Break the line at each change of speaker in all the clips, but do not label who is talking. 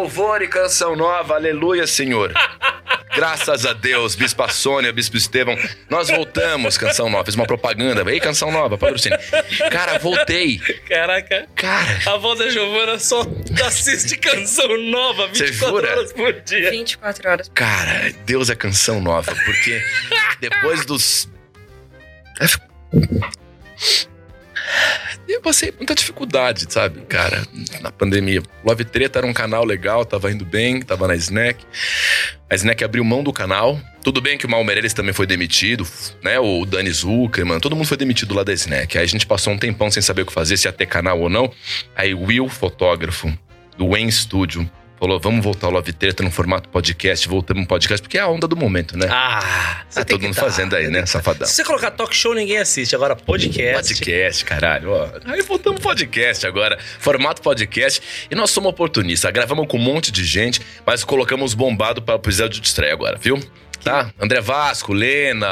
louvor e canção nova, aleluia, Senhor. Graças a Deus, Bispa Sônia, Bispo Estevão, nós voltamos, canção nova. Fiz uma propaganda. Ei, canção nova, patrocínio. Cara, voltei.
Caraca.
Cara,
A voz da Giovana só assiste canção nova
Cê
24
jura?
horas por dia.
24 horas.
cara, Deus é canção nova, porque depois dos. Eu passei muita dificuldade, sabe, cara, na pandemia. Love Treta era um canal legal, tava indo bem, tava na Snack. A Snack abriu mão do canal. Tudo bem que o Mal Meirelles também foi demitido, né? O Dani Zuckerman, todo mundo foi demitido lá da Snack. Aí a gente passou um tempão sem saber o que fazer, se ia ter canal ou não. Aí Will, fotógrafo do Wayne Studio, falou: vamos voltar ao Love Treta no formato podcast, voltamos no podcast, porque é a onda do momento, né?
Ah,
tá todo mundo
dar,
fazendo aí, né, safadão?
Se você colocar talk show, ninguém assiste. Agora, podcast.
Podcast, caralho. Ó. Aí voltamos podcast agora. Formato podcast. E nós somos oportunistas. Gravamos com um monte de gente, mas colocamos bombado para o episódio de estreia agora, viu? Tá? André Vasco, Lena,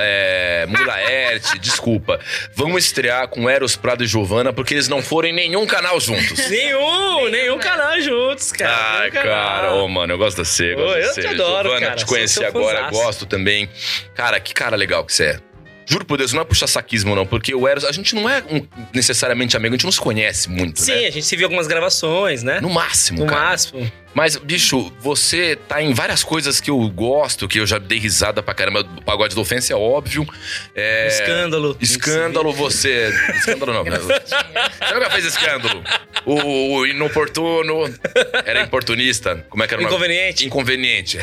é, Mula Ert, desculpa. Vamos estrear com Eros Prado e Giovana, porque eles não foram em nenhum canal juntos.
Nenhum, nenhum canal juntos, cara.
Ai, cara, ô, mano, eu gosto de você.
Ô,
Gosto de
eu
você.
te adoro,
Giovana,
cara,
te
sou
conheci
seu
agora,
fãzaço.
gosto também. Cara, que cara legal que você é. Juro por Deus, não é puxa saquismo, não, porque o Eros, a gente não é um- necessariamente amigo, a gente não se conhece muito,
Sim,
né?
a gente se viu algumas gravações, né?
No máximo,
No
cara.
máximo.
Mas, bicho, você tá em várias coisas que eu gosto, que eu já dei risada pra caramba. O pagode da ofensa é óbvio. É...
Escândalo.
Escândalo, você. Escândalo não. né? Você nunca fez escândalo? O, o inoportuno. Era importunista. Como é que era o nome?
Inconveniente.
Inconveniente.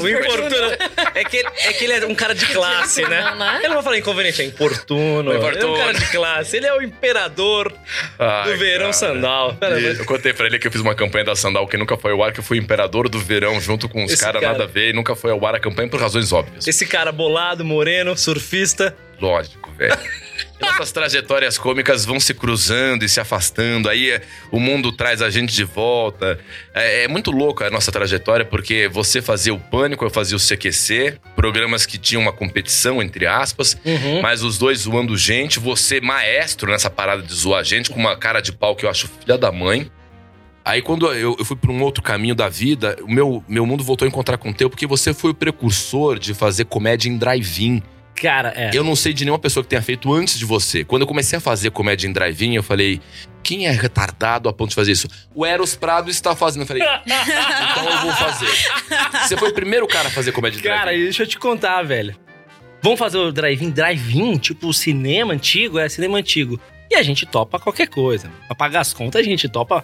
O importuno. É que, ele, é que ele é um cara de classe, né?
Não, né?
Ele não vai falar inconveniente, é importuno.
O
Ele é um
importuno.
cara de classe. Ele é o imperador
Ai,
do verão
cara.
sandal.
E Eu contei pra ele que eu fiz uma campanha da Sandal que nunca foi ao ar, que eu fui imperador do verão junto com os caras
cara.
nada a ver e nunca foi ao ar a campanha por razões óbvias.
Esse cara bolado, moreno, surfista.
Lógico, velho. Nossas trajetórias cômicas vão se cruzando e se afastando, aí é, o mundo traz a gente de volta. É, é muito louco a nossa trajetória, porque você fazia o Pânico, eu fazia o CQC, programas que tinham uma competição, entre aspas,
Uhum.
mas os dois zoando gente, você maestro nessa parada de zoar gente, com uma cara de pau que eu acho filha da mãe. Aí quando eu, eu fui para um outro caminho da vida, o meu, meu mundo voltou a encontrar com o teu, porque você foi o precursor de fazer comédia em drive-in.
Cara, é.
Eu não sei de nenhuma pessoa que tenha feito antes de você. Quando eu comecei a fazer comédia em drive-in, eu falei: quem é retardado a ponto de fazer isso? O Eros Prado está fazendo. Eu falei: então eu vou fazer. Você foi o primeiro cara a fazer comédia em
Cara,
drive-in.
deixa eu te contar, velho. Vamos fazer o drive-in? Drive-in, tipo cinema antigo, é cinema antigo. E a gente topa qualquer coisa. Pra pagar as contas, a gente topa.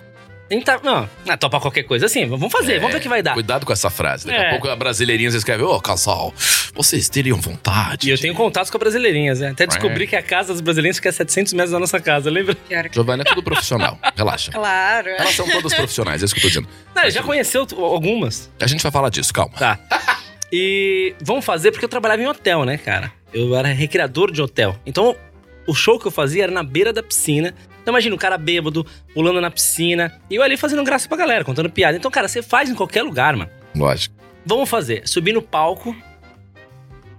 Tá, não, é topa qualquer coisa assim. Vamos fazer,
É,
vamos ver o que vai dar.
Cuidado com essa frase. Daqui
É.
a pouco a brasileirinha escreve: Ô, casal, vocês teriam vontade.
E eu
de-"
tenho contatos com a brasileirinhas, né? Até descobri que a casa das brasileirinhas fica a 700 metros da nossa casa, lembra?
Giovanna é tudo profissional. Relaxa.
Claro.
Elas são todas profissionais, é isso que eu tô dizendo.
Não, já conheceu t- algumas.
A gente vai falar disso, calma.
Tá. E vamos fazer porque eu trabalhava em hotel, né, cara? Eu era recreador de hotel. Então, o show que eu fazia era na beira da piscina. Então, imagina o cara bêbado, pulando na piscina. E eu ali fazendo graça pra galera, contando piada. Então, cara, você faz em qualquer lugar, mano.
Lógico.
Vamos fazer. Subi no palco,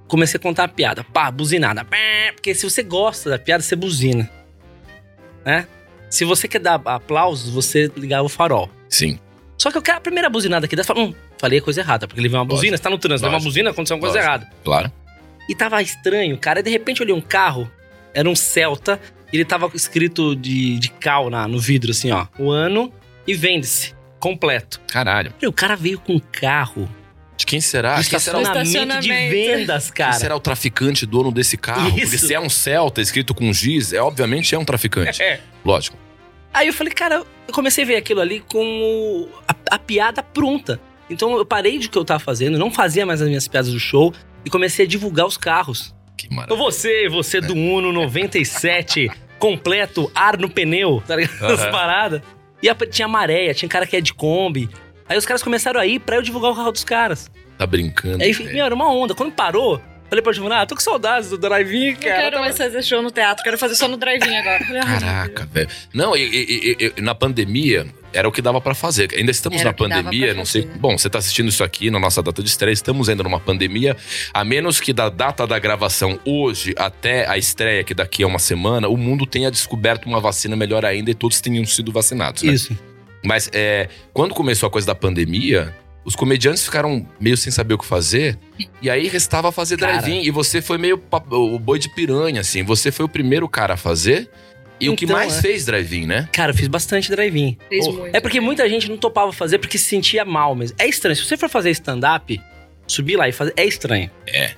comecei a contar a piada. Pá, buzinada. Porque se você gosta da piada, você buzina. Né? Se você quer dar aplausos, você ligava o farol.
Sim.
Só que eu quero a primeira buzinada você fala, hum, falei a coisa errada, porque ele veio uma
Lógico.
buzina, você tá no trânsito, veio uma buzina, aconteceu uma coisa
Lógico.
errada.
Claro.
E tava estranho, cara, e de repente eu olhei um carro, era um Celta, ele tava escrito de, de cal na, no vidro, assim, ó, o ano e vende-se, completo.
Caralho.
E o cara veio com um carro,
De quem será? Ah, Quem será o
estacionamento, de vendas,
Quem
cara.
será o traficante dono desse carro? Porque
Isso.
se é um Celta escrito com giz, é obviamente é um traficante.
É.
Lógico.
Aí eu falei, cara, eu comecei a ver aquilo ali com o- a, a piada pronta. Então eu parei de o que eu tava fazendo, não fazia mais as minhas piadas do show e comecei a divulgar os carros.
Que
Então
maravilha.
você, você do Uno 97, completo, ar no pneu, tá ligado? As
Aham.
paradas. E a- tinha maréia, tinha cara que é de Kombi. Aí os caras começaram a ir pra eu divulgar o carro dos caras.
Tá brincando.
Aí, meu, era uma onda. Quando parou, falei pra Giovana, ah, tô com saudades do drive-in,
Não
cara.
quero mais fazer show no teatro, quero fazer só no drive-in agora. Falei, ai,
Caraca, velho. Não, e, e- e- na pandemia era o que dava pra fazer. Ainda estamos
Era
na pandemia, não sei. Bom, você tá assistindo isso aqui na nossa data de estreia, estamos ainda numa pandemia. A menos que da data da gravação hoje até a estreia, que daqui a uma semana, o mundo tenha descoberto uma vacina melhor ainda e todos tenham sido vacinados. Né?
Isso.
Mas é, quando começou a coisa da pandemia, os comediantes ficaram meio sem saber o que fazer. E aí restava fazer drive-in. E você foi meio o boi de piranha, assim. Você foi o primeiro cara a fazer. E o que
Então,
mais
é.
fez drive-in, né?
Cara, eu fiz bastante drive-in. É porque muita gente não topava fazer porque se sentia mal mesmo. É estranho. Se você for fazer stand-up, subir lá e fazer. É estranho.
É.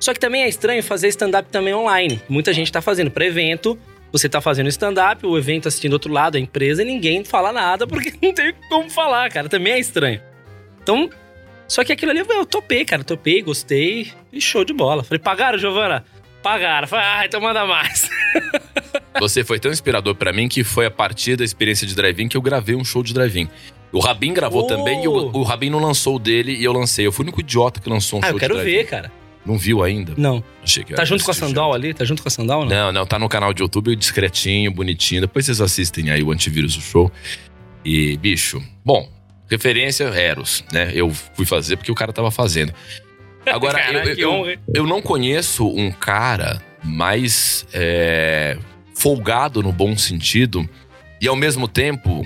Só que também é estranho fazer stand-up também online. Muita gente tá fazendo para evento. Você tá fazendo stand-up, o evento assistindo do outro lado, a empresa, e ninguém fala nada porque não tem como falar, cara. Também é estranho. Então, só que aquilo ali eu topei, cara. Topei, gostei e show de bola. Falei, pagaram, Giovana? Pagaram. Falei, ah, então manda mais.
Você foi tão inspirador pra mim que foi a partir da experiência de drive-in que eu gravei um show de drive-in. O Rabin gravou
Oh!
também e o, o Rabin não lançou o dele e eu lancei. Eu fui o único idiota que lançou um
ah,
show
eu quero
de drive-in.
ver, cara.
Não viu ainda?
Não.
Achei que
Tá junto com a Sandal ali? Tá junto com a Sandal não?
Não, não, tá no canal de YouTube discretinho, bonitinho. Depois vocês assistem aí o antivírus do show. E, bicho, bom, referência Eros, né? Eu fui fazer porque o cara tava fazendo. Agora,
Caraca,
eu, eu, eu não conheço um cara mais é, folgado no bom sentido e ao mesmo tempo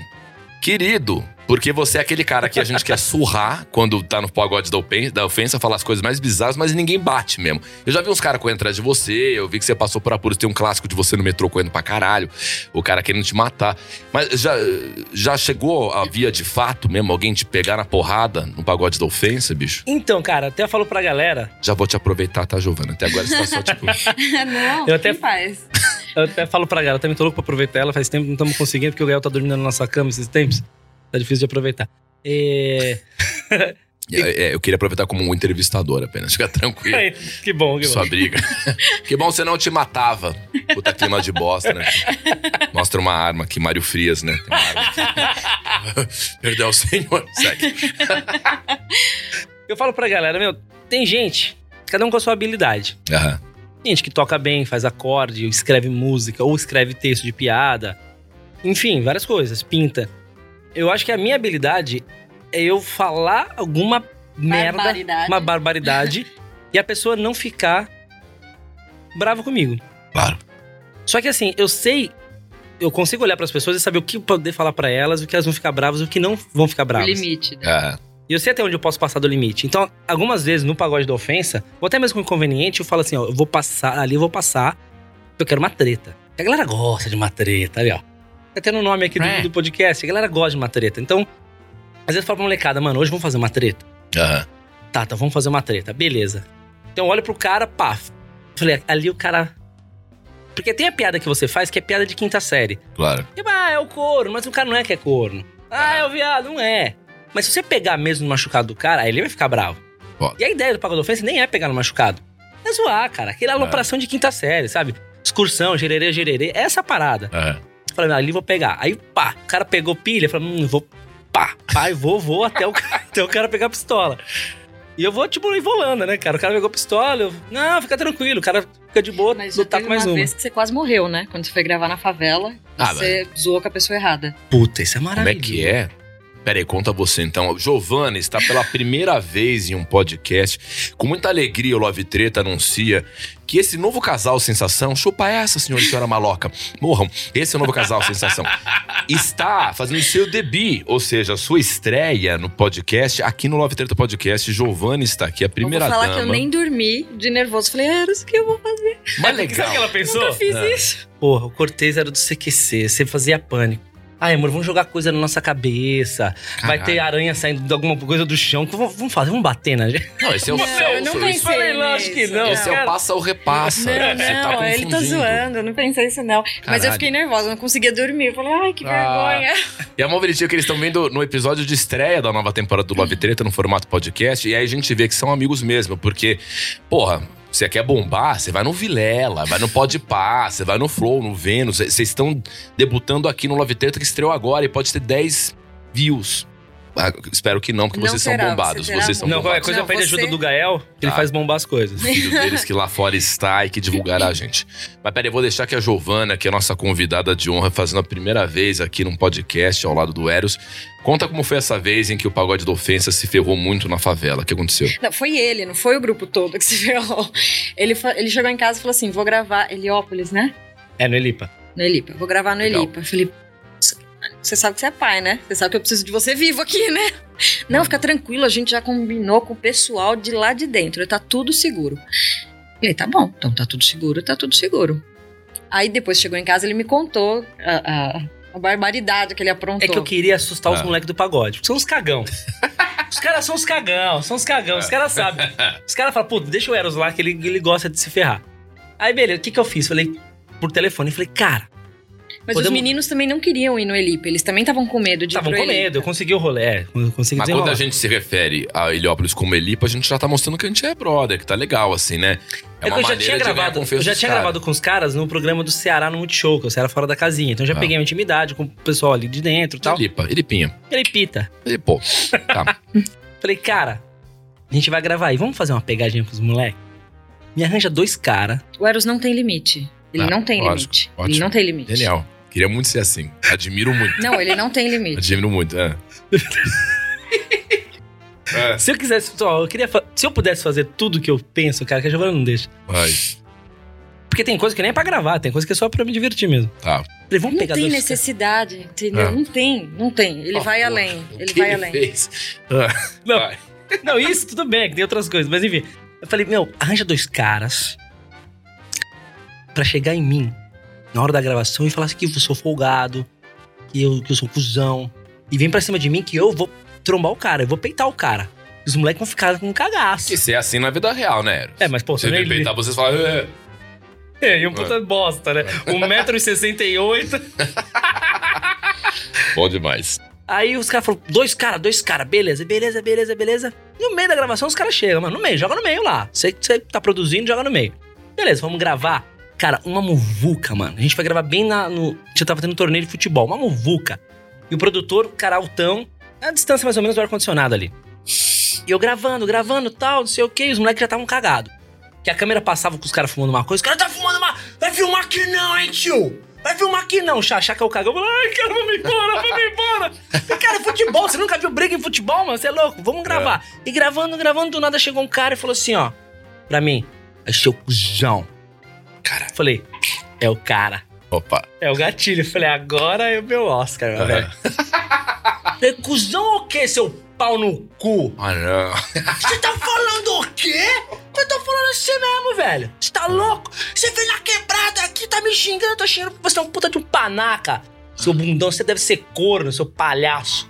querido. Porque você é aquele cara que a gente quer surrar quando tá no pagode da da ofensa, falar as coisas mais bizarras, mas ninguém bate mesmo. Eu já vi uns caras correndo atrás de você, eu vi que você passou por apuros, tem um clássico de você no metrô correndo pra caralho, o cara querendo te matar. Mas já, já chegou a via de fato mesmo, alguém te pegar na porrada no pagode da ofensa, bicho?
Então, cara, até falo pra galera,
Já vou te aproveitar, tá, Giovana? Até agora você tá só tipo.
não,
Eu até-
quem faz?
eu até falo pra galera, também tô louco pra aproveitar ela, faz tempo que não estamos conseguindo, porque o Gael tá dormindo na nossa cama esses tempos. Tá difícil de aproveitar. É...
É, é, eu queria aproveitar como um entrevistador apenas, fica tranquilo.
que bom, que bom.
Sua briga. que bom, você não te matava. Puta clima de bosta, né? Mostra uma arma aqui, Mário Frias, né? Tem uma arma aqui. Perdão, senhor. Segue.
Eu falo pra galera, meu, tem gente, cada um com a sua habilidade.
Aham.
Gente que toca bem, faz acorde, escreve música, ou escreve texto de piada. Enfim, várias coisas, pinta. Eu acho que a minha habilidade é eu falar alguma merda,
Barbaridade.
uma barbaridade, e a pessoa não ficar brava comigo.
Claro.
Só que assim, eu sei, eu consigo olhar pras pessoas e saber o que poder falar pra elas, o que elas vão ficar bravas e o que não vão ficar
O
bravas.
limite. né?
Aham.
E eu sei até onde eu posso passar do limite. Então, algumas vezes no pagode da ofensa, ou até mesmo com inconveniente, eu falo assim, ó, eu vou passar, ali eu vou passar, eu quero uma treta. A galera gosta de uma treta, ali, ó. Tá tendo o nome aqui do,
É.
do podcast, a galera gosta de uma treta. Então, às vezes eu falo pra molecada, mano, hoje vamos fazer uma treta?
Aham.
Tá, tá, vamos fazer uma treta. Beleza. Então eu olho pro cara, pá. Falei, ali o cara... Porque tem a piada que você faz, que é piada de quinta série.
Claro.
Tipo, ah, é o corno, mas o cara não é que é corno. Ah, é o viado, não é. Mas se você pegar mesmo no machucado do cara, aí ele vai ficar bravo.
Foda.
E a ideia do Pago da Ofensa nem é pegar no machucado. É zoar, cara. Aquela alopração de quinta série, sabe? Excursão, gererê, gererê. É essa parada.
Aham.
Eu Falei, ali vou pegar. Aí, pá, o cara pegou pilha. Eu falei, hum, vou, pá, pá, e vou, vou até o, cara, até o cara pegar a pistola. E eu vou, tipo, envolando, né, cara? O cara pegou a pistola, eu, não, fica tranquilo, o cara fica de boa,
Mas
lutar com mais
uma
uma.
vez que você quase morreu, né? Quando você foi gravar na favela,
Ah,
você zoou com a pessoa errada.
Puta, isso é
Como é
maravilhoso.
que é? Pera aí, conta você então. Giovana está pela primeira vez em um podcast. Com muita alegria, o Love Treta anuncia que esse novo casal sensação, chupa essa, senhora e senhora maloca, morram. Esse é o novo casal sensação. Está fazendo seu debut, ou seja, a sua estreia no podcast, aqui no Love Treta Podcast. Giovana está aqui, a primeira
eu vou falar
dama.
que eu nem dormi de nervoso. Falei, era isso que eu vou fazer.
Mas
Sabe o que
legal.
ela pensou?
Nunca fiz
Ah.
isso.
Porra, o Cortez era do CQC, você fazia pânico. Ai, amor, vamos jogar coisa na nossa cabeça. Vai
Caralho.
ter aranha saindo de alguma coisa do chão. Vamos, vamos fazer, vamos bater na gente.
Não, esse é o
Não,
Celso.
eu não pensei
Falei, lógico que
nisso.
não.
Esse é o passa ou repassa.
Não,
Você tá
não, ele tá zoando, eu não pensei isso não. Mas
Caralho.
eu fiquei nervosa, não conseguia dormir. Eu falei, ai, que
Ah.
vergonha.
E a mó bonitinho que eles estão vendo no episódio de estreia da nova temporada do Love Treta no formato podcast. E aí a gente vê que são amigos mesmo, porque, porra, você quer bombar, você vai no Vilela, vai no Podpah, você vai no Flow, no Vênus. Vocês estão debutando aqui no Love Treta que estreou agora e pode ter 10 views. Ah, espero que não, porque
Não
vocês
terá,
são bombados.
você
Vocês são
Não, qualquer
bombados.
coisa
Não,
pede
você-
ajuda do Gael, que ele
Tá.
faz bombar as coisas.
O filho deles que lá fora está e que divulgará a gente. Mas peraí, eu vou deixar que a Giovana, que é a nossa convidada de honra, fazendo a primeira vez aqui num podcast ao lado do Eros. Conta como foi essa vez em que o pagode da ofensa se ferrou muito na favela. O que aconteceu?
Não, foi ele, não foi o grupo todo que se ferrou. Ele, ele chegou em casa e falou assim: vou gravar Heliópolis, né?
É, no Elipa.
No Elipa. Vou gravar no
Legal.
Elipa. Eu falei, "Nossa, Você sabe que você é pai, né? Você sabe que eu preciso de você vivo aqui, né? Não, fica tranquilo, a gente já combinou com o pessoal de lá de dentro, tá tudo seguro. E aí, tá bom, então tá tudo seguro, tá tudo seguro. Aí depois chegou em casa, ele me contou a, a, a barbaridade que ele aprontou.
É que eu queria assustar os
Ah.
moleques do pagode. Porque são uns cagão. os caras são uns cagão, são uns cagão. Os caras sabem. Os caras falam, puta, deixa o Eros lá que ele, ele gosta de se ferrar. Aí, beleza, o que que eu fiz? Falei por telefone, falei, cara,
Mas os
podemos-
meninos também não queriam ir no Elipe, eles também estavam com medo de ir
estavam com
Elipe.
medo, eu consegui o rolê, é, eu consegui
Mas quando a gente se refere a Heliópolis como Elipa, a gente já tá mostrando que a gente é brother, que tá legal, assim, né?
É que eu já tinha gravado, eu já tinha
caras.
gravado com os caras no programa do Ceará no Multishow, que é o Ceará Fora da Casinha. Então eu já
Ah.
peguei uma intimidade com o pessoal ali de dentro e tal.
Elipa, Elipinha.
Ele pita.
Elipô. Tá.
Falei, cara, a gente vai gravar aí, vamos fazer uma pegadinha com os moleques? Me arranja dois caras.
O Eros não tem limite. Ele
Ah,
não tem
lógico,
limite. Ele
ótimo.
não tem limite.
Genial. Queria muito ser assim. Admiro muito.
Não, ele não tem limite.
Admiro muito, é. é.
Se eu quisesse, só, eu queria. Se eu pudesse fazer tudo que eu penso, cara, que a Giovana não deixa.
Vai,
Porque tem coisa que nem é pra gravar, tem coisa que é só pra me divertir mesmo.
tá.
Falei, vamos
Não
pegar
tem necessidade, entendeu?
Ah.
Não tem, não tem. Ele
Ah,
vai
porra,
além.
o
Ele
que
vai além.
Fez? Ah,
Não.
vai.
Não, isso tudo bem, que tem outras coisas, mas enfim. Eu falei, meu, arranja dois caras pra chegar em mim na hora da gravação e falar assim que eu sou folgado, que eu, que eu sou cuzão. E vem pra cima de mim que eu vou trombar o cara, eu vou peitar o cara. Os moleques vão ficar com um cagaço.
Que ser assim na vida real, né, Eros?
É, mas pô,
Você vem
nem
peitar, vocês falam... "É".
É, e um puta bosta, né? 1,68m.
Bom demais.
Aí os caras falaram, dois caras, dois caras, beleza, beleza, beleza, beleza. No meio da gravação os caras chegam, mano, no meio, joga no meio lá. Você você tá produzindo, joga no meio. Beleza, vamos gravar. Cara, uma muvuca, mano. A gente vai gravar bem na, no... Já tava tendo um torneio de futebol, uma muvuca. E o produtor, cara altão, a distância mais ou menos do ar-condicionado ali. E eu gravando, gravando, tal, não sei o que, e os moleques já estavam cagados. Que a câmera passava com os caras fumando uma coisa, os caras tá fumando uma... Vai filmar aqui não, hein, tio? Vai filmar aqui não, Xaxá que é o cagão. Ai, cara, vamos embora, vamos embora. Falei, Cara, futebol, você nunca viu briga em futebol, mano? Você é louco? Vamos gravar. E gravando, gravando, do nada chegou um cara e falou assim, ó. Pra mim, é seu cuzão.
Cara,
Falei, é o cara.
opa.
É o gatilho. Falei, agora é o meu Oscar, meu velho. Falei, cuzão o quê, seu pau no cu?
Ah, não.
Você tá falando o quê? Eu tô falando assim mesmo, velho. Você tá louco? Você vem na quebrada aqui, tá me xingando, eu tô xingando você é um puta de um panaca. Seu bundão, você deve ser corno, seu palhaço.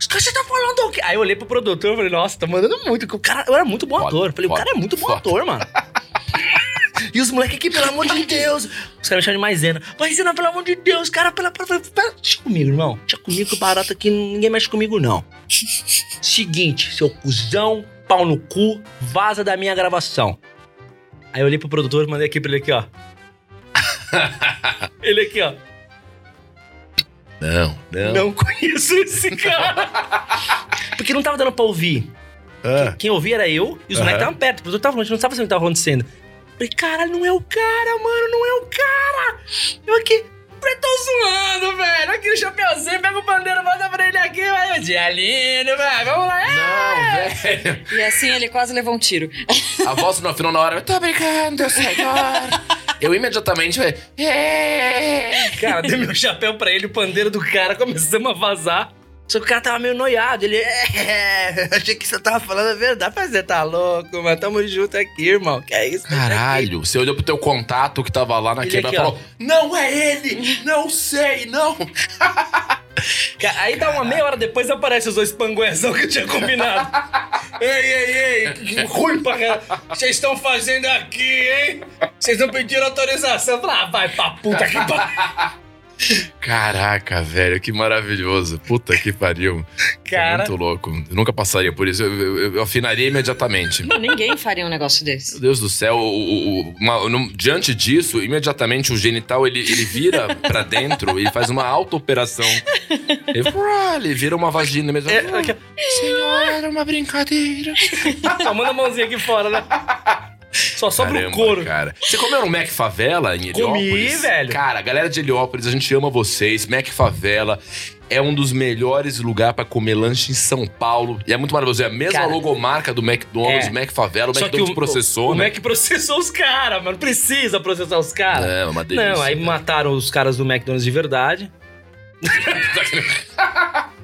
Os caras, você tá falando o quê? Aí eu olhei pro produtor e falei, nossa, tá mandando muito. que O cara, eu era muito bom
Foda,
ator. Eu Falei, o
foda,
cara é muito bom
foda.
ator, mano. E os moleques aqui, pelo amor de Deus. Os caras me chamam de maisena. Maisena, pelo amor de Deus, cara, pela, pela, pela. Deixa comigo, irmão. Deixa comigo que o barato aqui ninguém mexe comigo, não. Seguinte, seu cuzão, pau no cu, vaza da minha gravação. Aí eu olhei pro produtor e mandei aqui pra ele aqui, ó. ele aqui, ó.
Não, não.
Não conheço esse cara. Porque não tava dando pra ouvir.
Ah,
Quem ouvia era eu e os moleques estavam perto. O produtor tava falando, a gente não sabia o que tava acontecendo. Falei, caralho, não é o cara, mano, não é o cara. Eu aqui, tô zoando, velho. Aqui no chapeuzinho, pega o bandeira, bota pra ele aqui, vai. Dialino, velho, vamos lá. É.
não, velho.
E assim ele quase levou um tiro.
A voz no final na hora, eu tô brincando, senhor. Eu imediatamente falei, "É."
Cara, dei meu chapéu pra ele, o pandeiro do cara, começamos a vazar. Só que o cara tava meio noiado. Ele, é, achei que você tava falando a verdade. Mas você tá louco, mano. Tamo junto aqui, irmão. Que é isso?
Caralho, você olhou pro teu contato que tava lá na
Ele
quebra e falou: Não é ele! Não sei, não!
Aí dá uma meia hora depois aparece os dois panguezão que eu tinha combinado. ei, ei, ei, que ruim pra caralho. Vocês estão fazendo aqui, hein? Vocês não pediram autorização. Eu falei, ah, vai pra puta que pariu.
Caraca, velho, que maravilhoso. Puta que pariu.
Cara.
É muito louco. Eu nunca passaria por isso. Eu, eu- eu afinaria imediatamente.
Ninguém faria um negócio desse.
Meu Deus do céu, o- o- o- uma- no- diante disso, imediatamente o genital ele, ele vira pra dentro e faz uma auto-operação. Ele, vira uma vagina mesmo.
É,
Senhor, era uma brincadeira.
ó, manda a mãozinha aqui fora, né? Só sobra o couro.
cara. Você comeu no Mac Favela em
Comi,
Heliópolis?
velho.
Cara, galera de Heliópolis, a gente ama vocês. Mac Favela é um dos melhores lugares pra comer lanche em São Paulo. E é muito maravilhoso. É a mesma
Cara,
logomarca do McDonald's,
é.
Mac Favela. O
Só que
McDonald's
o,
processou,
o,
né?
o Mac processou os caras, mano. Precisa processar os caras.
Não, é uma delícia.
Não, aí
cara.
mataram os caras do McDonald's de verdade.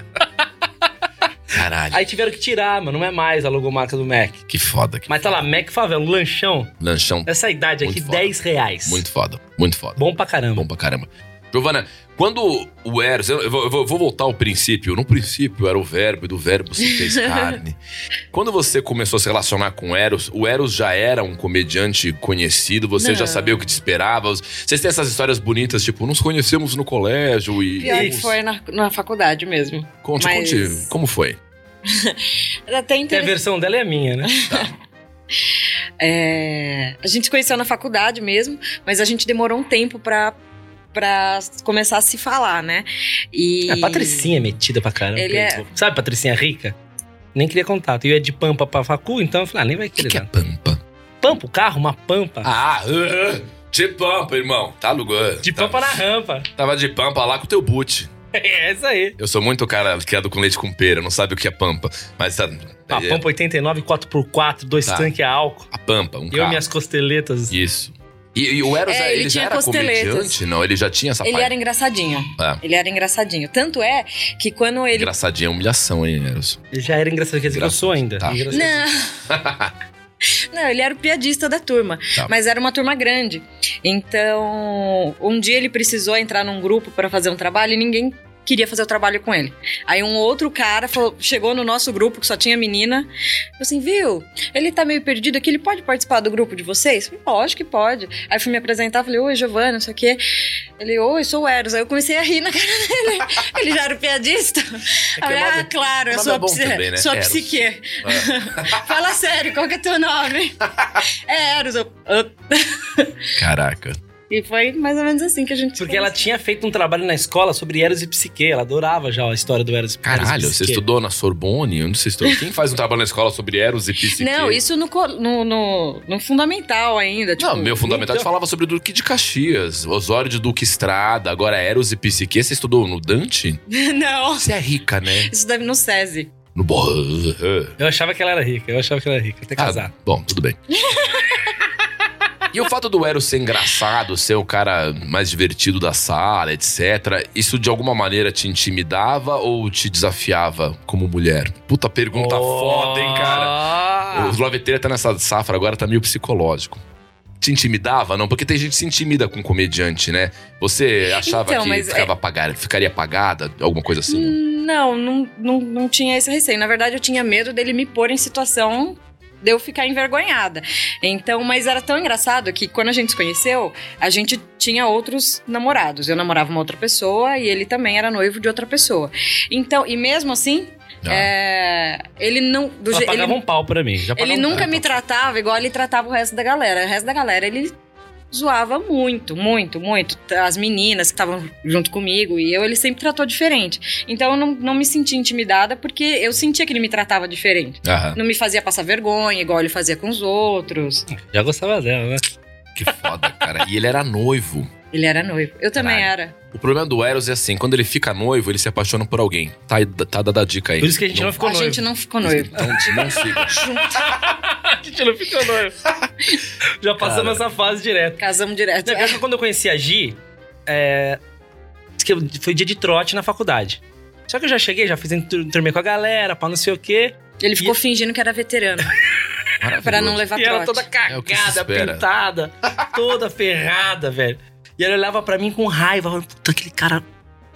Caralho.
Aí tiveram que tirar, mano. Não é mais a logomarca do Mac.
Que foda. Que
Mas tá lá, Mac Favela, um lanchão.
Lanchão
Essa idade aqui,
foda.
10 reais.
muito foda. Muito foda.
Bom pra caramba.
Bom pra caramba. Giovana, quando o Eros. Eu vou, eu vou- eu vou voltar ao princípio. No princípio era o verbo, e do verbo se fez carne. Quando você começou a se relacionar com o Eros, o Eros já era um comediante conhecido, você já
Não.
sabia o que te esperava. Vocês têm essas histórias bonitas, tipo, nos conhecemos no colégio e.
Pior que foi na, na faculdade mesmo.
Conte,
Mas-
conte, como foi?
Até
Que a versão dela é a minha, né?
É, a gente se conheceu na faculdade mesmo, mas a gente demorou um tempo pra, pra começar a se falar, né? E.
A Patricinha é metida pra caramba.
Ele é-
Sabe Patricinha rica? Nem queria contato. Eu ia de pampa pra facu, então eu falei, ah, nem vai
O que,
querer.
que é pampa?
Pampa, o carro, uma pampa.
Ah, uh, de pampa, irmão. Tá alugando.
de
tá-
pampa na rampa.
Tava de pampa lá com o teu boot.
É isso aí.
Eu sou muito cara criado com leite com pera, não sabe o que é pampa. Mas tá.
A
é,
pampa 89, 4x4, dois
Tá.
tanques a álcool.
a pampa, um
Eu
carro.
e minhas costeletas.
Isso. E, e o Eros,
É,
ele,
ele
já
tinha
era comediante? Não, ele já tinha essa
Ele
parte.
era engraçadinho.
É.
Ele era engraçadinho. Tanto é que quando ele.
Engraçadinha, humilhação, hein, Eros?
Ele já era engraçado, quer dizer que eu sou ainda.
Tá.
Não. Não, ele era o piadista da turma,
Tá.
mas era uma turma grande. Então, um dia ele precisou entrar num grupo para fazer um trabalho e ninguém queria fazer o trabalho com ele. Aí um outro cara falou- chegou no nosso grupo que só tinha menina, falou assim, viu? Ele tá meio perdido aqui, ele pode participar do grupo de vocês? Falei, Lógico que pode. Aí fui me apresentar, falei, oi, Giovana, não sei o quê. Ele, oi, sou o Eros. Aí eu comecei a rir na cara dele. ele já era o piadista. Aí
nome-
ah, claro, eu sou
é
a psi-
também, né?
sou a psique.
É.
Fala sério, qual que é teu nome? é Eros. Eu, "Ah."
Caraca.
E foi mais ou menos assim que a gente
Porque ela
conheceu.
tinha feito um trabalho na escola sobre Eros e Psique. Ela adorava já a história do Eros, Eros
Caralho,
e
você
Psique.
estudou na Sorbonne? Onde você estudou? Quem faz um trabalho na escola sobre Eros e Psique?
Não, isso no, no, no, no fundamental ainda. Tipo,
Não, meu fundamental
então-
falava sobre Duque de Caxias, Osório de Duque Estrada, agora Eros e Psique. Você estudou no Dante?
não.
Você é rica, né?
Isso deve no SESI.
No
Eu achava que ela era rica, eu achava que ela era rica. Até
Ah,
casar.
bom, tudo bem. E o fato do Eros ser engraçado, ser o cara mais divertido da sala, etc., isso de alguma maneira te intimidava ou te desafiava como mulher? Puta pergunta foda, hein, cara? O Loveteira tá nessa safra agora, tá meio psicológico. Te intimidava? Não, porque tem gente que se intimida com comediante, né? Você achava
Então,
que
mas
ficava apagada, ficaria apagada, alguma coisa assim?
Não, não, não, não tinha esse receio. Na verdade, eu tinha medo dele me pôr em situação de eu ficar envergonhada. Então, mas era tão engraçado que quando a gente se conheceu, a gente tinha outros namorados. Eu namorava uma outra pessoa e ele também era noivo de outra pessoa. Então, e mesmo assim,
Ah.
é, ele não. Do
Ela pagava
ele,
um pau pra mim.
Ele
um
nunca me tratava igual ele tratava o resto da galera. O resto da galera, ele zoava muito, muito, muito. As meninas que estavam junto comigo e eu, ele sempre tratou diferente. Então eu não, não me senti intimidada porque eu sentia que ele me tratava diferente.
Aham.
Não me fazia passar vergonha, igual ele fazia com os outros.
Já gostava dela, né?
Que foda, cara. E ele era noivo.
Ele era noivo. Eu também
Caralho.
era.
O problema do Eros é assim, quando ele fica noivo, ele se apaixona por alguém. Tá, tá dada a dica aí.
Por isso que a gente não, ficou
a
noivo.
gente não ficou noivo.
Então, não fica.
a gente não ficou noivo. Já passamos essa fase direto.
Casamos direto.
Não, pior que quando eu conheci a Gi, é, foi dia de trote na faculdade. Só que eu já cheguei, já fiz turmei com a galera, pá, não sei o quê.
Ele ficou fingindo que era veterano. pra não levar
E ela
trote.
toda
É o que se
cagada,
espera.
pintada, toda ferrada, velho. E ela olhava pra mim com raiva, puta, aquele cara,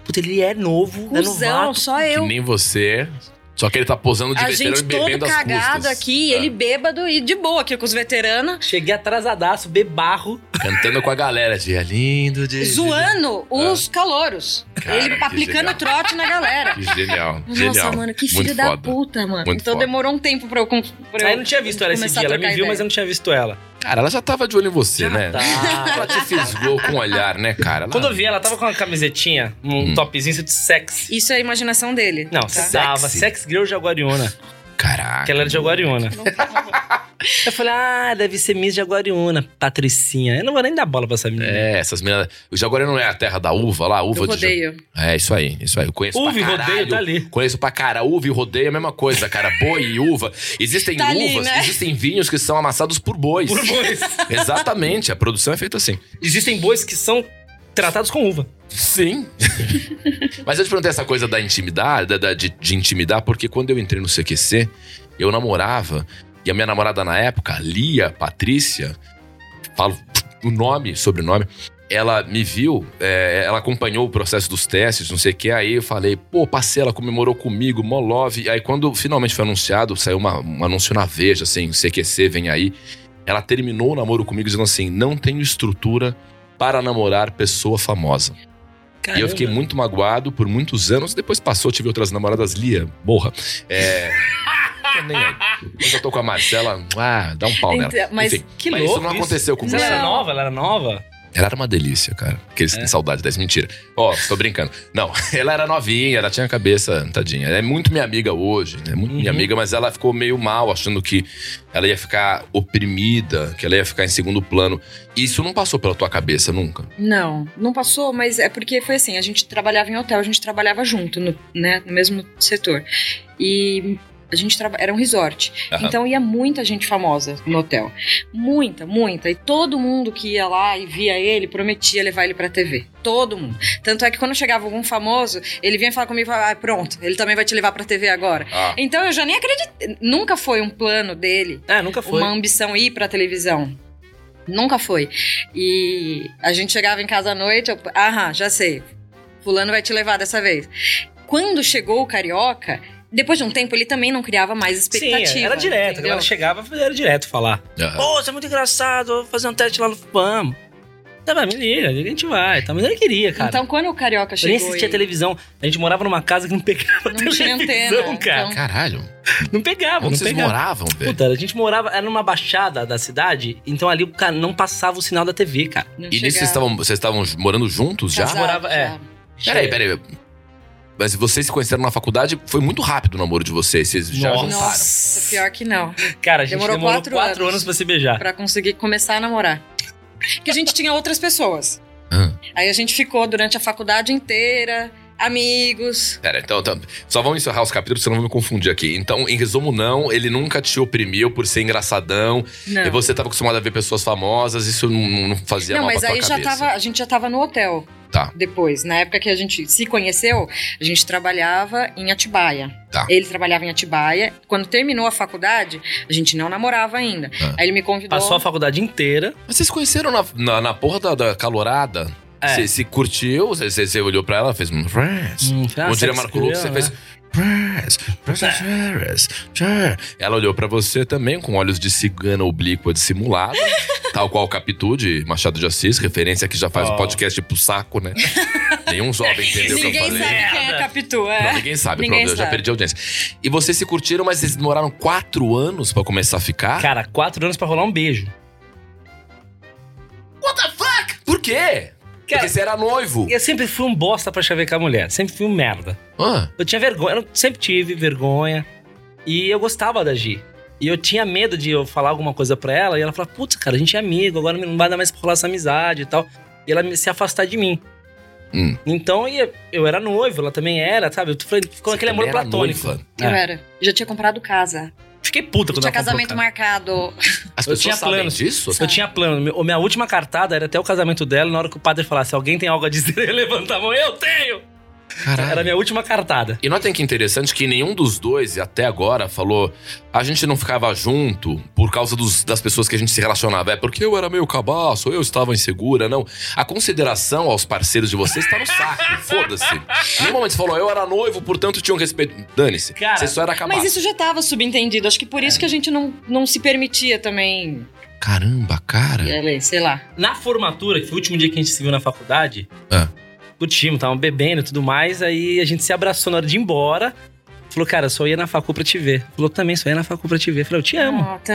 puta, ele é novo, é
Cusão,
novato.
só
Que
eu.
nem você. Só que ele tá posando de
A
veterano
gente
e bebendo
todo
as
cagado
custas.
aqui,
É.
ele bêbado e de boa aqui com os veteranos.
Cheguei atrasadaço, bebarro.
Cantando com a galera. Dia lindo, de...
Zoando os calouros.
Cara,
ele
que
aplicando
genial.
trote na galera.
Que genial,
Nossa,
genial.
mano, que
Muito
filho da
foda.
puta, mano.
Muito
então
foda.
demorou um tempo pra eu. Pra
Aí eu não tinha visto ela esse dia, ela me viu,
ideia.
mas eu não tinha visto ela.
Cara, ela já tava de olho em você,
Já
né?
tá.
Ela te fisgou com o olhar, né, cara? Ela-
Quando eu vi ela, tava com uma camisetinha, um
Hum.
topzinho de sexy.
Isso é a imaginação dele.
Não,
tá?
tava
Sexy.
Sex Girl Jaguariúna.
Caraca.
Que ela era de Jaguariúna. Eu falei, ah, deve ser Miss Jaguariúna, Patricinha. Eu não vou nem dar bola pra essa menina.
É, essas meninas. O Jaguaré não é a terra da uva lá? Uva
Eu
de
rodeio.
É, isso aí, isso aí. Eu conheço
Uva e
pra
rodeio
caralho.
tá ali.
Conheço pra cara. Uva e rodeio é a mesma coisa, cara. Boi e uva. Existem
Tá ali,
uvas,
né?
existem vinhos que são amassados por bois.
Por bois.
Exatamente, a produção é feita assim.
Existem bois que são Tratados com uva.
Sim. Mas eu te perguntei essa coisa da intimidade, da- da- de, de intimidar, porque quando eu entrei no CQC, eu namorava, e a minha namorada na época, Lia Patrícia, falo o nome, sobrenome, ela me viu, é, ela acompanhou o processo dos testes, não sei o que, aí eu falei, pô, passei, ela comemorou comigo, mó love. Aí quando finalmente foi anunciado, saiu uma- um anúncio na Veja, assim, CQC vem aí, ela terminou o namoro comigo dizendo assim, não tenho estrutura para namorar pessoa famosa. E eu fiquei
Caramba.
muito magoado por muitos anos. Depois passou, tive outras namoradas, Lia, morra. É. tô nem aí. Quando eu tô com a Marcela, ah, dá um pau nela.
Então, mas
Enfim,
que
mas
louco
isso não
isso.
aconteceu com
Mas
você.
ela era nova? Ela era nova?
Ela era uma delícia, cara. Aqueles que
É?
têm saudade dessa mentira. Ó, tô brincando. Não, ela era novinha, ela tinha a cabeça, tadinha. Ela é muito minha amiga hoje, né? Muito minha
Uhum.
amiga, mas ela ficou meio mal, achando que ela ia ficar oprimida, que ela ia ficar em segundo plano. Isso não passou pela tua cabeça nunca.
Não, não passou, mas é porque foi assim, a gente trabalhava em hotel, a gente trabalhava junto, no, né, no mesmo setor. E a gente traba... era um resort.
Aham.
Então ia muita gente famosa no hotel. Muita, muita. E todo mundo que ia lá e via ele prometia levar ele pra TV. Todo mundo. Tanto é que quando chegava algum famoso, ele vinha falar comigo, ah, pronto, ele também vai te levar pra TV agora.
Ah,
Então eu já nem acreditei. Nunca foi um plano dele
É, nunca foi.
uma ambição ir pra televisão. Nunca foi. E a gente chegava em casa à noite, eu, aham, já sei. Fulano vai te levar dessa vez. Quando chegou o Carioca, depois de um tempo ele também não criava mais expectativa.
Sim, era direto. A
entendeu?
galera chegava, era direto falar. Pô, você é muito engraçado, vou fazer um teste lá no Vamos. Tá, mas me liga, a gente vai. Tá, mas ele queria, cara.
Então quando o Carioca
eu nem
chegou
assistia
e
televisão. A gente morava numa casa que não pegava
Não tinha
televisão,
antena,
cara.
então-
Caralho.
Não pegava,
Onde
não
vocês
pegava.
moravam, velho?
Puta, a gente morava, era numa baixada da cidade, então ali o cara não passava o sinal da TV, cara.
não
E nisso
chegava.
vocês estavam, vocês estavam morando juntos já?
Casado,
morava- é.
já.
Peraí, peraí. Mas vocês se conheceram na faculdade, foi muito rápido o namoro de vocês. Vocês já
Nossa.
juntaram.
Nossa, pior que não.
Cara, a gente
Demorou
demorou,
quatro
quatro,
anos.
anos pra se beijar.
Pra conseguir começar a namorar. Porque a gente tinha outras pessoas.
Ah.
Aí a gente ficou durante a faculdade inteira, amigos.
Pera, então, então, só vamos encerrar os capítulos, senão eu vou me confundir aqui. Então, em resumo, não, ele nunca te oprimiu por ser engraçadão.
Não.
E você tava acostumado a ver pessoas famosas, isso não, não fazia
Não,
mal
mas
pra tua
aí já
cabeça.
tava, a gente já tava no hotel.
Tá.
Depois, na época que a gente se conheceu, a gente trabalhava em Atibaia.
Tá.
Ele trabalhava em Atibaia. Quando terminou a faculdade, a gente não namorava ainda.
Ah.
Aí ele me convidou.
Passou a faculdade inteira.
Mas vocês conheceram na, na, na porra da, da calorada?
É.
Você se curtiu, você, olhou pra ela, fez um press.
Hum,
Como diria Marco Luque, você fez press, press, press, press. Ela olhou pra você também com olhos de cigana oblíqua dissimulada, tal qual Capitu de Machado de Assis, referência que já faz o
Oh.
podcast pro saco, né? Nenhum jovem entendeu o que eu
Ninguém
falei.
sabe quem é. Capitu, é.
Não, ninguém sabe,
Ninguém
pronto, eu já
sabe.
perdi a audiência. E vocês se curtiram, mas vocês demoraram quatro anos pra começar a ficar?
Cara, quatro anos pra rolar um beijo.
What the fuck? Por quê?
Cara,
Porque você era noivo.
Eu sempre fui um bosta pra chavecar mulher. Sempre fui um merda.
Ah,
Eu tinha vergonha, eu sempre tive vergonha. E eu gostava da Gi. E eu tinha medo de eu falar alguma coisa pra ela e ela falar, putz, cara, a gente é amigo, agora não vai dar mais pra rolar essa amizade e tal. E ela se afastar de mim.
Hum.
Então eu era noivo, ela também era, sabe? Eu falei, ficou
você
aquele amor platônico.
noiva.
Eu
É.
era. Já tinha comprado casa.
Fiquei puta quando
tinha
comprou,
casamento
cara.
marcado.
As
Eu
pessoas
tinha
sabem
planos.
disso?
Eu tinha plano. Meu- Minha última cartada era até o casamento dela. Na hora que o padre falasse, alguém tem algo a dizer, eu levantar a mão. Eu tenho!
Caralho.
Era a minha última cartada.
E notem que interessante que nenhum dos dois, até agora, falou a gente não ficava junto por causa dos- das pessoas que a gente se relacionava. É porque eu era meio cabaço, eu estava insegura. Não. A consideração aos parceiros de vocês está no saco. Foda-se. Em nenhum momento você falou, eu era noivo, portanto tinha um respeito. Dane-se. Você só era cabaço.
Mas isso já tava subentendido. Acho que por isso que a gente não, não se permitia também.
Caramba, cara.
Sei lá.
Na formatura, que foi o último dia que a gente se viu na faculdade,
Ah.
Curtimos, tava bebendo e tudo mais. Aí a gente se abraçou na hora de ir embora. Falou, cara, eu só ia na facu pra te ver. Falou, também só ia na facu pra te ver. Falei, eu te amo.
Oh,
que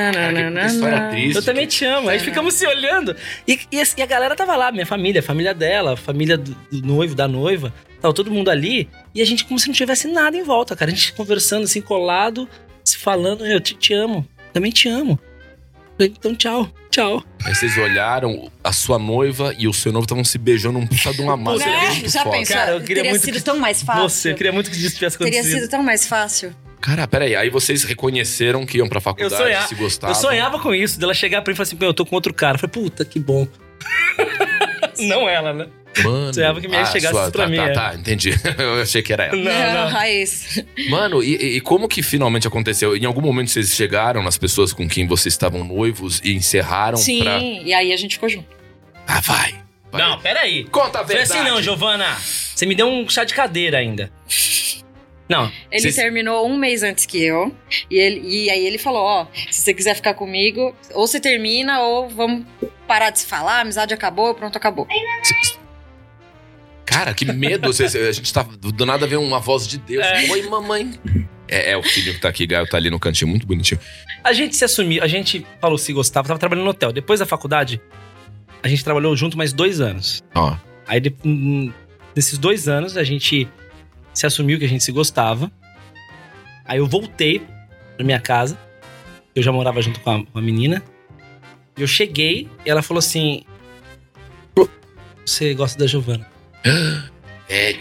história triste.
Eu também te amo. Aí ficamos se olhando. E, e assim, a galera tava lá, minha família, a família dela, a família do, do noivo, da noiva. Tava todo mundo ali. E a gente como se não tivesse nada em volta, cara. A gente conversando assim, colado, se falando, eu te, te amo. Também te amo. Falei, Então, tchau, tchau.
Aí vocês olharam, a sua noiva e o seu noivo estavam se beijando um puta de uma massa.
Né?
muito
Já
foda.
pensou?
Cara, eu queria
Teria
muito
sido
que-
tão mais fácil.
Você, eu queria muito que isso tivesse
Teria
acontecido.
sido tão mais fácil.
Cara, peraí, aí vocês reconheceram que iam pra
Eu,
faculdade,
sonhava,
se gostavam.
eu sonhava com isso, dela chegar pra mim e falar assim, pô, eu tô com outro cara. Eu falei, puta, que bom. Não ela, né?
Mano.
Sonhava que minha ex chegasse
sua-
pra
tá,
mim,
Tá,
é.
tá, entendi. Eu achei que era ela.
Não, não.
Raiz.
Mano, e, e como que finalmente aconteceu? Em algum momento vocês chegaram nas pessoas com quem vocês estavam noivos e encerraram
Sim,
pra.
e aí a gente ficou junto.
Ah, vai. vai.
Não, peraí.
Conta a
Foi
verdade.
assim não, Giovana. Você me deu um chá de cadeira ainda. Não,
Ele
Vocês-
terminou um mês antes que eu. E, ele, e aí ele falou: Ó, se você quiser ficar comigo, ou você termina, ou vamos parar de se falar, a amizade acabou, pronto, acabou.
Cês- Cara, que medo. Vocês- a gente tá do nada vê uma voz de Deus.
É.
Oi, mamãe. É, é o filho que tá aqui, Gaio, tá ali no cantinho, muito bonitinho.
a gente se assumiu, a gente falou se gostava, tava trabalhando no hotel. Depois da faculdade, a gente trabalhou junto mais dois anos.
Ó.
Aí, de- hum, nesses dois anos, a gente se assumiu que a gente se gostava. Aí eu voltei pra minha casa. Eu já morava junto com a, com a menina. E eu cheguei e ela falou assim: Você gosta da Giovana?
É.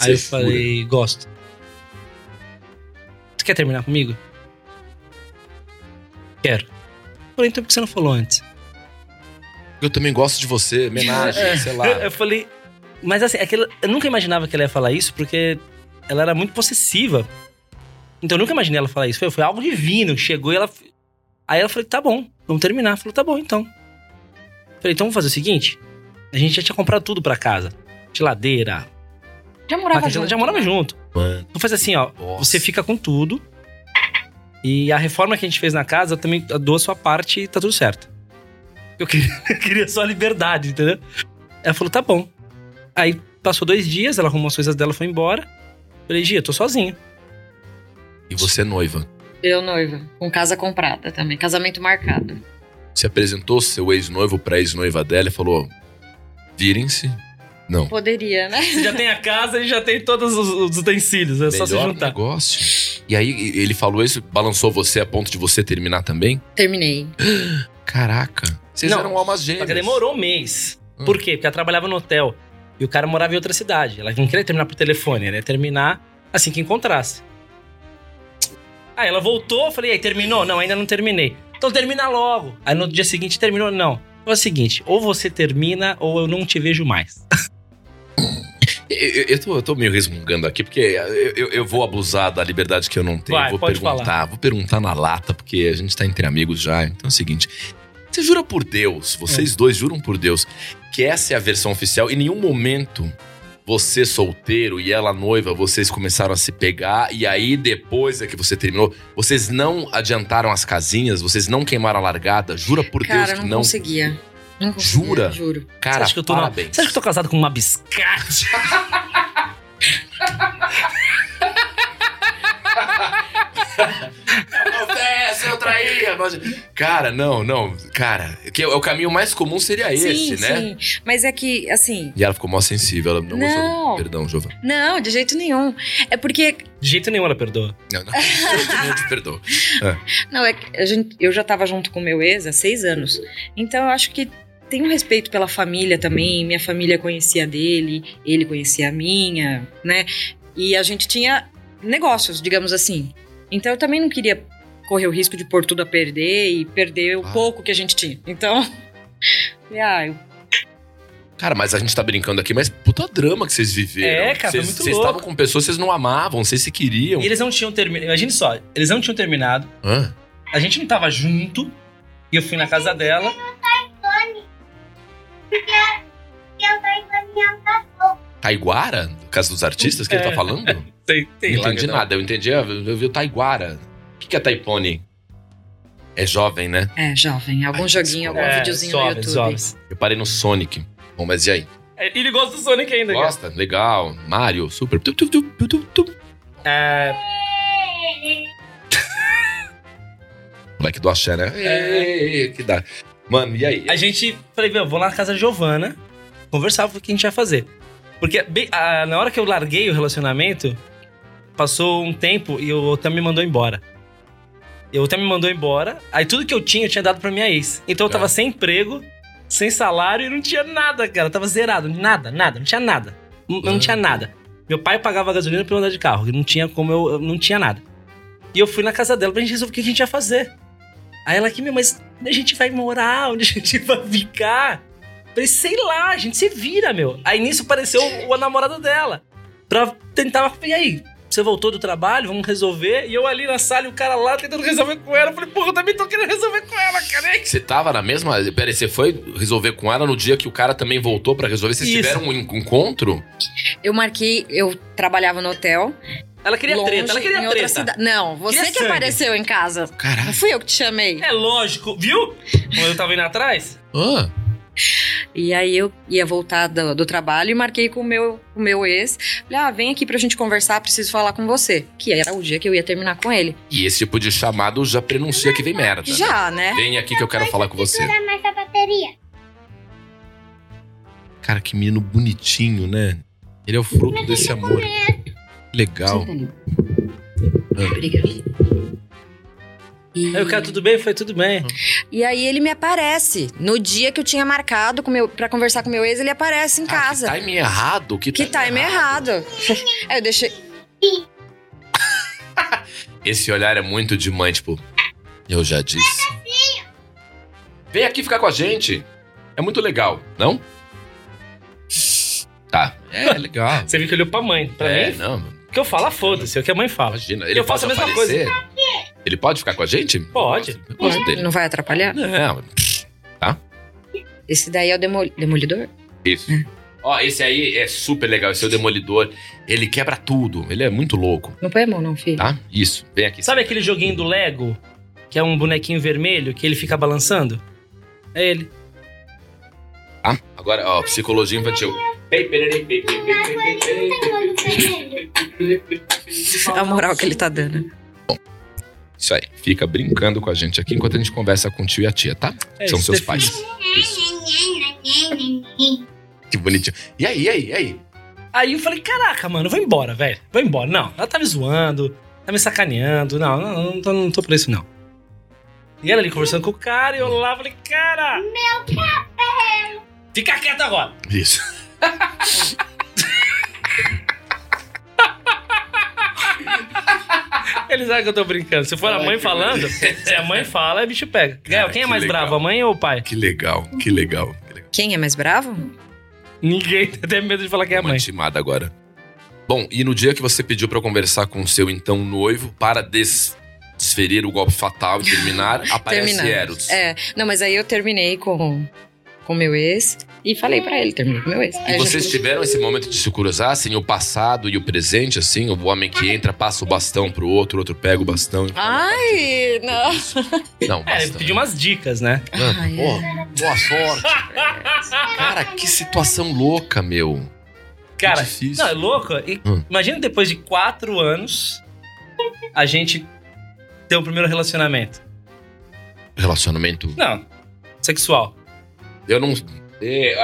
Aí eu
Você
falei: Gosto. Você quer terminar comigo? Quero. Eu falei: Então por que você não falou antes?
Eu também gosto de você, homenagem,
É.
sei lá.
Eu falei. Mas assim, aquilo, eu nunca imaginava que ela ia falar isso, porque ela era muito possessiva. Então eu nunca imaginei ela falar isso. Foi, foi algo divino que chegou e ela. Aí ela falou: tá bom, vamos terminar. Falou: tá bom então. Falei: então vamos fazer o seguinte: a gente já tinha comprado tudo pra casa: geladeira,
Já morava junto.
já morava
né?
junto.
Mano,
Então faz assim: ó,
nossa.
você fica com tudo. E a reforma que a gente fez na casa, eu também dou a sua parte e tá tudo certo. Eu queria, eu queria só a liberdade, entendeu? Ela falou, tá bom. Aí passou dois dias, ela arrumou as coisas dela foi embora. Falei, Gia, eu tô sozinho.
E você é noiva.
Eu noiva, com casa comprada também, casamento marcado.
Você apresentou seu ex-noivo pra ex-noiva dela e falou: virem-se. Não.
Poderia, né?
Você já tem a casa e já tem todos os, os utensílios, é só se
Melhor
juntar.
negócio. E aí ele falou isso, balançou você a ponto de você terminar também?
Terminei.
Caraca. Vocês
Não,
eram almas
Só
gêmeas.
que demorou um mês.
Hum.
Por quê? Porque ela trabalhava no hotel. E o cara morava em outra cidade. Ela não queria terminar por telefone, ela ia terminar assim que encontrasse. Aí ela voltou, eu falei, aí terminou? Não, ainda não terminei. Então termina logo. Aí no dia seguinte terminou? Não. É o seguinte, ou você termina ou eu não te vejo mais.
Eu, eu- eu tô, eu tô meio resmungando aqui, porque eu, eu- eu vou abusar da liberdade que eu não tenho.
Vai,
vou
pode
perguntar,
falar.
vou perguntar na lata, porque a gente tá entre amigos já. Então é o seguinte: você jura por Deus, vocês
É.
dois juram por Deus, que essa é a versão oficial? Em nenhum momento você solteiro e ela noiva, vocês começaram a se pegar, e aí depois é que você terminou, vocês não adiantaram as casinhas, vocês não queimaram a largada? Jura por
Cara,
Deus
não,
que não.
conseguia. Não conseguia,
Jura?
Juro.
Cara,
você, acha que eu tô na- você acha que eu tô casado com uma biscate?
Confessa, eu traía. mas- Cara, não, não. Cara, que é o caminho mais comum seria esse,
sim,
né?
sim. Mas é que, assim.
E ela ficou mó sensível. Ela não, gostou.
Não.
Perdão, Giovana.
Não, de jeito nenhum. É porque.
De jeito nenhum ela perdoa.
Não, não. Eu te perdoo.
Não, é que a gente, eu já tava junto com o meu ex há seis anos. Então eu acho que tem um respeito pela família também. Minha família conhecia dele, ele conhecia a minha, né? E a gente tinha negócios, digamos assim. Então eu também não queria correr o risco de pôr tudo a perder e perder o
Claro.
pouco que a gente tinha. Então. falei, ah, eu-
Cara, mas a gente tá brincando aqui, mas puta drama que vocês viveram.
É, cara, foi
Vocês
muito
Vocês estavam com pessoas que vocês não amavam, vocês se queriam.
E eles não tinham terminado. Imagine só, eles não tinham terminado.
Hã?
A gente não tava junto. E eu fui na casa dela.
Taiguara? Casa dos artistas que ele tá
É.
falando? Não
Tem, tem
entendi nada. Eu entendi, eu eu vi o Taiguara. O que que é Taipone? É jovem, né?
é, jovem. Algum
Ai,
joguinho, algum
desculpa.
videozinho no YouTube.
Eu parei no Sonic. Bom, mas e aí?
É, Ele gosta do Sonic ainda, cara.
Gosta? Legal. Mario, super. Tu, tu, tu, tu, tu, tu.
É,
Moleque do axé, né? Ei, que dá. Mano, e aí?
a gente. Falei, meu, vou lá na casa da Giovana conversar o que a gente vai fazer. Porque bem- a- na hora que eu larguei o relacionamento, passou um tempo e o Otam me mandou embora. E o Otam me mandou embora. Aí tudo que eu tinha, eu tinha dado pra minha ex. Então eu tava
Ah.
sem emprego, sem salário e não tinha nada, cara. Eu tava zerado. Nada, nada. Não tinha nada. Não, não
Ah.
tinha nada. Meu pai pagava gasolina pra eu andar de carro. Não tinha como eu. eu não tinha nada. E eu fui na casa dela pra gente resolver o que a gente ia fazer. Aí ela aqui, meu, mas onde a gente vai morar? Onde a gente vai ficar? Falei, sei lá, a gente se vira, meu. Aí nisso apareceu o, o namorado dela. Pra tentar. E aí? Você voltou do trabalho, vamos resolver. E eu ali na sala e o cara lá tentando resolver com ela. Eu falei, porra, eu também tô querendo resolver com ela, cara.
Você tava na mesma. Peraí, você foi resolver com ela no dia que o cara também voltou pra resolver? Vocês
Isso.
tiveram um en- encontro?
Eu marquei, eu trabalhava no hotel.
Ela queria
longe,
treta, ela
em
queria
outra
treta.
cidade. Não, você
Queria
que
sangue.
apareceu em casa. Não
Caraca.
fui eu que te chamei.
É lógico, viu? Quando eu tava indo atrás.
Ah,
E aí eu ia voltar do, do trabalho e marquei com o meu, o meu ex. Falei, ah, vem aqui pra gente conversar, preciso falar com você. Que era o dia que eu ia terminar com ele.
e esse tipo de chamado já prenuncia que vem merda. né?
Já, né?
Vem aqui que eu quero falar com você.
Mais a bateria.
Cara, que menino bonitinho, né? Ele é o fruto desse amor. Legal. Ah.
Obrigada. E...
Aí o cara, tudo bem? Foi tudo bem.
e aí ele me aparece. No dia que eu tinha marcado com meu, pra conversar com meu ex, ele aparece em
Ah,
casa.
que time errado. Que,
Que time errado. Aí eu deixei.
Esse olhar é muito de mãe, tipo, eu já disse. Vem aqui ficar com a gente. É muito legal, não? Tá. É legal.
Você viu que olhou pra mãe. Pra
é,
mim,
não,
que eu falo, foda-se. É o que a mãe fala.
imagina. Ele
Eu faço
pode
a mesma
aparecer? Ele pode ficar com a gente?
Pode.
Gosto dele.
Não vai atrapalhar?
Não,
Esse daí é o demol- demolidor?
isso. Ó, esse aí é super legal, esse é o Demolidor. Ele quebra tudo, ele é muito louco,
Não põe a mão, não, filho.
tá? Isso, vem aqui.
Sabe aquele joguinho do Lego? Que é um bonequinho vermelho que ele fica balançando? É ele.
Tá? Agora, ó, psicologia infantil.
A moral que ele tá dando.
Isso aí, fica brincando com a gente aqui enquanto a gente conversa com o tio e a tia, tá?
É
São seus
ter
pais. Isso. Que bonitinho. E aí, e aí, e aí?
Aí eu falei, caraca, mano, vou embora, velho. Vou embora. Não, ela tá me zoando, tá me sacaneando. Não, não, não tô, não tô pra isso, não. E ela ali conversando com o cara e eu lá falei, cara. Meu café! Fica quieto agora!
Isso.
Eles sabem que eu tô brincando. Se for a
Ai,
mãe
que
falando, se a mãe fala, é bicho pega. Gael, quem é mais
legal.
bravo, a mãe ou o pai?
Que legal, que legal. Que legal.
Quem é mais bravo?
Ninguém tem até medo de falar quem é a
Uma
mãe.
intimada agora. Bom, e no dia que você pediu pra eu conversar com o seu então noivo para des- desferir o golpe fatal e terminar, aparece
Terminar.
Eros.
É, não, mas aí eu terminei com com meu ex e falei pra ele, terminei com meu ex.
E vocês tiveram esse momento de se cruzar, assim, o passado e o presente, assim? O homem que entra, passa o bastão pro outro, o outro pega o bastão e fala,
Ai, não.
Não,
É, ele pediu umas dicas, né?
Mano,
Ai,
porra, boa sorte. Cara, que situação louca, meu.
Cara,
difícil.
não, é louco. E-
Hum.
Imagina depois de quatro anos a gente ter o primeiro relacionamento.
Relacionamento.
Não, sexual.
Eu não.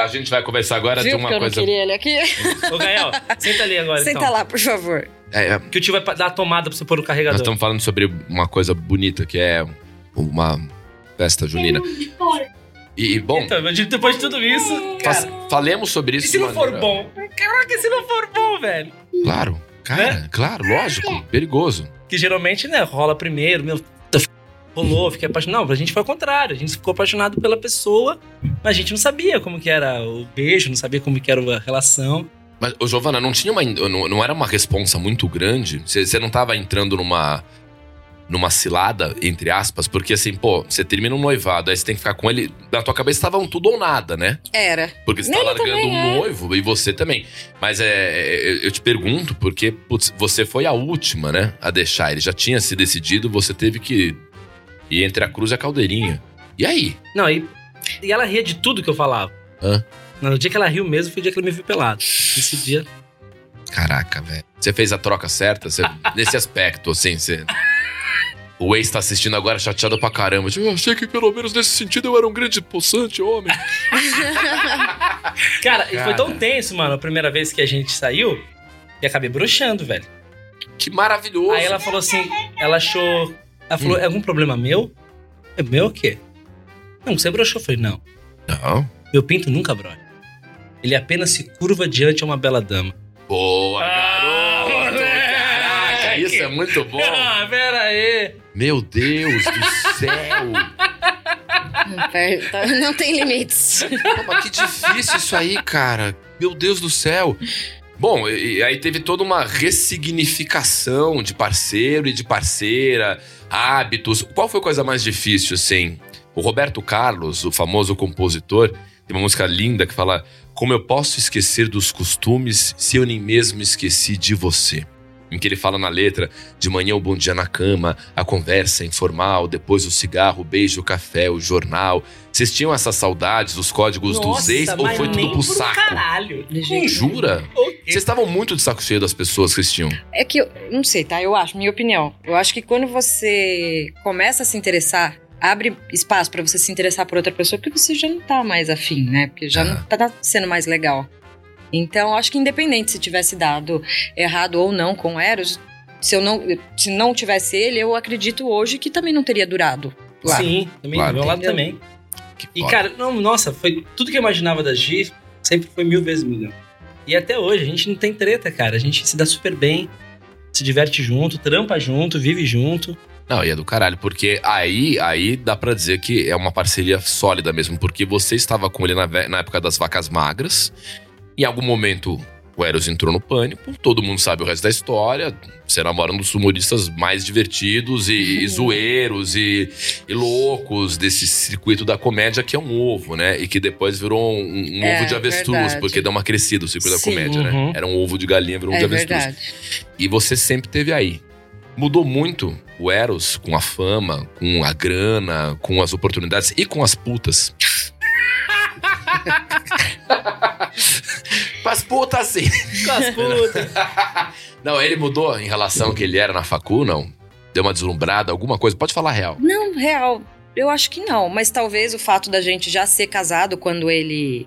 A gente vai conversar agora de
Viu
uma
porque eu
coisa.
não queria ele aqui?
Ô, Gael, senta ali agora,
Senta
então.
lá, por favor.
É, é,
Que o tio vai dar a tomada pra você pôr o
nós
carregador.
estamos falando sobre uma coisa bonita que é uma festa junina. E, bom,
Então, depois de tudo isso, cara.
falemos sobre
E
isso.
se
de
não for bom? Caraca, e se não for bom, velho?
Claro, cara,
Né?
claro, lógico, perigoso.
Que geralmente, né, rola primeiro, meu. Rolou, fiquei apaixonado. Não, a gente foi ao contrário. A gente ficou apaixonado pela pessoa, mas a gente não sabia como que era o beijo, não sabia como que era a relação.
Mas, ô, Giovana, não tinha uma. Não, não era uma responsa muito grande? Você você não tava entrando numa. numa cilada, entre aspas, porque assim, pô, você termina um noivado, aí você tem que ficar com ele. Na tua cabeça tava um tudo ou nada, né?
Era.
Porque você tá largando um
é.
noivo e você também. Mas é, é, eu te pergunto, porque putz, você foi a última, né? A deixar. Ele já tinha se decidido, você teve que ir entre a cruz e a caldeirinha. E aí?
Não, e, e ela ria de tudo que eu falava.
Hã?
Não, No dia que ela riu mesmo foi o dia que ela me viu pelado. Esse dia.
Caraca, velho. Você fez a troca certa? Você- nesse aspecto, assim, você. O ex tá assistindo agora chateado pra caramba. Tipo, Eu achei que pelo menos nesse sentido eu era um grande possante homem.
Cara, e foi
Cara.
tão tenso, mano, a primeira vez que a gente saiu, e acabei broxando, velho.
Que maravilhoso.
Aí ela falou assim, ela achou. Ela falou, é algum problema meu? É meu o quê? Não, você broxou. Eu falei, não.
Não.
Meu pinto nunca brocha. Ele apenas se curva diante a uma bela dama.
Boa,
Ah,
garoto. Caraca, isso é muito bom.
Ah, pera aí.
Meu Deus do céu.
Não, tá- tem limites.
Pô, mas que difícil isso aí, cara. Meu Deus do céu. Bom, e, aí teve toda uma ressignificação de parceiro e de parceira, hábitos. Qual foi a coisa mais difícil, assim? O Roberto Carlos, o famoso compositor, tem uma música linda que fala: Como eu posso esquecer dos costumes se eu nem mesmo esqueci de você? Em que ele fala na letra: de manhã o bom dia na cama, a conversa informal, depois o cigarro, o beijo, o café, o jornal. Vocês tinham essas saudades, os códigos dos ex, ou foi tudo pro saco?
caralho.
Jeito
Jura? Vocês estavam muito de saco cheio das pessoas que vocês tinham.
É que, eu não sei, tá? Eu acho, minha opinião. Eu acho que quando você começa a se interessar, abre espaço pra você se interessar por outra pessoa, porque você já não tá mais afim, né? Porque já não tá sendo mais legal. Então, eu acho que independente se tivesse dado errado ou não com o Eros, se eu não, se não tivesse ele, eu acredito hoje que também não teria durado. Lá.
Sim, também,
Claro.
do meu lado
Entendeu?
também.
Que
E,
foda.
cara, não, nossa, foi tudo que eu imaginava da Gi, sempre foi mil vezes melhor. E até hoje, a gente não tem treta, cara. A gente se dá super bem, se diverte junto, trampa junto, vive junto.
Não, e é do caralho, porque aí, aí dá pra dizer que é uma parceria sólida mesmo, porque você estava com ele na, na época das vacas magras, em algum momento o Eros entrou no pânico, todo mundo sabe o resto da história, você namora um dos humoristas mais divertidos e, e zoeiros e, e loucos desse circuito da comédia que é um ovo, né? E que depois virou um, um
É,
ovo de avestruz,
verdade.
porque deu uma crescida o circuito
Sim,
da comédia,
uhum.
né? Era um ovo de galinha, virou um de
É
avestruz.
verdade.
E você sempre teve aí. Mudou muito o Eros com a fama, com a grana, com as oportunidades e com as putas. Com as putas, sim.
Com as putas.
Não, ele mudou em relação ao que ele era na facu, não? Deu uma deslumbrada, alguma coisa? Pode falar real.
Não, real. Eu acho que não, mas talvez o fato da gente já ser casado quando ele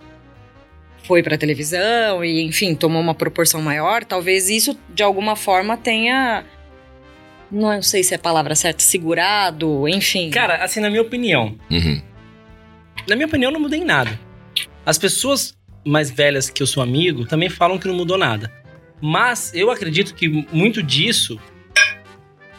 foi pra televisão e, enfim, tomou uma proporção maior, talvez isso de alguma forma tenha. Não sei se é a palavra certa, segurado, enfim.
Cara, assim, na minha opinião,
Uhum.
na minha opinião, não mudei em nada. As pessoas mais velhas que eu sou amigo também falam que não mudou nada. Mas eu acredito que muito disso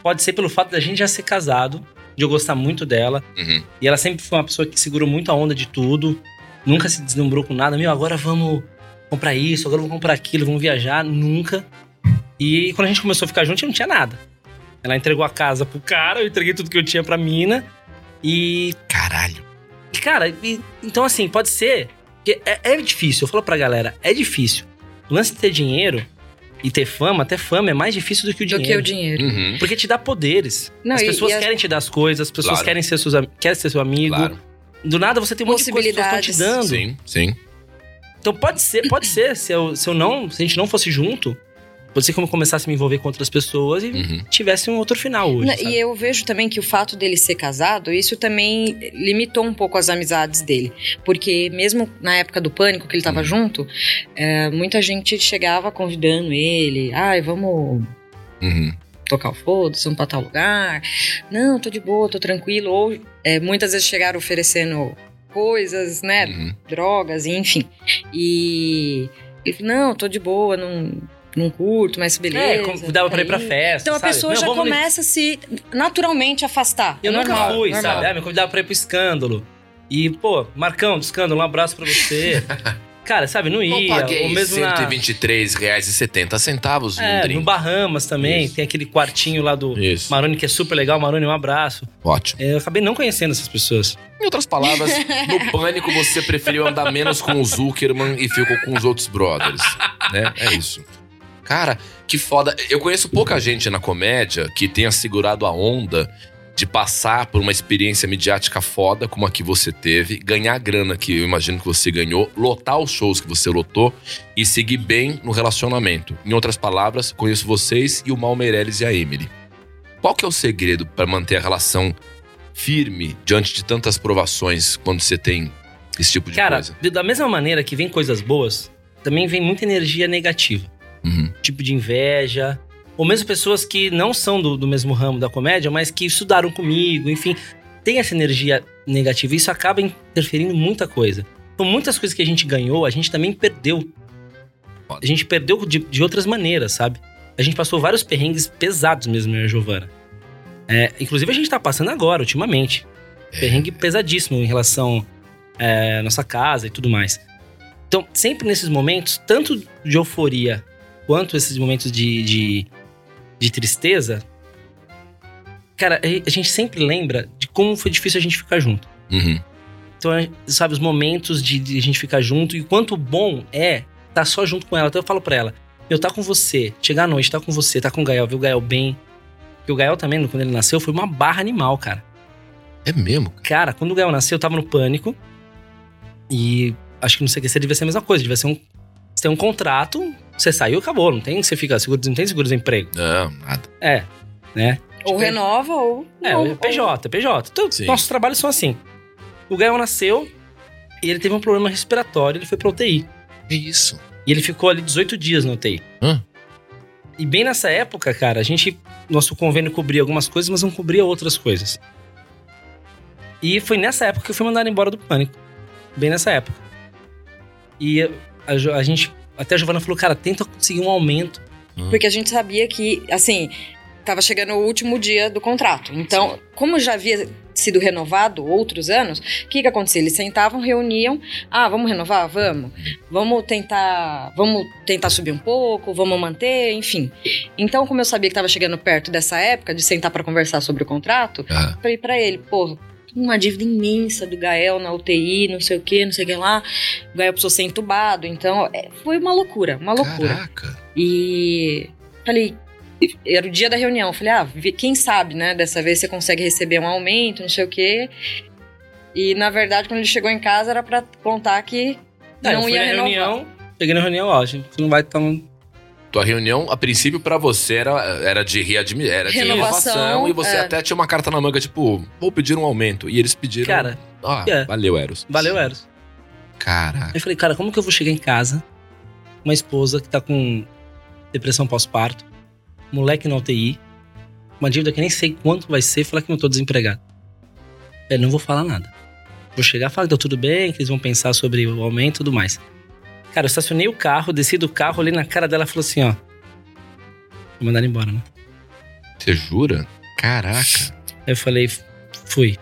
pode ser pelo fato da gente já ser casado, de eu gostar muito dela.
Uhum.
E ela sempre foi uma pessoa que segurou muito a onda de tudo. Nunca se deslumbrou com nada. Meu, agora vamos comprar isso, agora vamos comprar aquilo, vamos viajar. Nunca. E quando a gente começou a ficar junto, não tinha nada. Ela entregou a casa pro cara, eu entreguei tudo que eu tinha pra mina. E
Caralho.
e, cara, e- então assim, pode ser. Que é, é difícil, eu falo pra galera, é difícil. O lance de ter dinheiro e ter fama, ter fama é mais difícil do que o
do
dinheiro.
que o dinheiro.
Uhum.
Porque te dá poderes.
Não,
as pessoas
e as-
querem te dar as coisas, as pessoas
Claro.
querem ser, seus, querem ser seu amigo.
Claro.
Do nada você tem um monte de coisas que estão te dando.
Sim, sim.
Então pode ser, pode ser. Se eu, se eu não, se a gente não fosse junto, pode ser que eu começasse a me envolver com outras pessoas e
Uhum.
tivesse um outro final hoje.
Não? E eu vejo também que o fato dele ser casado, isso também limitou um pouco as amizades dele. Porque mesmo na época do pânico que ele tava
Uhum.
junto, é, muita gente chegava convidando ele. Ai, vamos
Uhum.
tocar o foda-se, vamos pra tal lugar. Não, tô de boa, tô tranquilo. Ou é, muitas vezes chegaram oferecendo coisas, né?
Uhum.
Drogas, enfim. E ele não, tô de boa, não, não curto, mas beleza.
É, convidava pra ir pra festa.
Então a
sabe?
pessoa
Meu,
já começa a se naturalmente afastar.
Eu
É
nunca
normal,
fui,
normal.
sabe? Ah, me convidava pra ir pro escândalo. E, pô, Marcão, do escândalo, um abraço pra você. Cara, sabe, não
Eu
ia.
paguei
Ou mesmo na,
R$123,70
é,
num
no
drink.
Bahamas também,
Isso.
tem aquele quartinho lá do
Isso.
Maroni que é super legal. Maroni, um abraço.
Ótimo.
É, Eu acabei não conhecendo essas pessoas.
Em outras palavras, no pânico você preferiu andar menos com o Zuckerman e ficou com os outros brothers, né? É isso. Cara, que foda. Eu conheço pouca gente na comédia que tenha segurado a onda de passar por uma experiência midiática foda como a que você teve, ganhar a grana que eu imagino que você ganhou, lotar os shows que você lotou e seguir bem no relacionamento. Em outras palavras, conheço vocês e o Mal Meirelles e a Emily. Qual que é o segredo para manter a relação firme diante de tantas provações quando você tem esse tipo de
Cara,
coisa?
de- da mesma maneira que vem coisas boas, também vem muita energia negativa.
Uhum.
Tipo de inveja. Ou mesmo pessoas que não são do, do mesmo ramo da comédia, mas que estudaram comigo, enfim. Tem essa energia negativa e isso acaba interferindo em muita coisa. Então, muitas coisas que a gente ganhou, a gente também perdeu. A gente perdeu de, de outras maneiras, sabe? A gente passou vários perrengues pesados mesmo, eu e a Giovana. É, inclusive, a gente tá passando agora, ultimamente. Perrengue pesadíssimo em relação é, à nossa casa e tudo mais. Então, sempre nesses momentos, tanto de euforia quanto esses momentos de, de, de tristeza, cara, a gente sempre lembra de como foi difícil a gente ficar junto.
Uhum.
Então, sabe, os momentos de, de a gente ficar junto e quanto bom é estar só junto com ela. Então eu falo pra ela, eu tá com você, chegar à noite, tá com você, tá com o Gael, ver o Gael bem. E o Gael também, quando ele nasceu, foi uma barra animal, cara.
É mesmo? cara?
Cara, quando o Gael nasceu, eu tava no pânico. E acho que no CQC devia ser a mesma coisa. Devia ser um. Você tem um contrato, você saiu, acabou. Não tem, você fica seguro, não tem seguro-desemprego.
Não, nada.
É, né?
Ou renova ou.
É,
não,
é PJ, PJ. Então, nossos trabalhos são assim. O Gael nasceu e ele teve um problema respiratório, ele foi pra UTI.
É isso.
E ele ficou ali 18 dias na UTI.
Hã?
E bem nessa época, cara, a gente. Nosso convênio cobria algumas coisas, mas não cobria outras coisas. E foi nessa época que eu fui mandado embora do pânico. Bem nessa época. E a, a gente. Até a Giovana falou, cara, tenta conseguir um aumento.
Porque a gente sabia que, assim, tava chegando o último dia do contrato. Então, como já havia sido renovado outros anos, o que que acontecia? Eles sentavam, reuniam, ah, vamos renovar? Vamos. Vamos tentar, vamos tentar subir um pouco, vamos manter, enfim. Então, como eu sabia que tava chegando perto dessa época de sentar para conversar sobre o contrato,
Ah,
falei pra ele, pô, uma dívida imensa do Gael na UTI, não sei o que, não sei o que lá. O Gael precisou ser entubado, então é, foi uma loucura, uma loucura.
caraca.
E falei, era o dia da reunião. Falei, ah, quem sabe, né? Dessa vez você consegue receber um aumento, não sei o quê. E na verdade, quando ele chegou em casa, era pra contar que não
fui
ia
na
renovar.
reunião, cheguei na reunião, ó, a gente não vai estar.
Tua reunião, a princípio, pra você era, era de readmi era de
Renovação,
renovação. E você
é.
até tinha uma carta na manga, tipo, vou pedir um aumento. E eles pediram.
Cara,
ah,
é.
valeu, Eros.
valeu, Eros.
Caraca.
Eu falei, cara, como que eu vou chegar em casa, uma esposa que tá com depressão pós-parto, moleque na UTI, uma dívida que nem sei quanto vai ser, falar que não tô desempregado. Eu não vou falar nada. Vou chegar, falar que deu tudo bem, que eles vão pensar sobre o aumento e tudo mais. Cara, eu estacionei o carro, desci do carro, olhei na cara dela e falou assim, ó. Vou mandar ela embora, né?
Você jura? Caraca.
Aí eu falei, fui.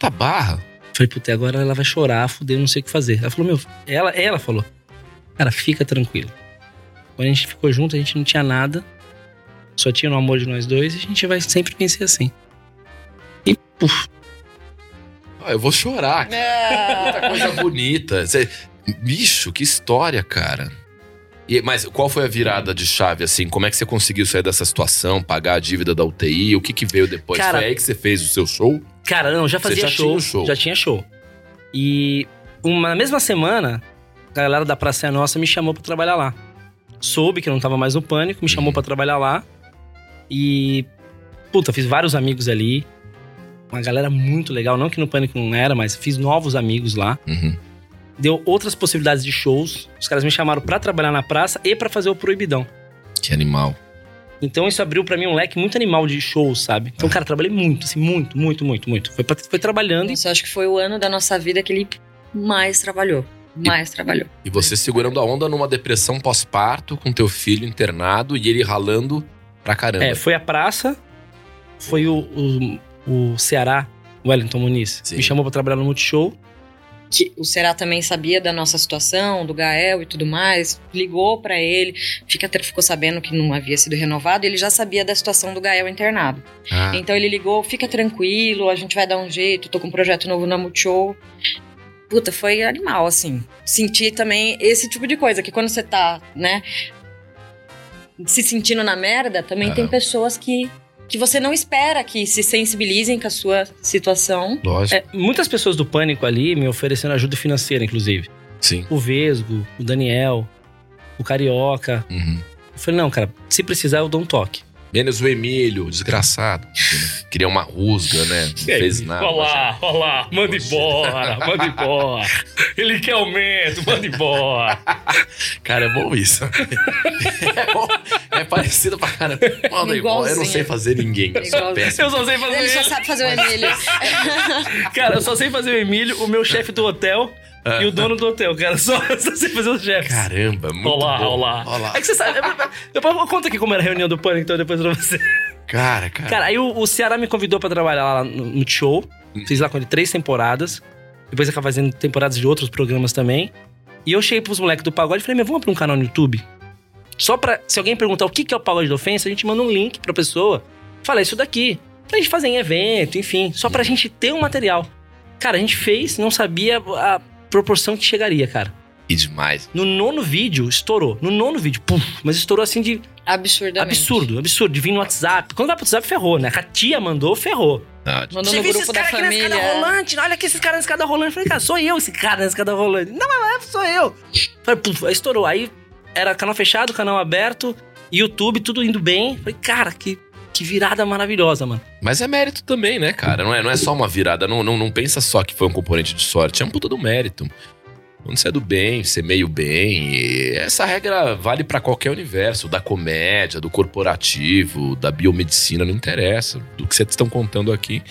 Tá barra.
Falei, puta, agora ela vai chorar, fuder, não sei o que fazer. Ela falou, meu, ela, ela falou, cara, fica tranquilo. Quando a gente ficou junto, a gente não tinha nada, só tinha no amor de nós dois, e a gente vai sempre vencer assim. E, puf,
Ah, eu vou chorar.
Ah,
Muita coisa bonita. Você- Bicho, que história, cara. E, mas qual foi a virada de chave, assim? Como é que você conseguiu sair dessa situação, pagar a dívida da UTI? O que, que veio depois?
Cara-
foi aí que você fez o seu show?
cara, não, já fazia
já
show,
tinha show.
já tinha show. E uma na mesma semana, a galera da Praça é Nossa me chamou pra trabalhar lá. Soube que eu não tava mais no pânico, me chamou
Uhum.
pra trabalhar lá. E, puta, fiz vários amigos ali. Uma galera muito legal, não que no pânico não era, mas fiz novos amigos lá.
Uhum.
Deu outras possibilidades de shows. Os caras me chamaram pra trabalhar na praça e pra fazer o Proibidão.
Que animal.
Então isso abriu pra mim um leque muito animal de shows, sabe? Então, cara, trabalhei muito, assim, muito, muito, muito, muito. Foi, pra- foi trabalhando e
eu acho que foi o ano da nossa vida que ele mais trabalhou. Mais trabalhou.
E você segurando a onda numa depressão pós-parto, com teu filho internado e ele ralando pra caramba.
É, foi a praça, foi o, o, o Ceará, o Wellington Muniz,
Sim.
me chamou pra trabalhar no Multishow.
Que o Será também sabia da nossa situação, do Gael e tudo mais, ligou pra ele, fica, ficou sabendo que não havia sido renovado, ele já sabia da situação do Gael internado.
Ah,
Então ele ligou, fica tranquilo, a gente vai dar um jeito, tô com um projeto novo na Multishow. Puta, foi animal, assim. Sentir também esse tipo de coisa, que quando você tá, né, se sentindo na merda, também
Aham.
tem pessoas que, que você não espera que se sensibilizem com a sua situação.
lógico.
É, muitas pessoas do Pânico ali me oferecendo ajuda financeira, inclusive.
Sim.
O Vesgo, o Daniel, o Carioca.
Uhum.
Eu falei, não, cara, se precisar eu dou um toque.
Menos o Emílio, desgraçado. Queria uma rusga, né? Não fez nada.
Olha lá, olha lá, manda embora, manda embora. Ele quer aumento, manda embora.
Cara, é bom isso. é, bom. É parecido pra caramba. Manda embora. Eu não sei fazer ninguém. Eu sou
Igualzinho.
péssimo.
Eu só sei fazer
Ele só sabe fazer o Emílio.
Cara, eu só sei fazer o Emílio, o meu chefe do hotel e o dono do hotel, cara. Só, só sei fazer os chefes.
Caramba, muito
Olá,
bom.
olá.
Olá.
É que você sabe. Depois eu conto aqui como era a reunião do pânico, então depois pra você.
Cara, cara.
Cara, aí o, o Ceará me convidou pra trabalhar lá no, no show. Fiz lá com ele três temporadas. Depois acaba fazendo temporadas de outros programas também. E eu cheguei pros moleques do pagode e falei, meu, vamos abrir um canal no YouTube? Só pra, se alguém perguntar o que que é o pagode da ofensa, a gente manda um link pra pessoa. Fala "É isso daqui. Pra gente fazer em evento, enfim. Só pra gente ter um material. Cara, a gente fez, não sabia a proporção que chegaria, cara.
E demais.
No nono vídeo, estourou. No nono vídeo, puf, mas estourou assim de
Absurdamente.
absurdo, absurdo. De vir no WhatsApp. Quando vai pro WhatsApp, ferrou, né? A tia mandou, ferrou.
Ah,
Mandou no grupo da
aqui na escada
família.
rolante? Olha aqui esses caras na escada rolante. Eu falei, cara, sou eu esse cara na escada rolante. Não, mas é, sou eu. Falei, puf, aí estourou. Aí era canal fechado, canal aberto, YouTube, tudo indo bem. Falei, cara, que, que virada maravilhosa, mano.
Mas é mérito também, né, cara? Não é, não é só uma virada. Não, não, não pensa só que foi um componente de sorte. É um puta do mérito. Quando você é do bem, você é meio bem. e essa regra vale pra qualquer universo. Da comédia, do corporativo, da biomedicina, não interessa. Do que vocês estão contando aqui.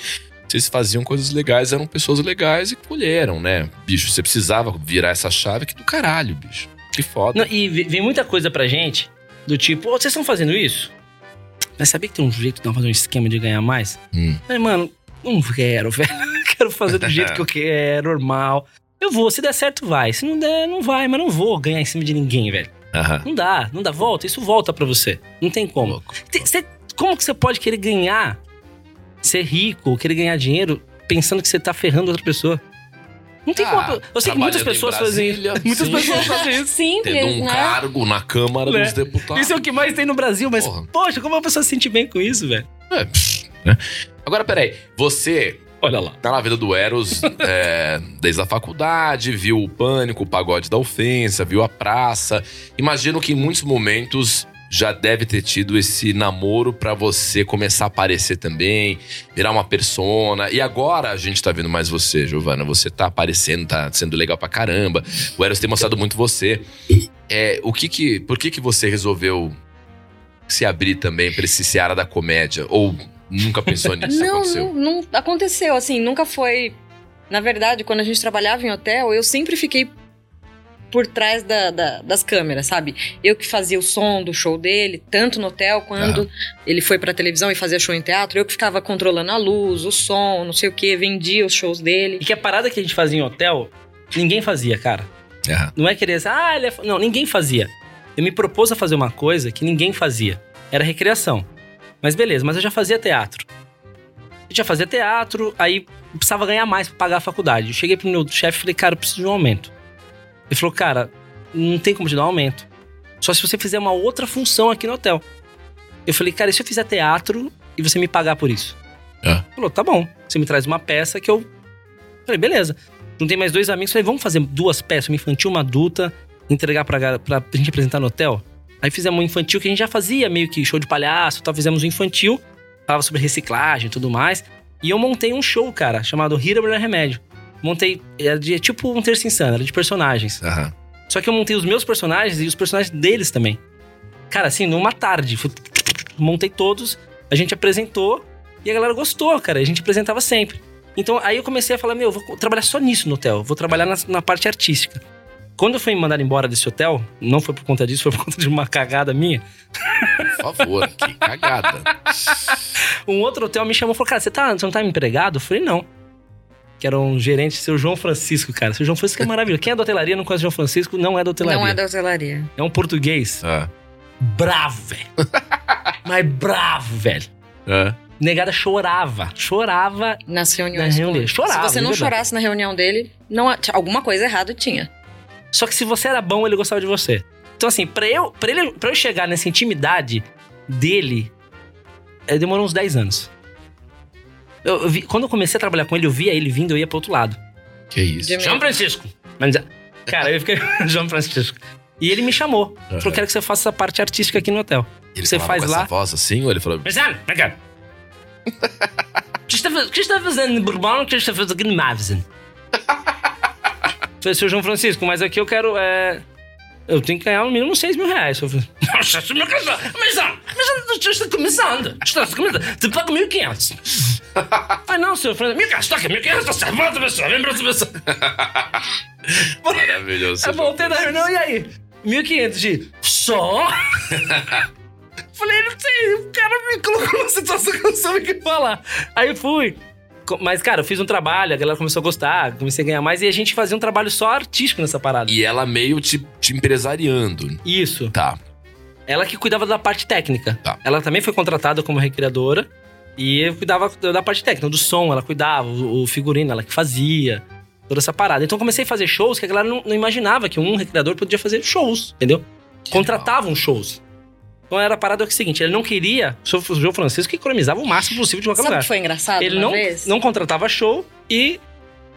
Vocês faziam coisas legais, eram pessoas legais e colheram, né? Bicho, você precisava virar essa chave que do caralho, bicho. Que foda.
Não, e ve- vem muita coisa pra gente, do tipo, "Ô, vocês estão fazendo isso? Mas sabia que tem um jeito de não fazer um esquema de ganhar mais?
Hum.
Falei, mano, não quero, velho. quero fazer do jeito que eu quero, normal. Eu vou, se der certo, vai. Se não der, não vai, mas não vou ganhar em cima de ninguém, velho.
Aham.
Não dá, não dá volta, isso volta pra você. Não tem como.
Louco.
Tem- cê- como que você pode querer ganhar, ser rico, querer ganhar dinheiro, pensando que você tá ferrando outra pessoa? Não tem
Ah,
como. Eu sei que muitas pessoas fazem isso. Muitas
sim.
pessoas fazem isso.
Simples,
Tendo um
né?
cargo na Câmara
Né?
dos Deputados.
Isso é o que mais tem no Brasil, mas,
Porra.
poxa, como a pessoa se sente bem com isso, velho?
É, né? Agora, peraí. Você
Olha lá.
tá na vida do Eros é, desde a faculdade, viu o pânico, o pagode da ofensa, viu a praça. Imagino que em muitos momentos já deve ter tido esse namoro pra você começar a aparecer também, virar uma persona. E agora a gente tá vendo mais você, Giovana. Você tá aparecendo, tá sendo legal pra caramba. O Eros tem mostrado muito você. É, o que que, por que que você resolveu se abrir também pra esse seara da comédia? Ou nunca pensou nisso?
Não,
aconteceu?
não, não aconteceu, assim, nunca foi. Na verdade, quando a gente trabalhava em hotel, eu sempre fiquei por trás da- da- das câmeras, sabe? Eu que fazia o som do show dele, tanto no hotel quando ele foi pra televisão e fazia show em teatro, eu que ficava controlando a luz, o som, não sei o que, vendia os shows dele.
E que a parada que a gente fazia em hotel, ninguém fazia, cara.
Aham.
Não é querer dizer, ah, ele é... f-". Não, ninguém fazia. Eu me propus a fazer uma coisa que ninguém fazia. Era recreação. Mas beleza, mas eu já fazia teatro. Eu já fazia teatro, aí precisava ganhar mais pra pagar a faculdade. Eu cheguei pro meu chefe e falei, cara, eu preciso de um aumento. Ele falou, cara, não tem como te dar um aumento. Só se você fizer uma outra função aqui no hotel. Eu falei, cara, e se eu fizer teatro e você me pagar por isso?
É.
Ele falou, tá bom. Você me traz uma peça que eu. Falei, beleza. Juntei mais dois amigos, falei, vamos fazer duas peças, uma infantil, uma adulta, entregar pra, pra gente apresentar no hotel. Aí fizemos um infantil que a gente já fazia meio que show de palhaço, tal. Fizemos um infantil, falava sobre reciclagem e tudo mais. E eu montei um show, cara, chamado Hira Mulher Remédio. Montei, era de, tipo um terço insano, era de personagens.
Aham.
Só que eu montei os meus personagens e os personagens deles também. Cara, assim, numa tarde. fui- Montei todos, a gente apresentou e a galera gostou, cara. A gente apresentava sempre. Então aí eu comecei a falar: meu, eu vou trabalhar só nisso no hotel, vou trabalhar na, na parte artística. Quando eu fui mandado embora desse hotel, não foi por conta disso, foi por conta de uma cagada minha.
Por favor, que cagada.
Um outro hotel me chamou e falou: Cara, você, tá, você não tá empregado? Eu falei: Não. Que era um gerente, seu João Francisco, cara. Seu João Francisco é maravilhoso. Quem é da hotelaria não conhece o João Francisco, não é da hotelaria.
Não é da hotelaria.
É um português
Ah,
bravo, velho. Mas bravo, velho.
ah.
Negada chorava. Chorava.
Nas reuniões.
Dele. Chorava,
Se você
de
não chorasse na reunião dele, não, alguma coisa errada tinha.
Só que se você era bom, ele gostava de você. Então, assim, pra eu, pra ele, pra eu chegar nessa intimidade dele, eh, demorou uns 10 anos. Eu, eu vi- quando eu comecei a trabalhar com ele, eu via ele vindo, eu ia pro outro lado.
Que isso.
João Francisco. Mas, cara, eu fiquei. João Francisco. E ele me chamou. Falou:
Aham.
quero que você faça essa parte artística aqui no hotel.
Ele
Você faz
com
lá?
essa voz assim, ou ele falou...
Prezano, vem cá. O que que está fazendo em Bourbon? O que está fazendo aqui em Mavesen? Falei, seu João Francisco, mas aqui eu quero. É... Eu tenho que ganhar no mínimo 6 mil reais. Eu falei, Nossa, isso me casou. Mas, ó, mas você está começando. Está começando. Você paga 1.500. Falei, não, senhor Francisco. 1.500, toca 1.500, tá certo. Volta, pessoal. Lembra essa pessoa.
Maravilhoso.
Eu voltei da reunião e aí? 1.500 de só? Falei, não sei, o cara me colocou numa situação que eu não sabia o que falar. Aí eu fui, mas, cara, eu fiz um trabalho, a galera começou a gostar, comecei a ganhar mais e a gente fazia um trabalho só artístico nessa parada.
E ela meio te, te empresariando.
Isso.
Tá.
Ela que cuidava da parte técnica.
Tá.
Ela também foi contratada como recreadora e eu cuidava da parte técnica, do som, ela cuidava, o figurino, ela que fazia, toda essa parada. Então eu comecei a fazer shows que a galera não, não imaginava que um recreador podia fazer shows, entendeu? Contratavam shows. Então era a parada é o seguinte, ele não queria, o João Francisco que economizava o máximo possível de qualquer
Sabe o
lugar.
que foi engraçado
Ele
uma
não,
vez?
não contratava show e,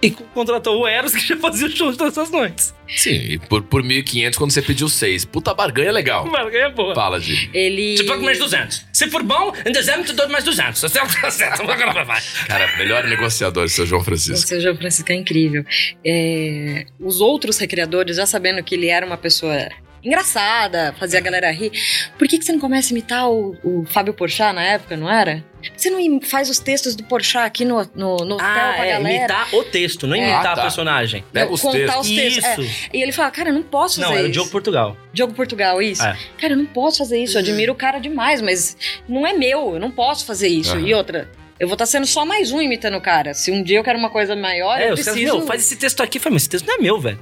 e contratou o Eros que já fazia shows todas as noites.
Sim, e por, por 1.500 quando você pediu 6. Puta barganha legal.
Barganha boa.
Fala, Gi.
Ele...
Você paga mais 200. Se for bom, em dezembro te dou mais 200. Você tá certo. Agora vai.
Cara, melhor negociador, seu João
O
Francisco.
seu João Francisco é incrível. É, os outros recreadores, já sabendo que ele era uma pessoa engraçada, fazia a galera rir, por que, que você não começa a imitar o, o Fábio Porchat na época, não era? Você não faz os textos do Porchat aqui no, no, no hotel
Ah,
pra
é,
galera?
imitar o texto, não
É.
imitar
Ah,
a
tá.
personagem.
Pega os
contar
textos.
os textos.
Isso.
É. E ele fala, cara, eu não posso fazer
Não, era o
isso.
Diogo Portugal.
Diogo Portugal, isso.
É.
Cara, eu não posso fazer isso. Eu admiro o cara demais, mas não é meu. Eu não posso fazer isso.
Aham.
E outra, eu vou estar sendo só mais um imitando o cara. Se um dia eu quero uma coisa maior,
É,
eu
caras,
preciso...
meu, faz esse texto aqui. Falei, mas esse texto não é meu, velho.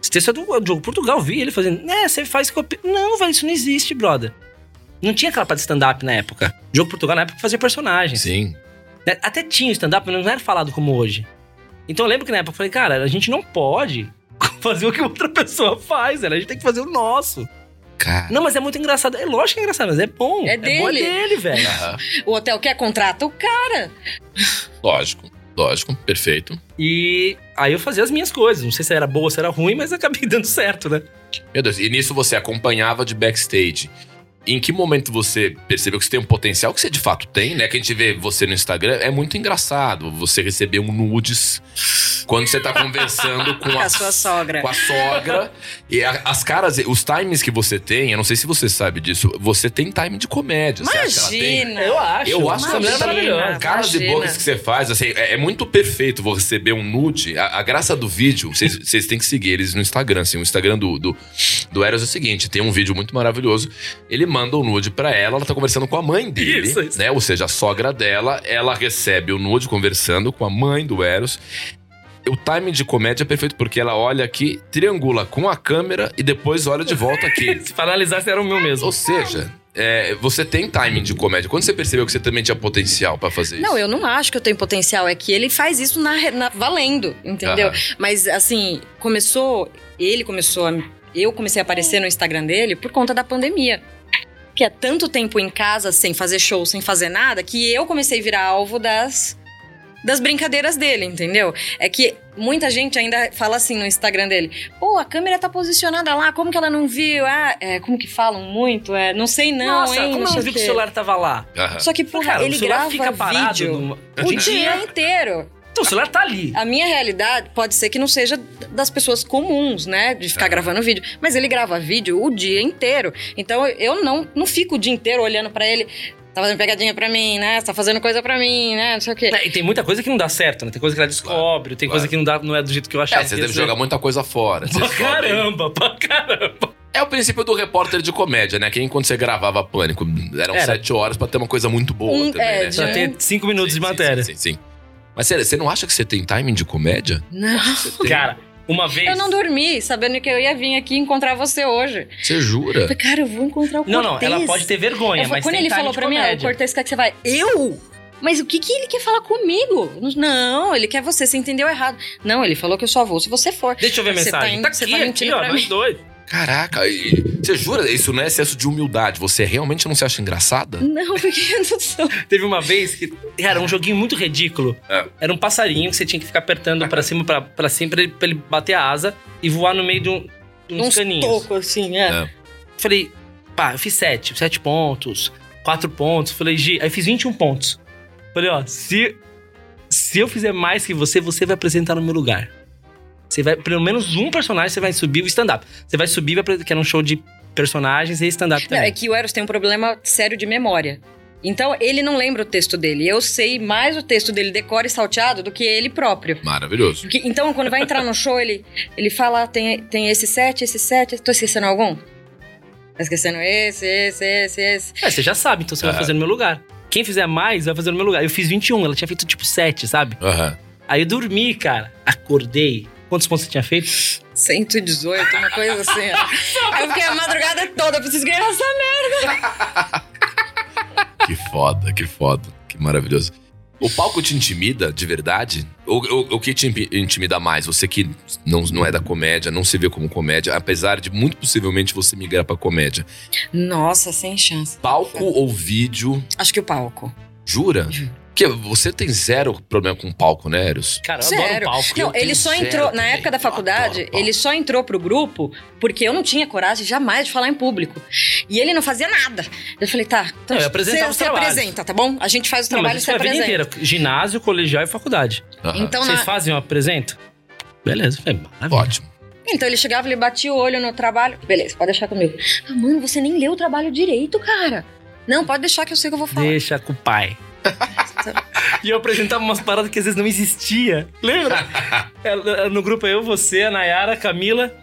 Esse texto é do Diogo Portugal. Vi ele fazendo. É, você faz copia. Não, velho, isso não existe, brother. Não tinha aquela parte de stand-up na época. Diogo Portugal na época fazia personagens.
Sim.
Né? Até tinha stand-up, mas não era falado como hoje. Então eu lembro que na época eu falei, cara, a gente não pode fazer o que outra pessoa faz, velho. A gente tem que fazer o nosso.
Cara.
Não, mas é muito engraçado. É lógico que é engraçado, mas é bom.
É
bom
dele.
dele, velho.
Aham.
O hotel quer contrata o cara.
Lógico, lógico, perfeito.
E aí eu fazia as minhas coisas. Não sei se era boa ou se era ruim, mas acabei dando certo, né?
Meu Deus, e nisso você acompanhava de backstage. Em que momento você percebeu que você tem um potencial que você de fato tem, né? Que a gente vê você no Instagram, é muito engraçado você receber um nudes quando você tá conversando com
Com
a,
a sua sogra.
com a sogra. E a- as caras, os times que você tem, eu não sei se você sabe disso, você tem time de comédia. Você acha que ela tem?
Imagina.
Eu acho.
Eu acho
Imagina.
maravilhosa.
Caras e bocas que você faz, assim, é, é muito perfeito você receber um nude. A, a graça do vídeo, vocês vocês têm que seguir eles no Instagram, assim. O Instagram do, do, do Eros é o seguinte: tem um vídeo muito maravilhoso. Ele manda um nude pra ela, ela tá conversando com a mãe dele,
Isso, isso.
né? Ou seja, a sogra dela, ela recebe o nude conversando com a mãe do Eros. O timing de comédia é perfeito porque ela olha aqui, triangula com a câmera e depois olha de volta aqui.
Se para analisar, se era o meu mesmo.
Ou seja, é, você tem timing de comédia. Quando você percebeu que você também tinha potencial pra fazer isso?
Não, eu não acho que eu tenho potencial. É que ele faz isso na, na- valendo, entendeu?
Aham.
Mas, assim, começou... Ele começou a... Eu comecei a aparecer no Instagram dele por conta da pandemia. Que é tanto tempo em casa, sem fazer show, sem fazer nada, que eu comecei a virar alvo das... Das brincadeiras dele, entendeu? É que muita gente ainda fala assim no Instagram dele: pô, a câmera tá posicionada lá, como que ela não viu? Ah, é, como que falam muito? É, não sei não,
Nossa,
hein?
como não
o
vi que o celular tava lá?
Aham.
Só que, porra,
Cara,
ele grava
fica
vídeo
numa-
o dia- inteiro.
Então, o celular tá ali.
A minha realidade pode ser que não seja das pessoas comuns, né? De ficar gravando vídeo. Mas ele grava vídeo o dia inteiro. Então eu não, não fico o dia inteiro olhando pra ele. Tá fazendo pegadinha pra mim, né? Você tá fazendo coisa pra mim, né? Não sei o quê.
Né, E tem muita coisa que não dá certo, né? Tem coisa que ela descobre, tem
claro.
coisa que não, dá, não é do jeito que eu achava.
É, você deve
ser.
jogar muita coisa fora.
Pra caramba, pra caramba.
É o princípio do repórter de comédia, né? Que enquanto você gravava Pânico, eram
Era.
sete horas pra ter uma coisa muito boa
Um-
também,
é,
né?
Pra ter cinco minutos
Sim,
de
sim,
matéria.
Sim, sim, sim. Mas sério, você não acha que você tem timing de comédia?
Não.
Tem.
Cara, uma vez.
Eu não dormi, sabendo que eu ia vir aqui encontrar você hoje.
Você jura?
Falei, cara, eu vou encontrar o
Não, não,
Cortez.
ela pode ter vergonha,
Eu-
mas
Quando
tem
ele falou pra mim, ah, o. Cortez quer que você vai. Eu? Mas o que, que ele quer falar comigo? Não, ele quer você, você entendeu errado. Não, ele falou que eu só vou se você for.
Deixa eu ver a
Você tá
mensagem.
indo-
Tá,
você
aqui,
tá
aqui,
mentindo
ó,
pra
nós
mim.
dois.
Caraca, e- você jura? Isso não é excesso de humildade. Você realmente não se acha engraçada?
Não, porque eu não sou.
Teve uma vez que, cara, um joguinho muito ridículo.
É.
Era um passarinho que você tinha que ficar apertando pra cima, pra, pra cima, pra ele, pra ele bater a asa e voar no meio de, um, de uns
Uns
caninhos.
tocos assim, é.
É.
Falei, pá, eu fiz sete, sete pontos, quatro pontos. Falei, Gi, aí fiz 21 pontos. Falei, ó, se, se eu fizer mais que você, você vai apresentar no meu lugar. Você vai, pelo menos um personagem você vai subir o stand-up. Você vai subir, que era um show de personagens e stand-up
Não,
também.
é que o Eros tem um problema sério de memória. Então, ele não lembra o texto dele. Eu sei mais o texto dele decora e salteado do que ele próprio.
Maravilhoso.
Porque- então, quando vai entrar no show, ele, ele fala: tem, tem esse sete, esse sete. Tô esquecendo algum? Tá esquecendo esse, esse, esse, esse.
É, você já sabe, então você
Aham.
vai fazer no meu lugar. quem fizer mais vai fazer no meu lugar. Eu fiz 21, ela tinha feito tipo 7, sabe?
Aham.
Aí eu dormi, cara. Acordei. Quantos pontos você tinha feito?
118, uma coisa assim. ó. Eu fiquei a madrugada toda, preciso ganhar essa merda.
Que foda, que foda. Que maravilhoso. O palco te intimida de verdade? Ou ou- o que te intimida mais? Você que não, não é da comédia, não se vê como comédia, apesar de muito possivelmente você migrar pra comédia.
Nossa, sem chance.
Palco ou vídeo?
Acho que o palco.
Jura?
Juro.
Porque você tem zero problema com palco, né, Eros?
Cara, eu adoro palco.
Não, ele só entrou, na época da faculdade, ele só entrou pro grupo porque eu não tinha coragem jamais de falar em público. E ele não fazia nada. Eu falei, tá, então
Não, eu apresentava
você, você apresenta, tá bom? A gente faz o
Não,
trabalho e você
é a vida
apresenta.
inteira. Ginásio, colegial e faculdade.
Aham.
Então,
Vocês
na-
fazem um apresento? Beleza, foi maravilha.
Ótimo.
então ele chegava, ele batia o olho no trabalho. Beleza, pode deixar comigo. Ah, mano, você nem leu o trabalho direito, cara. Não, pode deixar que eu sei o que eu vou falar.
Deixa com o pai. e eu apresentava umas paradas que às vezes não existia. Lembra? No grupo é eu, você, a Nayara, a Camila.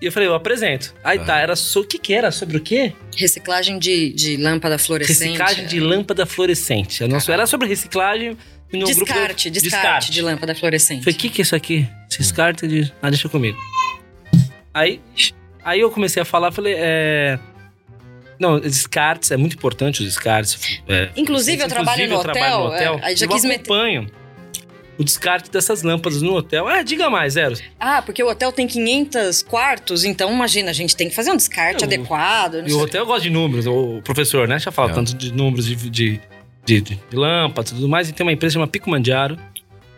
E eu falei, eu apresento. Aí tá, era so... o que que era? Sobre o quê?
Reciclagem de, de lâmpada fluorescente.
Reciclagem de lâmpada fluorescente. A nossa, era sobre reciclagem. no grupo eu-
Descarte, descarte, de lâmpada fluorescente.
Falei, o que que é isso aqui? Descarte de... Ah, deixa comigo. Aí, aí eu comecei a falar, falei, é... Não, descartes, é muito importante os descartes. é,
Inclusive, eu trabalho no hotel, é, aí já
eu
quis meter-
acompanho o descarte dessas lâmpadas no hotel. Ah, diga mais, Eros.
Ah, porque o hotel tem 500 quartos, então imagina, a gente tem que fazer um descarte
Eu-
adequado. não
E o hotel gosta de números, o professor, né? Já fala
É.
tanto de números de, de, de, de lâmpadas e tudo mais. E tem uma empresa chamada Pico Mandiaro,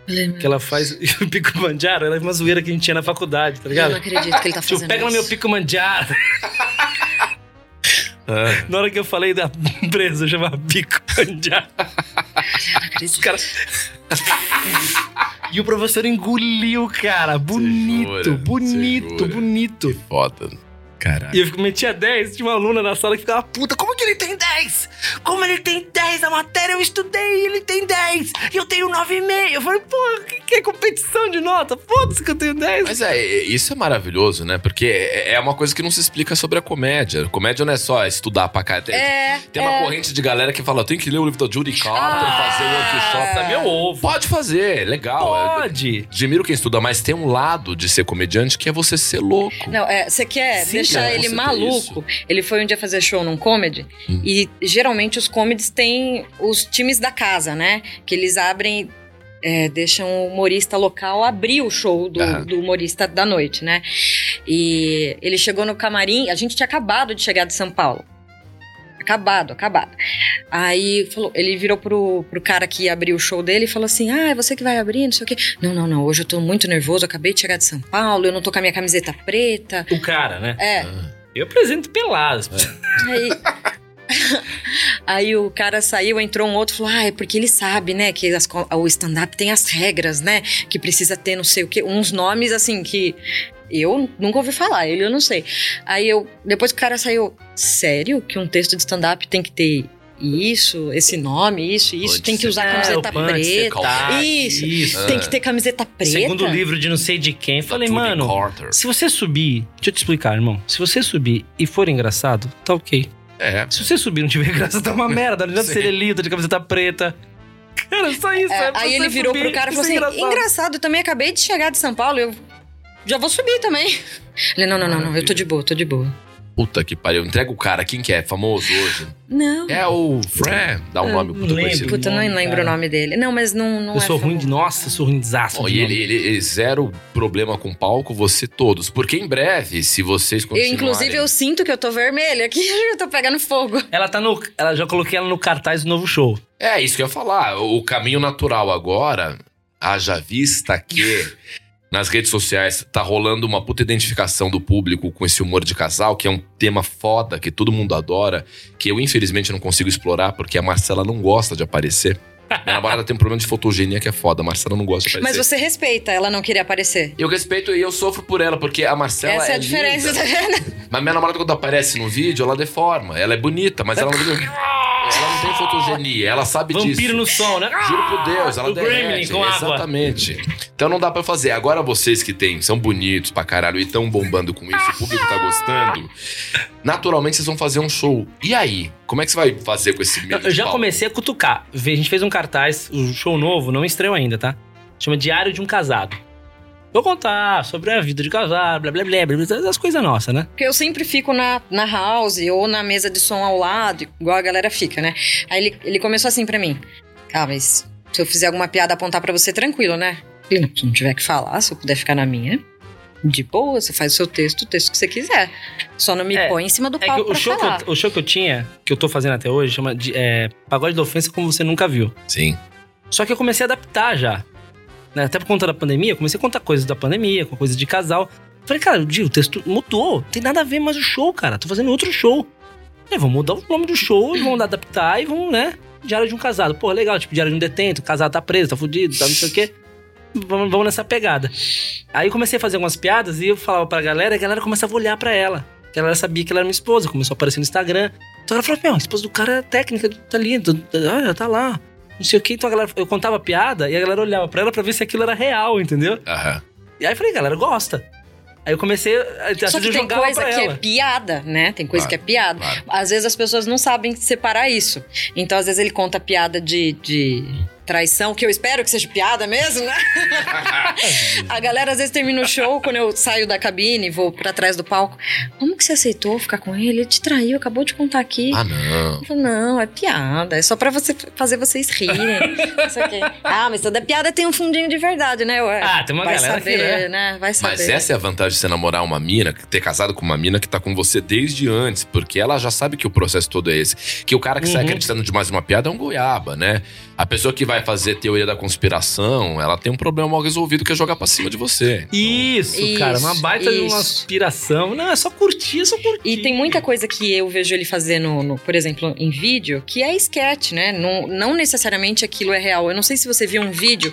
que ela faz... o Pico Mandiaro, ela é uma zoeira que a gente tinha na faculdade, tá
Eu
ligado?
não acredito que ele tá
Tipo,
fazendo
pega no
isso.
meu pico mandiaro.
Ah,
Na hora que eu falei da empresa, chamava
acredito.
Os caras. e o professor engoliu, cara. Bonito,
jura?
bonito, bonito.
que foda.
E eu metia 10, tinha uma aluna na sala que ficava, puta, como que ele tem 10? Como ele tem 10 na matéria? Eu estudei e ele tem 10. E eu tenho 9,5. Eu falei, pô, o que, que é competição de nota? Foda-se que eu tenho 10.
Mas é, é, isso é maravilhoso, né? Porque é é uma coisa que não se explica sobre a comédia. Comédia não é só estudar pra cá. Tem,
É,
tem uma
é.
corrente de galera que fala, tem que ler o livro da Judy Carter,
Ah,
fazer o workshop.
Tá meu ovo.
Pode fazer, legal. É-
Pode.
Admiro quem estuda, mas tem um lado de ser comediante que é você ser louco.
Não, é, você quer
Sim,
deixar ele
tem
maluco? Ele foi um dia fazer show num comedy
Hum.
e geralmente os comedies têm os times da casa, né? Que eles abrem, é, deixam o humorista local abrir o show do,
Aham.
do humorista da noite, né? E ele chegou no camarim, a gente tinha acabado de chegar de São Paulo. Acabado, acabado. Aí falou, ele virou pro, pro cara que ia abrir o show dele e falou assim: Ah, é você que vai abrir, não sei o quê. Não, não, não. Hoje eu tô muito nervoso, acabei de chegar de São Paulo, eu não tô com a minha camiseta preta.
O cara, né?
É.
Ah,
Eu apresento peladas.
Aí, aí o cara saiu, entrou um outro e falou: Ah, é porque ele sabe, né? Que as o stand-up tem as regras, né? Que precisa ter não sei o quê. Uns nomes assim que eu nunca ouvi falar, ele eu não sei. Aí eu, depois que o cara saiu, sério? Que um texto de stand-up tem que ter isso, esse nome, isso, isso,
Punch
tem que usar camiseta
É, punch
preta. Isso.
Isso.
Tem que ter camiseta preta.
Segundo o livro de não sei de quem. Falei, mano,
Carter.
se você subir. Deixa eu te explicar, irmão. Se você subir e for engraçado, tá ok.
É.
Se você subir e não tiver graça, tá uma merda. Não adianta ser lido de camiseta preta. Cara, só isso.
É,
é
aí ele virou
subir
pro cara e falou assim: engraçado. eu também acabei de chegar de São Paulo, eu já vou subir também. Ele, não, não, não, não, eu tô de boa, tô de boa.
Puta que pariu. Entrega o cara. Quem que é? Famoso hoje?
Não.
É o Fred. Dá um
Eu
nome
não
muito
lembro.
conhecido.
Puta, eu não lembro
cara.
o nome dele. Não, mas não, não
Eu
é
sou ruim de. Nossa, eu sou ruim de desastre.
Bom,
de
e ele, ele, ele zero problema com palco, você todos. Porque em breve, se vocês
Eu,
continuarem...
inclusive, eu sinto que eu tô vermelha aqui, eu tô pegando fogo.
Ela tá no. Ela já coloquei ela no cartaz do novo show.
É, isso que eu ia falar. O caminho natural agora, haja vista que nas redes sociais tá rolando uma puta identificação do público com esse humor de casal, que é um tema foda, que todo mundo adora, que eu infelizmente não consigo explorar, porque a Marcela não gosta de aparecer. Minha namorada tem um problema de fotogenia que é foda, a Marcela não gosta de
Mas
aparecer.
você respeita ela não querer aparecer.
Eu respeito e eu sofro por ela, porque a Marcela
Essa é a
linda.
diferença, tá vendo?
Mas minha namorada, quando aparece no vídeo, ela deforma. Ela é bonita, mas ela não. ela não tem fotogenia, ela sabe disso.
Vampiro no som, né?
Juro por Deus, ela
O Gremlin
derrete.
com água.
Exatamente. Então não dá pra fazer. Agora vocês que têm, são bonitos pra caralho e tão bombando com isso, o público tá gostando. Naturalmente vocês vão fazer um show. E aí? Como é que você vai fazer com esse medo
Eu já
palco?
comecei a cutucar. A gente fez um cartaz, o show novo, não estreou ainda, tá? Chama Diário de um Casado. Vou contar sobre a vida de casado, blá blá blá, blá, blá as coisas nossas, né?
Porque eu sempre fico na, na house ou na mesa de som ao lado, igual a galera fica, né? Aí ele, ele começou assim pra mim. Ah, mas se eu fizer alguma piada apontar pra você, tranquilo, né? Se não tiver que falar, se eu puder ficar na minha, de boa, você faz o seu texto, o texto que você quiser. Só não me
É,
põe em cima do
É que
palco
o
pra
show que,
falar.
eu, o show que eu tinha, que eu tô fazendo até hoje, chama de é, Pagode da Ofensa Como Você Nunca Viu.
Sim.
Só que eu comecei a adaptar já. Né? Até por conta da pandemia, eu comecei a contar coisas da pandemia, com coisas de casal. Falei, cara, o texto mudou. Tem nada a ver mais o show, cara. Tô fazendo outro show. É, vamos mudar o nome do show vamos adaptar e vamos, né? Diário de um casado. Pô, legal, tipo, diário de um detento, o casado tá preso, tá fudido, tá não sei o quê. Vamos, vamos nessa pegada. Aí comecei a fazer algumas piadas e eu falava pra galera e a galera começava a olhar pra ela. A galera sabia que ela era minha esposa, começou a aparecer no Instagram. Então ela falou, meu, a esposa do cara é técnica, tá ali, tá- olha, tá lá. Não sei o que, então a galera, eu contava piada e a galera olhava pra ela pra ver se aquilo era real, entendeu?
Aham.
E aí eu falei, galera, gosta. Aí eu comecei a, a
Só que tem coisa
pra
que
ela.
é piada, né? Tem coisa
Claro,
que é piada.
claro.
Às vezes as pessoas não sabem separar isso. Então, às vezes, ele conta piada de, de traição, que eu espero que seja piada mesmo, né? A galera às vezes termina o show, quando eu saio da cabine e vou pra trás do palco. Como que você aceitou ficar com ele? Ele te traiu, acabou de contar aqui.
Ah, não.
Eu falo, não, é piada. É só pra você fazer vocês rirem. Ah, mas toda piada tem um fundinho de verdade, né? Ué,
Ah, tem uma
vai
galera que,
saber,
né?
né? Vai saber.
Mas essa é a vantagem de você namorar uma mina, ter casado com uma mina que tá com você desde antes, porque ela já sabe que o processo todo é esse. Que o cara que sai
Uhum.
acreditando demais numa piada é um goiaba, né? A pessoa que vai fazer teoria da conspiração, ela tem um problema mal resolvido que é jogar pra cima de você.
Isso,
Isso,
cara, uma baita de uma
isso.
aspiração. Não, é só curtir, é só curtir.
E tem muita coisa que eu vejo ele fazer, no, no- por exemplo, em vídeo, que é sketch, né? Não, não necessariamente aquilo é real. Eu não sei se você viu um vídeo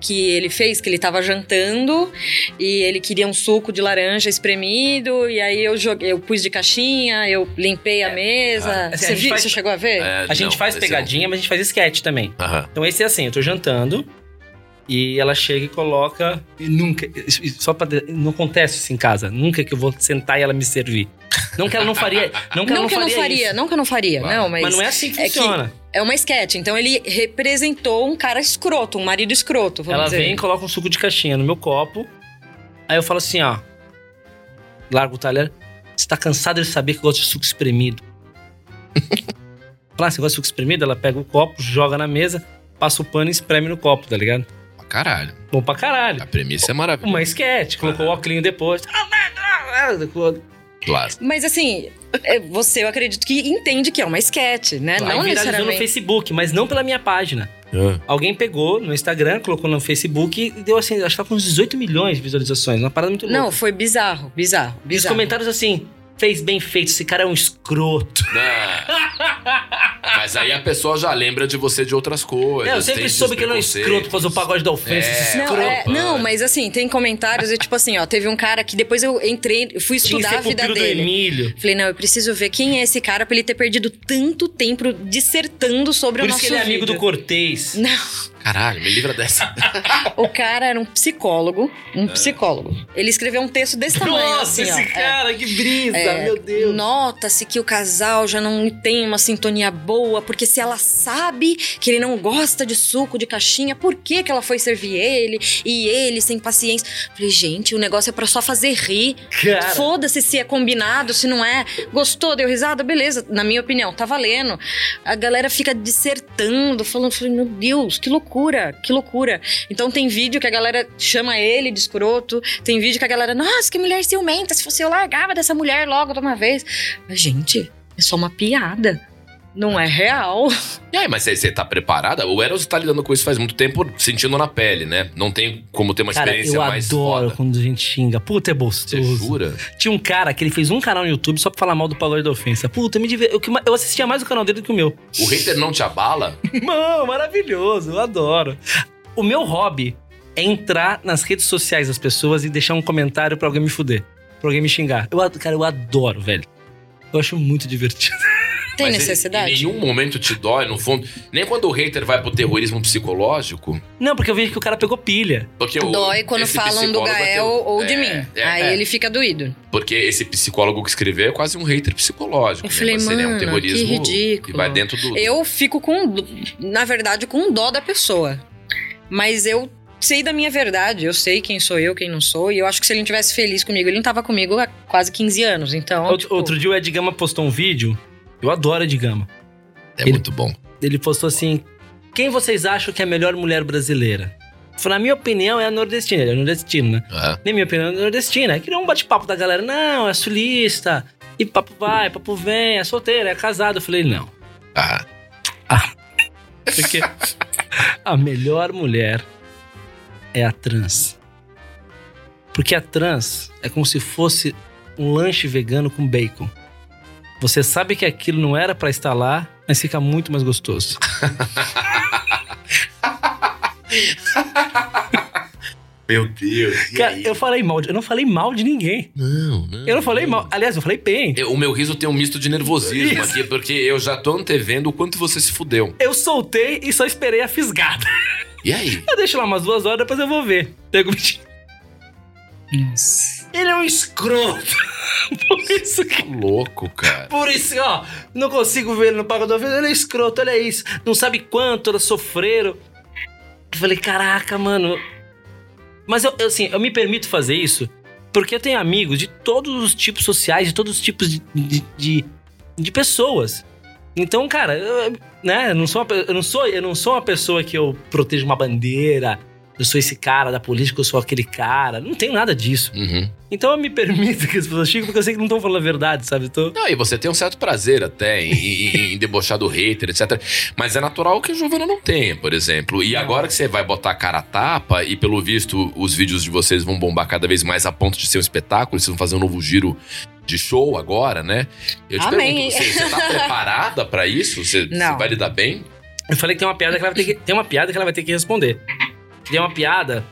que ele fez, que ele tava jantando e ele queria um suco de laranja espremido, e aí eu joguei, eu pus de caixinha, eu limpei a mesa.
assim, a
você, viu,
faz-
você chegou a ver?
É,
A gente
não,
faz
esse
pegadinha, mas a gente faz sketch também.
Aham.
Então esse é assim, eu tô jantando e ela chega e coloca e nunca, só para não acontece isso em casa, nunca que eu vou sentar e ela me servir. Não que ela não faria, não que ela
Não
não
que eu não
faria,
faria,
isso.
não que eu não faria,
Claro.
não, mas,
Mas não é assim que
é que-
funciona.
é uma sketch. Então ele representou um cara escroto, um marido escroto, vamos
ela
dizer.
vem e coloca um suco de caixinha no meu copo. Aí eu falo assim, ó, largo o talher. Você tá cansado de saber que eu gosto de suco espremido? Ah, gosta de suco espremido? Ela pega o copo, joga na mesa, passa o pano e espreme no copo, tá ligado?
Pra caralho.
Bom pra caralho.
A premissa é maravilhosa.
Uma sketch, colocou o óculos depois.
Claro.
Mas assim, é, você eu acredito que entende que é uma sketch, né?
Aí
não
viralizou no
necessariamente.
Facebook, mas não pela minha página.
Ah,
Alguém pegou no Instagram, colocou no Facebook e deu assim, acho que tá com uns 18 milhões de visualizações. Uma parada muito louca.
Não, foi bizarro, bizarro,
E os
bizarro.
comentários assim, fez bem feito, esse cara é um escroto.
não. Mas aí a pessoa já lembra de você de outras coisas.
É, eu sempre
tem
soube que ele é um escroto, faz o pagode da ofensa,
É.
esse
Não,
escroto.
é- não, mas assim, tem comentários, eu, tipo assim, ó, teve um cara que depois eu entrei, eu fui
Tinha
estudar
ser
a vida
pupilo do
dele.
Emílio.
Falei, não, eu preciso ver quem é esse cara pra ele ter perdido tanto tempo dissertando sobre
Por
o
isso
nosso
que ele é amigo do Cortez.
Não,
Caralho, me livra dessa.
o cara era um psicólogo, um psicólogo. Ele escreveu um texto desse tamanho,
Nossa,
assim, ó.
esse
é.
cara, que brisa,
É,
meu Deus.
Nota-se que o casal já não tem uma sintonia boa, porque se ela sabe que ele não gosta de suco de caixinha, por que, que ela foi servir ele? E ele, sem paciência. Falei, gente, o negócio é pra só fazer rir. Foda-se se é combinado, se não é. Gostou, deu risada, beleza. Na minha opinião, tá valendo. A galera fica dissertando, falando, falei, meu Deus, que loucura, que loucura. Então tem vídeo que a galera chama ele de escroto, tem vídeo que a galera, nossa, que mulher ciumenta, se fosse eu largava dessa mulher logo de uma vez. Mas, gente, é só uma piada. Não é real.
E aí, mas você- você tá preparada? O Eros tá lidando com isso faz muito tempo, sentindo na pele, né? Não tem como ter uma
cara
experiência
eu
mais
adoro
foda.
quando a gente xinga. Puta, é
Você
gostoso.
jura?
Tinha um cara que ele fez um canal no YouTube só pra falar mal do pagode da ofensa. Puta, me diver... eu, eu assistia mais o canal dele do que o meu.
O hater não te abala?
Mano, maravilhoso, eu adoro. O meu hobby é entrar nas redes sociais das pessoas e deixar um comentário pra alguém me fuder. Pra alguém me xingar. Eu, cara, eu adoro, velho. Eu acho muito divertido.
Tem
Mas
necessidade?
Em nenhum momento te dói, no fundo. Nem quando o hater vai pro terrorismo psicológico.
Não, porque eu vejo que o cara pegou pilha.
Porque o-
Dói quando falam do
ter-
Gael ou de
É,
mim.
é,
Aí
é.
ele fica doído.
Porque esse psicólogo que escreveu é quase um hater psicológico.
Eu
né?
falei,
Mas seria um
mano, que
terrorismo
ridículo.
que vai dentro do.
Eu fico com, na verdade, com dó da pessoa. Mas eu sei da minha verdade. Eu sei quem sou eu, quem não sou. E eu acho que se ele não tivesse feliz comigo, ele não tava comigo há quase 15 anos. Então,
Outro,
tipo,
outro dia o Ed Gama postou um vídeo. Eu adoro Ed Gama.
É
Ele-
muito bom.
Ele postou assim: Quem vocês acham que é a melhor mulher brasileira? Falei, na minha opinião, é a nordestina. Ele é nordestino, né?
Ah,
Na minha opinião, é nordestina. Aí criou um bate-papo da galera. Não, é sulista. E papo vai, papo vem, é solteira, é casado. Eu falei, não.
ah.
Porque a melhor mulher é a trans. Porque a trans é como se fosse um lanche vegano com bacon. Você sabe que aquilo não era pra estar lá, mas fica muito mais gostoso.
Meu Deus. e
Cara,
aí?
eu falei mal, de- eu não falei mal de ninguém.
Não, não.
Eu não falei mal. Aliás, eu falei bem.
Eu- O meu riso tem um misto de nervosismo
Isso.
aqui, porque eu já tô antevendo o quanto você se fudeu.
Eu soltei e só esperei a fisgada.
E aí?
Eu deixo lá umas duas horas, depois eu vou ver. Pego o bichinho.
Nossa.
Ele é um escroto. Por isso que
Louco, cara.
Por isso, ó, não consigo ver ele no pagador. Ele é escroto, olha isso. Não sabe quanto elas sofreram. Eu falei, caraca, mano. Mas eu, eu, assim, eu me permito fazer isso porque eu tenho amigos de todos os tipos sociais, de todos os tipos de, de, de, de pessoas. Então, cara, eu, né, eu não, sou uma, eu, não sou, eu não sou uma pessoa que eu protejo uma bandeira, eu sou esse cara da política, eu sou aquele cara. Não tenho nada disso.
Uhum.
Então eu me permito que as pessoas cheguem porque eu sei que não estão falando a verdade, sabe? Tô...
Não, e você tem um certo prazer até em, em- em debochar do hater, etc. Mas é natural que a Giovana não tenha, por exemplo. E agora que você vai botar a cara a tapa, e pelo visto os vídeos de vocês vão bombar cada vez mais a ponto de ser um espetáculo, vocês vão fazer um novo giro de show agora, né? Eu te
Amém.
pergunto, você, você tá preparada pra isso? Você, você vai lidar bem?
Eu falei que tem uma piada que ela vai ter que, tem uma piada que ela vai ter que responder. Tem uma piada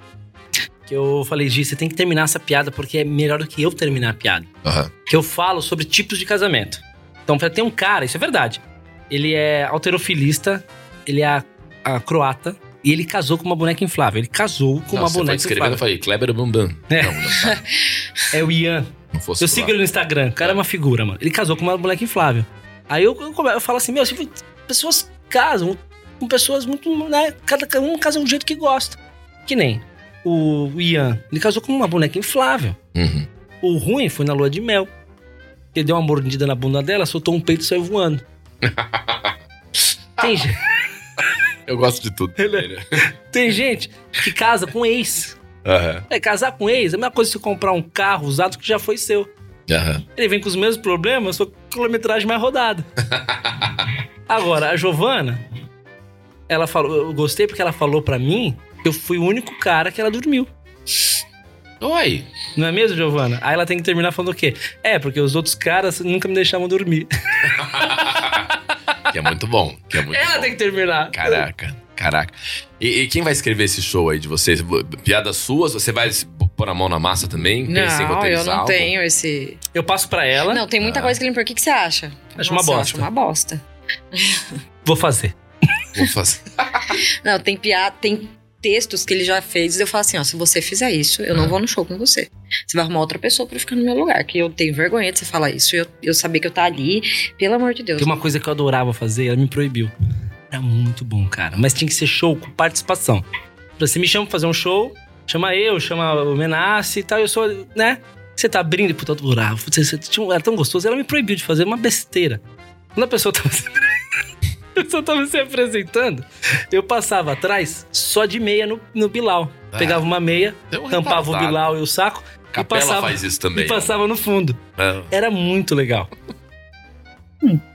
que eu falei, Gi, você tem que terminar essa piada porque é melhor do que eu terminar a piada.
Aham.
Que eu falo sobre tipos de casamento. Então, tem um cara, isso é verdade. Ele é alterofilista, ele é a, a croata e ele casou com uma boneca inflável. Ele casou com
Não,
uma
você foi
boneca
descrevendo, eu
inflável.
falei, Kleber Bambam.
É.
Não, não, tá.
É o Ian.
não fosse
Eu sigo ele no Instagram. O cara é uma figura, mano. Ele casou com uma boneca inflável. Aí eu, eu, eu falo assim, meu, tipo, pessoas casam com pessoas muito, né? Cada um casa um jeito que gosta. Que nem o Ian. Ele casou com uma boneca inflável.
Uhum.
O ruim foi na lua de mel. Ele deu uma mordida na bunda dela, soltou um peito e saiu voando. Tem, gen-
Eu gosto de tudo.
Ele tem gente que casa com ex.
Aham,
É, casar com ex é a mesma coisa que você comprar um carro usado que já foi seu.
aham.
Ele vem com os mesmos problemas, só com quilometragem mais rodada. Agora, a Giovana, ela falou, eu gostei porque ela falou pra mim eu fui o único cara que ela dormiu.
Oi.
Não é mesmo, Giovana? Aí ela tem que terminar falando o quê? É, porque os outros caras nunca me deixavam dormir.
Que é muito bom. Que é muito
ela
bom.
tem que terminar.
Caraca, caraca. E, e quem vai escrever esse show aí de vocês? Piadas suas? Você vai pôr a mão na massa também?
Não, eu
roteirizar
não
algo?
tenho esse.
Eu passo pra ela,
Não, tem muita
Ah.
coisa que ele. Por que, que você acha?
Acho uma
Nossa, eu
bosta.
Acho uma bosta.
vou fazer.
Vou fazer.
Não, tem piada, tem textos que ele já fez eu falo assim, ó, se você fizer isso, eu não
Ah.
vou no show com você. Você vai arrumar outra pessoa pra ficar no meu lugar, que eu tenho vergonha de você falar isso. Eu, eu saber que eu tá ali, pelo amor de Deus.
Tem uma coisa que eu adorava fazer, ela me proibiu. Era muito bom, cara. Mas tinha que ser show com participação. Você me chama pra fazer um show, chama eu, chama o Menace e tal, eu sou, né? Você tá abrindo, puta, eu adorava. Você, era tão gostoso, ela me proibiu de fazer uma besteira. Quando a pessoa tava a pessoa tava se apresentando, eu passava atrás só de meia no, no Bilal.
Ah.
Pegava uma meia,
um
tampava o. Bilal e o saco
Capela
passava-
faz isso também.
e passava no fundo.
É.
Era muito legal.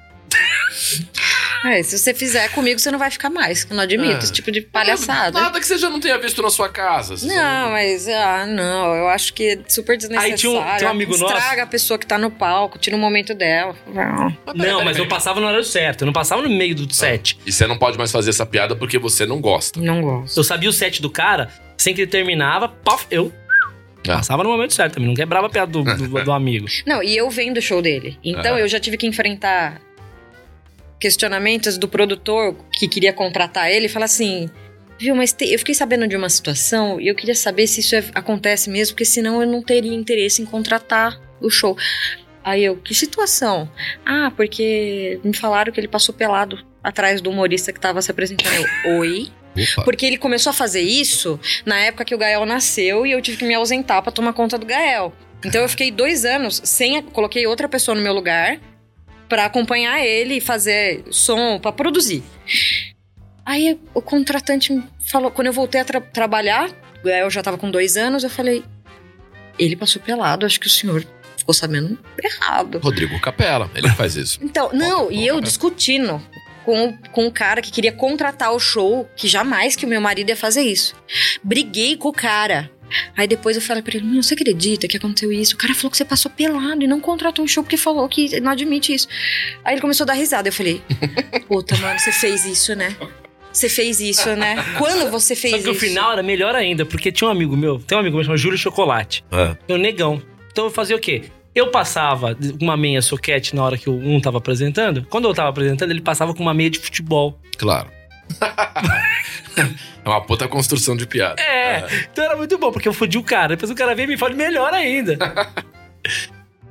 É, se você fizer comigo, você não vai ficar mais. Eu não admito
Ah.
esse tipo de palhaçada.
Nada que você já não tenha visto na sua casa.
Não, mas ah, não, eu acho que é super desnecessário.
Aí tinha um- tinha um amigo nosso-
Estraga a pessoa que tá no palco, tira o momento dela. Não.
Mas
Não, mas eu passava no horário certo, eu não passava no meio do set.
E você não pode mais fazer essa piada porque você não gosta.
Não gosto.
Eu sabia o set do cara, sem que ele terminava, paf, eu
Ah.
passava no momento certo também, não quebrava a piada do, do, do amigo.
Não, e eu vendo o show dele. Então
Ah.
eu já tive que enfrentar questionamentos do produtor que queria contratar ele, fala assim. Viu, mas te- eu fiquei sabendo de uma situação e eu queria saber se isso é- acontece mesmo, porque senão eu não teria interesse em contratar o show. Aí eu, que situação? Ah, porque me falaram que ele passou pelado atrás do humorista que tava se apresentando. Eu, oi?
Opa.
Porque ele começou a fazer isso na época que o Gael nasceu e eu tive que me ausentar pra tomar conta do Gael. Então eu fiquei dois anos sem. Coloquei outra pessoa no meu lugar pra acompanhar ele e fazer som, pra produzir. Aí o contratante me falou, quando eu voltei a tra- trabalhar, o Gael já tava com dois anos, eu falei: ele passou pelado, acho que o senhor ficou sabendo errado.
Rodrigo Capela, ele faz isso.
Então, não, e eu
volta.
discutindo com, com o cara que queria contratar o show, que jamais que o meu marido ia fazer isso. Briguei com o cara. Aí depois eu falei pra ele, "Meu, você acredita que aconteceu isso? O cara falou que você passou pelado e não contratou um show porque falou que não admite isso. Aí ele começou a dar risada. Eu falei, puta, mano, você fez isso, né? Você fez isso, né? Quando você fez
Só que
isso?
o final era melhor ainda, porque tinha um amigo meu, tem um amigo meu chamado Júlio Chocolate.
Ah,
Eu negão. Então eu fazia o quê? Eu passava uma meia soquete na hora que o um tava apresentando. Quando eu tava apresentando, ele passava com uma meia de futebol.
claro. é uma puta construção de piada.
É, então era muito bom, porque eu fudi o cara. Depois o cara veio e me fala melhor ainda.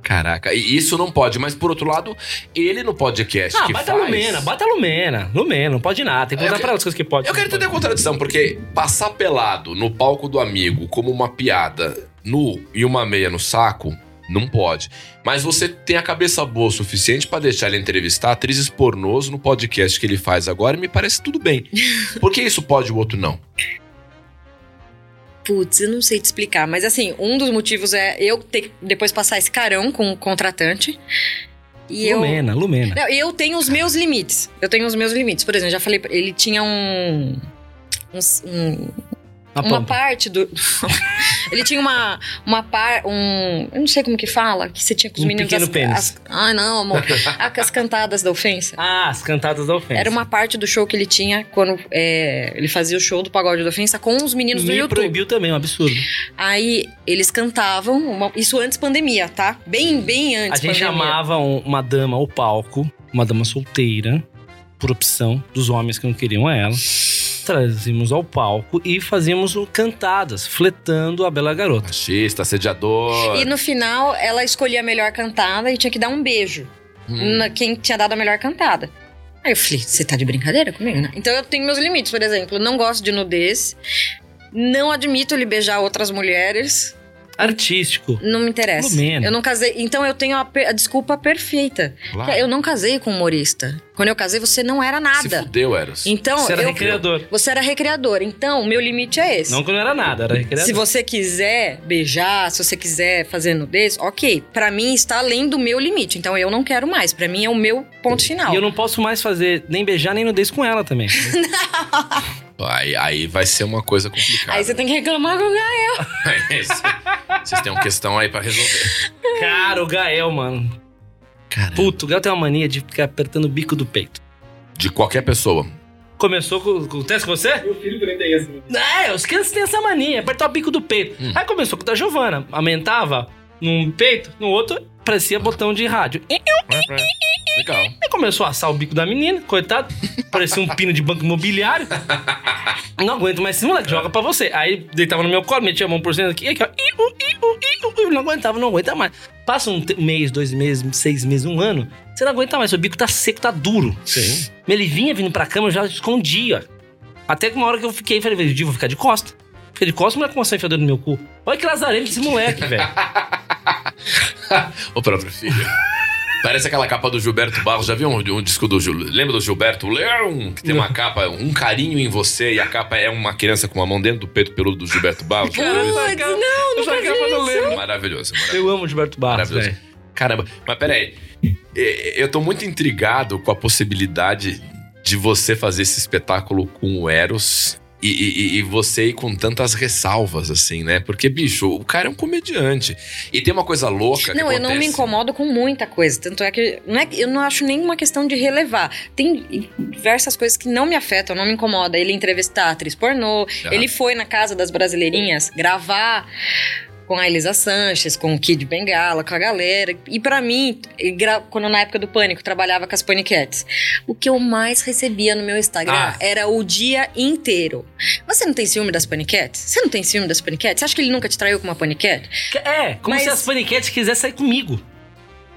Caraca, e isso não pode, mas por outro lado, ele no podcast
Ah,
que
bata
faz...
a Lumena, bata a Lumena. Lumena, não pode nada. Tem que
que-
pra outras coisas que pode.
Eu quero entender a contradição, porque passar pelado no palco do amigo como uma piada nu e uma meia no saco, não pode. Mas você tem a cabeça boa o suficiente pra deixar ele entrevistar atrizes pornôs no podcast que ele faz agora e me parece tudo bem. Por que isso pode e o outro não?
Putz, eu não sei te explicar, mas assim, um dos motivos é eu ter que depois passar esse carão com o contratante. E eu.
Lumena, Lumena.
Não, eu tenho os meus limites. Eu tenho os meus limites. Por exemplo, já falei, pra- ele tinha um. um- um-
A
uma parte do. ele tinha uma. Uma par. Um. Eu não sei como que fala, que você tinha com os
Um
meninos.
pequeno
as,
pênis.
as- Ai, não, amor. as cantadas da ofensa.
Ah, as cantadas da ofensa.
Era uma parte do show que ele tinha quando é, ele fazia o show do pagode da ofensa com os meninos do
Me
YouTube.
proibiu também, um absurdo.
Aí eles cantavam, uma- isso antes pandemia, tá? Bem, bem
A
antes
gente
pandemia.
chamava um- uma dama ao palco, uma dama solteira, por opção dos homens que não queriam ela. Trazíamos ao palco e fazíamos cantadas, fletando a bela garota.
Machista, assediador.
E no final, ela escolhia a melhor cantada e tinha que dar um beijo
Hum.
na quem tinha dado a melhor cantada. Aí eu falei, você tá de brincadeira comigo, né? Então eu tenho meus limites, por exemplo, não gosto de nudez, não admito ele beijar outras mulheres,
Artístico.
não me interessa.
Lumena.
Eu não casei, então eu tenho a, per- a desculpa perfeita.
Claro.
Eu não casei com um humorista. Quando eu casei, você não era
Se
nada.
fudeu, Eros.
Então,
Você era
eu,
recreador.
Você era recreador. Então, o meu limite é esse.
Não que não era nada, era recreador.
Se você quiser beijar, se você quiser fazer nudez, ok. Pra mim está além do meu limite. Então eu não quero mais. Pra mim é o meu ponto final.
E eu não posso mais fazer nem beijar nem nudez com ela também.
Aí, aí vai ser uma coisa complicada.
Aí você tem que reclamar com o Gael.
É isso. Vocês têm uma questão aí pra resolver.
Cara, o Gael, mano.
Cara,
Puto, o Gael tem uma mania de ficar apertando o bico do peito.
de qualquer pessoa.
Começou com, com o teste com você?
Meu filho também tem esse.
É, os crianças têm essa mania, apertar o bico do peito.
Hum.
Aí começou com o da Giovana. Aumentava num peito, no outro parecia botão de rádio. E
Legal.
Aí começou a assar o bico da menina, coitado. Parecia um pino de banco imobiliário. Não aguento mais esse moleque, joga pra você. Aí deitava no meu colo, metia a mão por cima aqui, aqui ó. Não aguentava, não aguenta mais. Passa um mês, dois meses, seis meses, um ano, você não aguenta mais. Seu bico tá seco, tá duro.
Sim.
Ele vinha vindo pra cama, eu já escondia. Até que uma hora que eu fiquei, falei, vou ficar de costa. Fiquei de costa, o moleque começou a enfiar no meu cu. Olha que lazarento esse moleque, velho.
o próprio filho. Parece aquela capa do Gilberto Barros. Já viu um, um disco do Gil... Lembra do Gilberto Leão? Que tem uma capa, um carinho em você, e a capa é uma criança com uma mão dentro do peito peludo do Gilberto Barros.
Putz, não,
Essa capa não lembro.
Maravilhoso, maravilhoso.
Eu amo o Gilberto Barros,
Maravilhoso.
velho.
Caramba, mas peraí. É, Eu tô muito intrigado com a possibilidade de você fazer esse espetáculo com o Eros e, e- e você ir com tantas ressalvas, assim, né? Porque, bicho, o cara é um comediante. E tem uma coisa louca que
Não, eu não me incomodo com muita coisa. Tanto é que, não é que eu não acho nenhuma questão de relevar. Tem diversas coisas que não me afetam, não me incomoda. Ele entrevistar atriz pornô,
Ah.
ele foi na casa das brasileirinhas gravar com a Elisa Sanches, com o Kid Bengala, com a galera. E pra mim, quando na época do Pânico trabalhava com as Paniquetes, o que eu mais recebia no meu Instagram
Ah.
era o dia inteiro. Você não tem ciúme das Paniquetes? Você não tem ciúme das Paniquetes? Você acha que ele nunca te traiu com uma Paniquete?
É, como
Mas-
se as paniquetes quisessem sair comigo.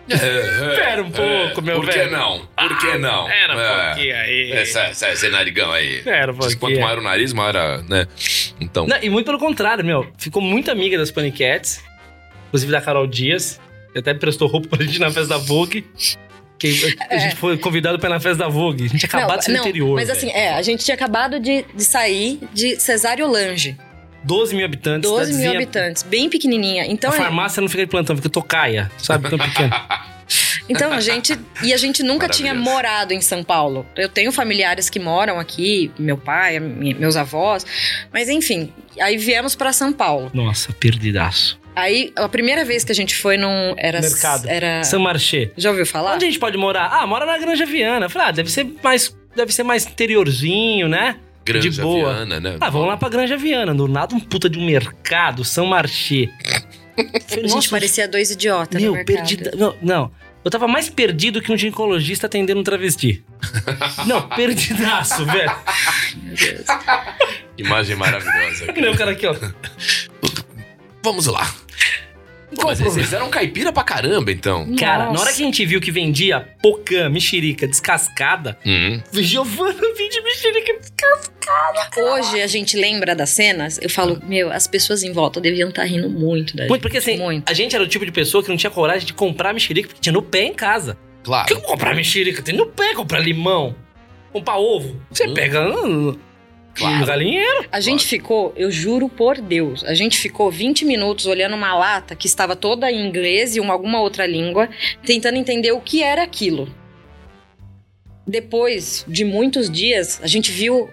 Espera um pouco, meu
Por que
velho.
não? Por que não?
Era um
É.
pouquinho aí.
Essa, essa, esse narigão aí.
Era um
Quanto
pouquinho.
maior o nariz, maior a, né? Então,
Não, e muito pelo contrário, meu. Ficou muito amiga das Paniquetes. Inclusive da Carol Dias. Que até prestou roupa pra gente ir na festa da Vogue. Que a gente foi convidado pra ir na festa da Vogue. A gente tinha acabado de ser no interior.
mas
velho.
assim, é, a gente tinha acabado de, de sair de Cesário Lange.
12 mil habitantes.
12 mil habitantes, bem pequenininha. Então,
A farmácia não fica de plantão, fica tocaia, sabe? Tão pequeno.
Então a gente. E a gente nunca tinha morado em São Paulo. Eu tenho familiares que moram aqui, meu pai, meus avós. Mas enfim, aí viemos pra São Paulo.
Nossa, perdidaço.
Aí a primeira vez que a gente foi num. Era.
Mercado.
Era.
São Marché.
Já ouviu falar?
Onde a gente pode morar? Ah, mora na Granja Viana. Eu Falei, ah, deve ser mais, deve ser mais interiorzinho, né?
Granja
de boa.
Viana, né?
Ah, vamos lá pra Granja Viana. Do nada um puta de um mercado, São Marché. Falei,
A gente
nossa,
parecia dois idiotas
Meu,
no mercado.
perdida. Não, não. Eu tava mais perdido que um ginecologista atendendo um travesti. não, perdidaço, velho.
Meu Deus.
Imagem maravilhosa.
Que nem o cara aqui, ó.
Vamos lá. Pô, mas vocês eram caipira pra caramba, então.
Cara, na
Nossa.
hora que a gente viu que vendia pocã, mexerica descascada,
Uhum.
Giovana vende mexerica descascada.
Hoje a gente lembra das cenas, eu falo, meu, as pessoas em volta deviam estar rindo muito da
Muito,
gente.
porque assim,
Muito.
a gente era o tipo de pessoa que não tinha coragem de comprar mexerica porque tinha no pé em casa. Por que
Claro.
eu vou comprar mexerica? Tem no pé, comprar limão, comprar ovo. Você
Hum.
pega no
Claro.
galinheiro.
A gente ficou, eu juro por Deus, a gente ficou 20 minutos olhando uma lata que estava toda em inglês e uma, alguma outra língua, tentando entender o que era aquilo. Depois de muitos dias, a gente viu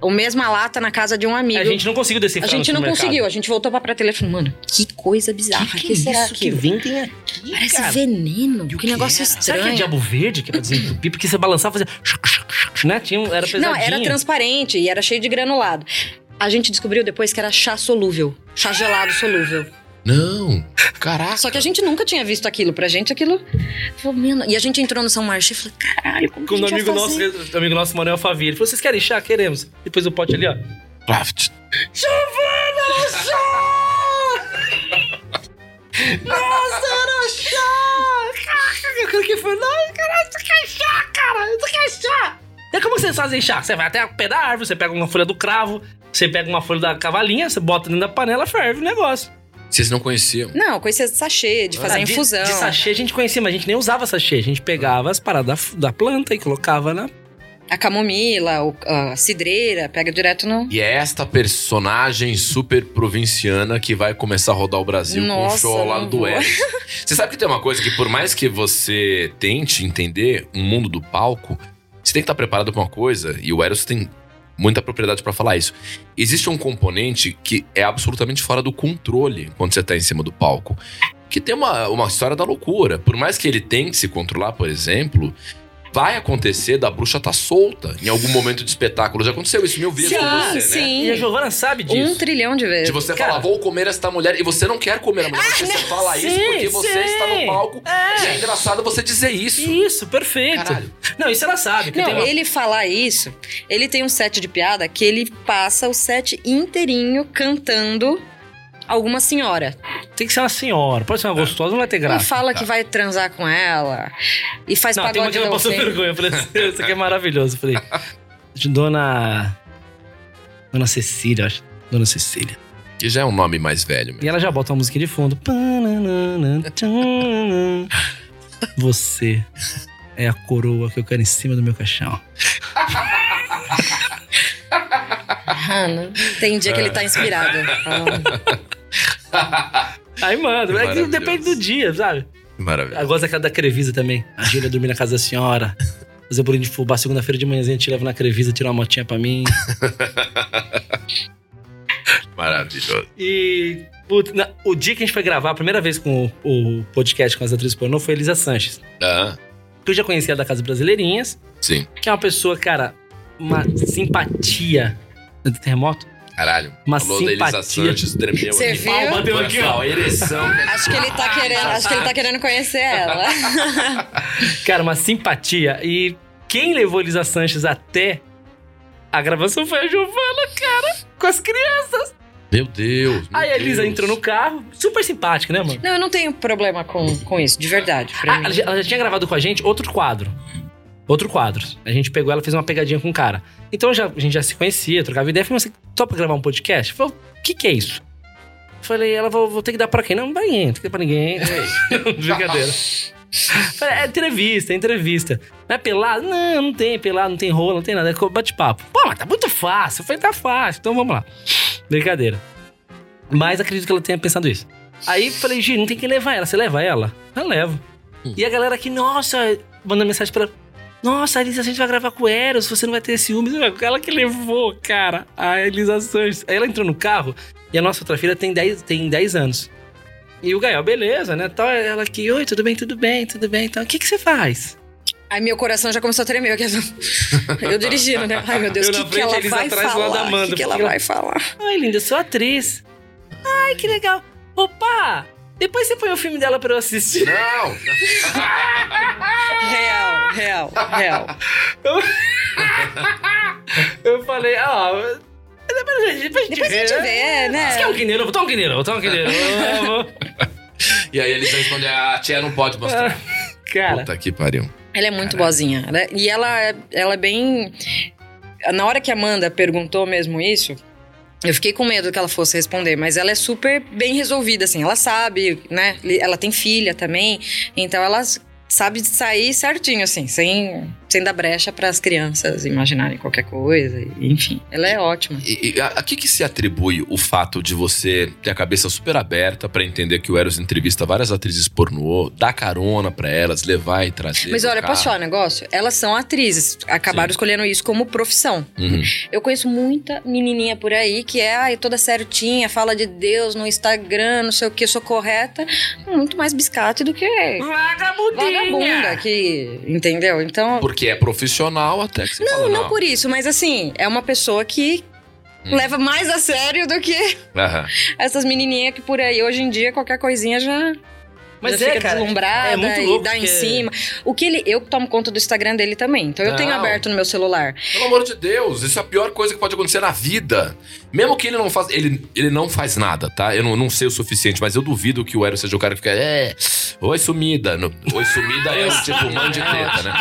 a mesma lata na casa de um amigo.
A gente não conseguiu
A
decifrar
gente não
supermercado.
conseguiu, a gente voltou pra prateleira e falou, mano, que coisa bizarra,
Que,
que,
que, é
será
isso que vendem aqui,
Parece
cara?
veneno, que, negócio
era? Será
estranho.
que é diabo verde que era desentupir? Porque você balançava e fazia... Né? Tinha, um- era pesadinho.
Não, era transparente e era cheio de granulado. A gente descobriu depois que era chá solúvel. Chá gelado solúvel.
Não. Caraca.
Só que a gente nunca tinha visto aquilo. Pra gente, aquilo. Falou, "Meu, E a gente entrou no São Marché e falou: caralho, como que a gente
amigo nosso, o amigo nosso Manuel Favia, ele falou: vocês querem chá? Queremos. Depois o pote ali, ó.
Craft.
Nossa, Foi. Não, caralho, tu quer chá, cara? Tu quer chá? E como vocês fazem chá? Você vai até o pé da árvore, você pega uma folha do cravo, você pega uma folha da cavalinha, você bota dentro da panela, ferve o negócio.
Vocês não conheciam?
Não, coisa de sachê, de fazer
Ah, de-
infusão.
De, sachê a gente conhecia, mas a gente nem usava sachê. A gente pegava as paradas da, da planta e colocava na.
A camomila, a cidreira, pega direto no.
E é esta personagem super provinciana que vai começar a rodar o Brasil com o
Nossa,
show ao lado do. Eros. Você sabe que tem uma coisa que, por mais que você tente entender o mundo do palco, você tem que estar preparado pra uma coisa, e o Eros tem muita propriedade pra falar isso. Existe um componente que é absolutamente fora do controle quando você tá em cima do palco. Que tem uma, uma história da loucura. Por mais que ele tente se controlar, por exemplo, vai acontecer da bruxa tá solta em algum momento de espetáculo. Já aconteceu isso mil vezes
Sim,
com você, né?
sim.
E a Giovana sabe disso.
Um trilhão de vezes.
De você
Cara.
falar, vou comer esta mulher, e você não quer comer a mulher, mas você fala isso
sim,
porque você
sim.
está no palco.
É.
E é engraçado você dizer isso.
Isso, perfeito.
Caralho.
Não, isso ela sabe. que
Não,
tem uma-
ele falar isso, ele tem um set de piada que ele passa o set inteirinho cantando alguma senhora.
Tem que ser uma senhora. Pode ser uma gostosa, não vai ter
E
graça.
fala que vai transar com ela. E faz
Não, tem uma
pagode
que ela passou vergonha. Eu falei, isso aqui é maravilhoso. Eu falei, de Dona. Dona Cecília, acho. Dona Cecília.
Que já é um nome mais velho.
E
mesmo.
ela já bota uma musiquinha de fundo. Você é a coroa que eu quero em cima do meu caixão.
Mano, tem dia que ele tá inspirado. Ah,
Aí, mano, é depende do dia, sabe?
Maravilha.
Eu gosto daquela da Crevisa também. A Júlia dormir na casa da senhora. Fazer bolinho de fubá. Segunda-feira de manhãzinha, te levo na Crevisa, tirar uma motinha pra mim.
Maravilhoso.
E. putz, na- o dia que a gente foi gravar, a primeira vez com o, o podcast com as atrizes pornô foi a Elisa Sanches.
Ah,
Que eu já conhecia da Casa Brasileirinhas,
sim.
que é uma pessoa, cara, uma simpatia. Terremoto?
Caralho.
Uma
Falou da Elisa
simpatia.
Sanches, tremeu
Você
aqui.
viu?
Pau, bateu aqui, ó.
ereção.
Acho que ele tá querendo, acho que ele tá querendo conhecer ela.
Cara, uma simpatia. E quem levou Elisa Sanches até a gravação foi a Giovana, cara, com as crianças.
Meu Deus. meu
Aí a Elisa
Deus.
entrou no carro, super simpática, né, mano?
Não, eu não tenho problema com, com isso, de verdade. Pra
Ah,
mim.
ela, já, ela já tinha gravado com a gente outro quadro. Outro quadro. A gente pegou ela, fez uma pegadinha com o cara. Então já, a gente já se conhecia, trocava ideia. Falei, mas você topa gravar um podcast? Falei, o que que é isso? Falei, ela, vou, vou ter que dar pra quem? Não, não vai ninguém, não tem que dar pra ninguém. Brincadeira. Falei, é entrevista, é entrevista. Não é pelado? Não, não tem pelado, não tem rola, não tem nada. É bate-papo. Pô, mas tá muito fácil. Eu falei, tá fácil, então vamos lá. Brincadeira. Mas acredito que ela tenha pensado isso. Aí falei, Gi, não tem que levar ela. Você leva ela? Eu levo. E a galera aqui, nossa, mandando mensagem pra ela. Nossa, Elisa, gente vai gravar com o Eros, você não vai ter ciúmes. Ela que levou, cara, a Elisa Sanches. Aí ela entrou no carro e a nossa outra filha tem 10, tem 10 anos. E o Gael, beleza, né? Tal, ela aqui, oi, tudo bem, tudo bem, tudo bem. Então, o que, que você faz?
Aí meu coração já começou a tremer. Eu, eu dirigindo, né? Ai, meu Deus,
Eu
o que, que ela vai falar? O que, que ela- vai falar?
Ai, linda, eu sou atriz. Ai, que legal. Opa, depois você põe o filme dela pra eu assistir.
Não.
Real, real, real.
Eu falei, ó... Depois a gente, depois
Depois a gente vê, né?
Você quer um guineiro? Toma um guineiro, toma um guineiro.
E aí eles respondem, a tia não pode mostrar.
Cara,
Puta que pariu.
Ela é muito boazinha. né? E ela, é- ela é bem. Na hora que a Amanda perguntou mesmo isso, eu fiquei com medo que ela fosse responder, mas ela é super bem resolvida, assim. Ela sabe, né? Ela tem filha também, então ela sabe sair certinho, assim, sem, sem dar brecha para as crianças imaginarem qualquer coisa. Enfim, ela é ótima.
E, e a, a que que se atribui o fato de você ter a cabeça super aberta pra entender que o Eros entrevista várias atrizes pornô, dar carona pra elas, levar e trazer
Mas olha,
carro?
posso falar um negócio? Elas são atrizes, acabaram
Sim.
escolhendo isso como profissão.
Uhum.
Eu conheço muita menininha por aí que é ai, toda certinha, fala de Deus no Instagram, não sei o que, sou correta. Muito mais biscate do que
vagabundinha.
vagabunda que, entendeu? Então,
Porque é profissional até que você fala,
não por isso, mas assim, é uma pessoa que
Hum.
leva mais a sério do que
Aham.
essas menininhas que por aí hoje em dia qualquer coisinha já
Mas é, cara,
deslumbrada
é muito
e
louco
dá em
porque-
cima. O que ele, eu tomo conta do Instagram dele também, então eu tenho
Não.
aberto no meu celular.
Pelo amor de Deus, isso é a pior coisa que pode acontecer na vida. Mesmo que ele não faz. Ele, ele não faz nada, tá? Eu não, não sei o suficiente, mas eu duvido que o Eros seja o cara que fica. É. Oi, sumida. No- Oi, sumida é o tipo de teta, né?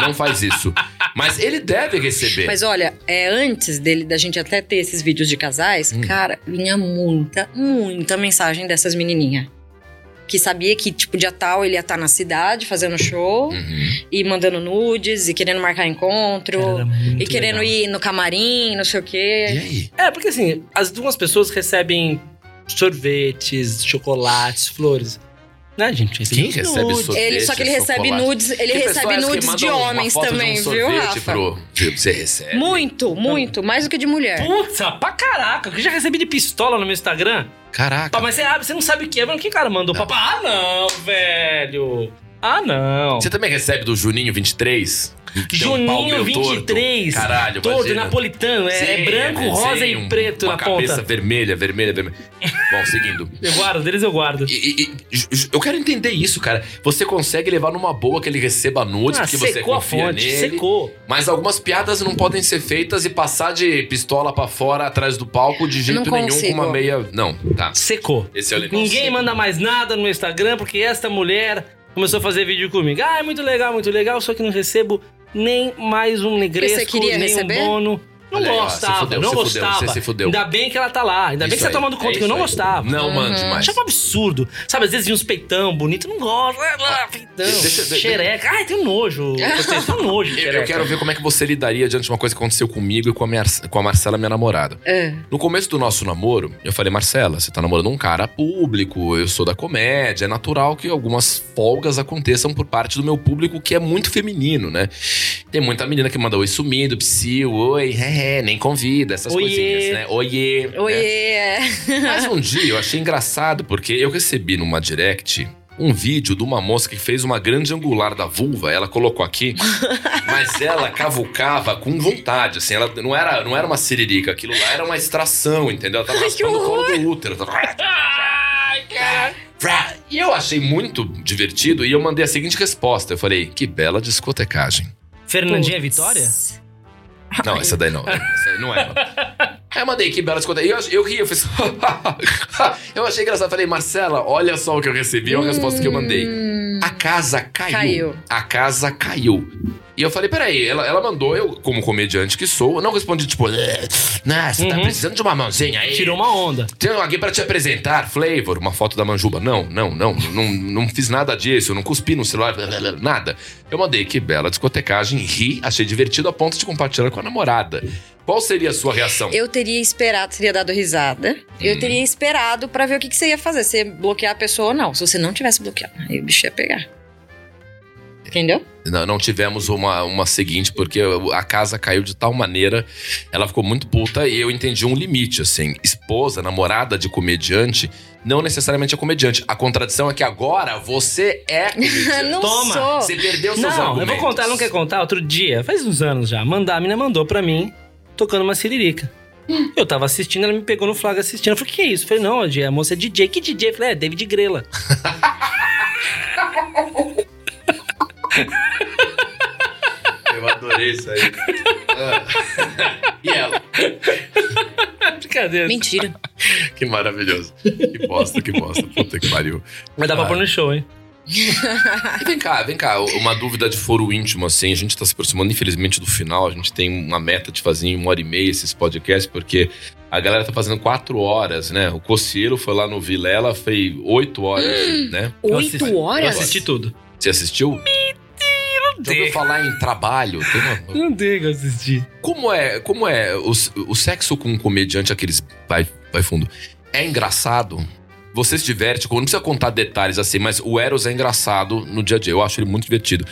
Não faz isso. Mas ele deve receber.
Mas olha, é, antes dele da gente até ter esses vídeos de casais,
Hum.
cara, vinha muita, muita mensagem dessas menininhas. Que sabia que, tipo, dia tal ele ia estar na cidade fazendo show
Uhum.
e mandando nudes e querendo marcar encontro. E querendo
legal.
ir no camarim, não sei o
E
quê.
aí?
É, porque assim, as duas pessoas recebem sorvetes, chocolates, flores. Né, gente?
Quem recebe
nudes.
sorvete?
Ele, só que ele recebe
chocolate.
nudes, ele
Tem
recebe nudes de homens
foto de um
também, viu, Rafa?
Pro... Você recebe?
Muito, muito, mais do que de mulher.
Putz, pra caraca, eu já recebi de pistola no meu Instagram.
Caraca.
Pá, mas você abre, você não sabe o que é. Mas que cara mandou? Papai, ah, não, velho. Ah, não.
Você também recebe do Juninho 23? Que tem um pau
Juninho
meio torto?
23.
Caralho,
Todo
imagina.
napolitano. É, é
Sim,
branco,
é
rosa
desenho,
e preto
uma
na
cabeça
ponta.
vermelha, vermelha, vermelha. Bom, seguindo.
Eu guardo, deles eu guardo.
E- e- e- eu quero entender isso, cara. Você consegue levar numa boa que ele receba nudes,
Ah,
porque você
secou a
confia
fonte,
nele.
secou.
Mas algumas piadas não podem ser feitas e passar de pistola pra fora atrás do palco de jeito nenhum
consigo.
com uma meia. Não, tá.
Secou.
Esse é o.
Ninguém manda mais nada no meu Instagram porque esta mulher começou a fazer vídeo comigo. Ah, é muito legal, muito legal, só que não recebo nem mais um negresco, nem
receber?
um bono. Não
Olha aí, ó,
gostava,
fudeu,
não
se fudeu,
gostava.
você se fudeu.
Ainda bem que ela tá lá, ainda bem
Isso
que você
aí,
tá tomando conta
é
que eu não
aí.
gostava.
Não
Uhum.
mande mais.
Achava um absurdo. Sabe, às vezes vinha uns peitão bonito, não gosto. Ah, lá, peitão.
Deixa-
xereca. Ai, tem um nojo. Vocês têm um nojo,
Eu, eu quero ver como é que você lidaria diante de uma coisa que aconteceu comigo e com a, minha, com a Marcela, minha namorada.
É.
No começo do nosso namoro, eu falei, Marcela, você tá namorando um cara público, eu sou da comédia, é natural que algumas folgas aconteçam por parte do meu público, que é muito feminino, né? Tem muita menina que manda oi sumido, psiu, oi, é, é, nem convida, essas
Oiê.
coisinhas, né? Oiê. né?
Oiê.
Mas um dia eu achei engraçado, porque eu recebi numa direct um vídeo de uma moça que fez uma grande angular da vulva, ela colocou aqui, mas ela cavucava com vontade, assim, ela não era, não era uma siririca, aquilo lá era uma extração, entendeu? Ela tava raspando o colo do útero. tava- E eu achei muito divertido e eu mandei a seguinte resposta, eu falei, que bela discotecagem.
Fernandinha. Vitória?
Não, essa daí não. Essa aí não é. Aí eu mandei que bela discoteca. E eu, eu ri, eu fiz. eu achei engraçado. Falei, Marcela, olha só o que eu recebi, olha a resposta que eu mandei. A casa caiu.
Caiu.
A casa caiu. E eu falei, peraí, ela, ela mandou, eu, como comediante que sou, eu não respondi, tipo, "É, né, você tá
Uhum.
precisando de uma mãozinha aí.
Tirou uma onda.
Tem alguém pra te apresentar, Flavor, uma foto da manjuba. Não, não, não, não, não fiz nada disso, eu não cuspi no celular, nada. Eu mandei que bela discotecagem, ri, achei divertido a ponto de compartilhar com a namorada. Qual seria a sua reação?
Eu teria esperado, teria dado risada. Eu
Hum.
teria esperado pra ver o que, que você ia fazer. Se ia bloquear a pessoa ou não. Se você não tivesse bloqueado, aí o bicho ia pegar. Entendeu?
Não, não tivemos uma, uma seguinte, porque a casa caiu de tal maneira, ela ficou muito puta e eu entendi um limite, assim. Esposa, namorada de comediante, não necessariamente é comediante. A contradição é que agora você é comediante.
não
Toma.
sou.
Você perdeu seus
Não, eu
argumentos.
vou contar, ela não quer contar. Outro dia, faz uns anos já, mandar, a menina mandou pra mim, tocando uma siririca. Eu tava assistindo, ela me pegou no flagra assistindo. Eu falei, que que é isso? Eu falei, não, a moça é DJ. Que DJ? Eu falei, é, David Grela.
Eu adorei isso aí. Ah. e ela?
Brincadeira.
Mentira.
Que maravilhoso. Que bosta, que bosta. Puta que pariu.
Mas dá pra pôr no show, hein?
E vem cá, vem cá, uma dúvida de foro íntimo, assim, a gente tá se aproximando, infelizmente, do final, a gente tem uma meta de fazer em uma hora e meia esses podcasts, porque a galera tá fazendo quatro horas, né? O Coceiro foi lá no Vilela, fez oito horas, né?
Eu assisti-
Oito
Eu
horas?
assisti tudo.
Você assistiu? Já ouviu falar em trabalho? Tem uma-
Não tem que eu assisti.
Como é, como é o, o sexo com um comediante, aqueles vai, vai fundo, é engraçado? Você se diverte, não precisa contar detalhes assim, mas o Eros é engraçado no dia a dia. Eu acho ele muito divertido.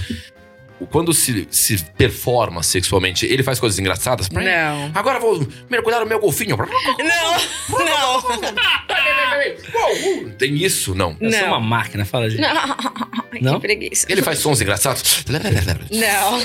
Quando se, se performa sexualmente, ele faz coisas engraçadas?
Não.
Agora eu vou mergulhar no meu golfinho.
Não. Não.
Tem isso? Não.
Eu sou
Não.
uma máquina, fala, gente.
Não. Ai,
Não?
Que preguiça.
Ele faz sons engraçados?
Não.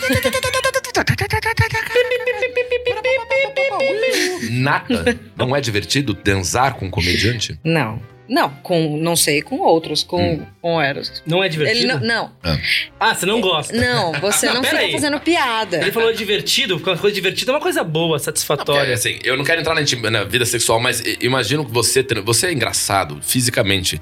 Nada. Não é divertido dançar com um comediante?
Não. Não, com, não sei, com outros, com,
Hum.
com Eros.
Não é
Ele
divertido?
não, não,
Ah, você não gosta?
não, você
Não,
não
pera
fica
aí.
fazendo piada.
Ele falou divertido, porque uma coisa divertida é uma coisa boa, satisfatória.
assim, eu não quero entrar na, na vida sexual, mas imagino que você, você é engraçado fisicamente.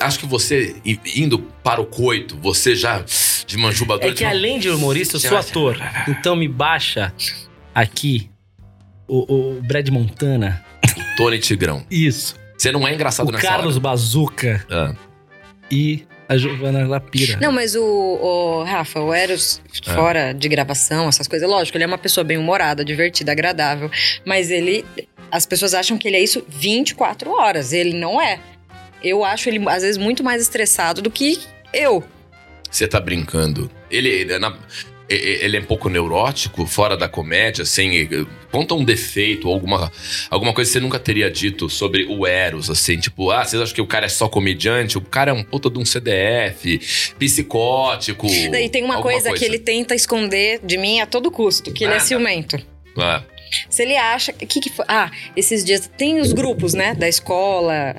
Acho que você, indo para o coito, você já de manjubador...
É que além de humorista, eu sou ator. Então me baixa aqui o, o Brad Montana.
Tony Tigrão.
Isso.
Você não é engraçado
o
nessa
Carlos Bazuca
hora. Ah,
e a Giovana Lapira.
Não, mas o, o Rafa, o Eros,
É.
fora de gravação, essas coisas, lógico, ele é uma pessoa bem humorada, divertida, agradável. Mas ele. As pessoas acham que ele é isso 24 horas. Ele não é. Eu acho ele, às vezes, muito mais estressado do que eu.
Você tá brincando. Ele, é na- ele é um pouco neurótico, fora da comédia, assim. Conta um defeito, alguma, alguma coisa que você nunca teria dito sobre o Eros, assim, tipo, ah, vocês acham que o cara é só comediante? O cara é um puta de um CDF, psicótico.
E tem uma
alguma
coisa, que ele tenta esconder de mim a todo custo, que ele é ciumento.
Ah,
Se ele acha. que, que foi? Ah, esses dias. Tem os grupos, né? Da escola,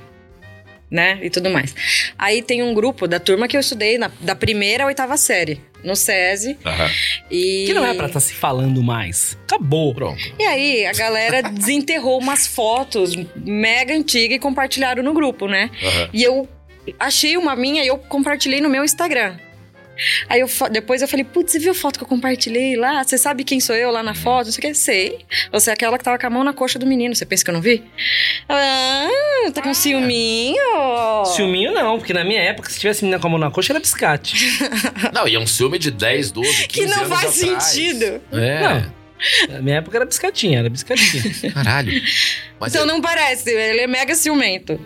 né? E tudo mais. Aí tem um grupo da turma que eu estudei na- da primeira à oitava série, no SESI.
aham.
E.
Que não é pra estar se falando mais. Acabou.
Pronto.
E aí, a galera desenterrou umas fotos mega antigas e compartilharam no grupo, né?
aham.
E eu achei uma minha e eu compartilhei no meu Instagram. Aí eu, depois eu falei, putz, você viu a foto que eu compartilhei lá? Você sabe quem sou eu lá na foto? Não sei o que. Sei. Você é aquela que tava com a mão na coxa do menino. Você pensa que eu não vi? Ah, tá com ciúminho?
Ciúminho não, porque na minha época, se tivesse menina com a mão na coxa, era biscate.
Não, e é um ciúme de 10, 12, 15
Que não
anos
faz
atrás.
sentido.
É.
Não. Na minha época era biscatinha, era biscatinha.
Caralho. Mas
Então não parece, ele é mega ciumento.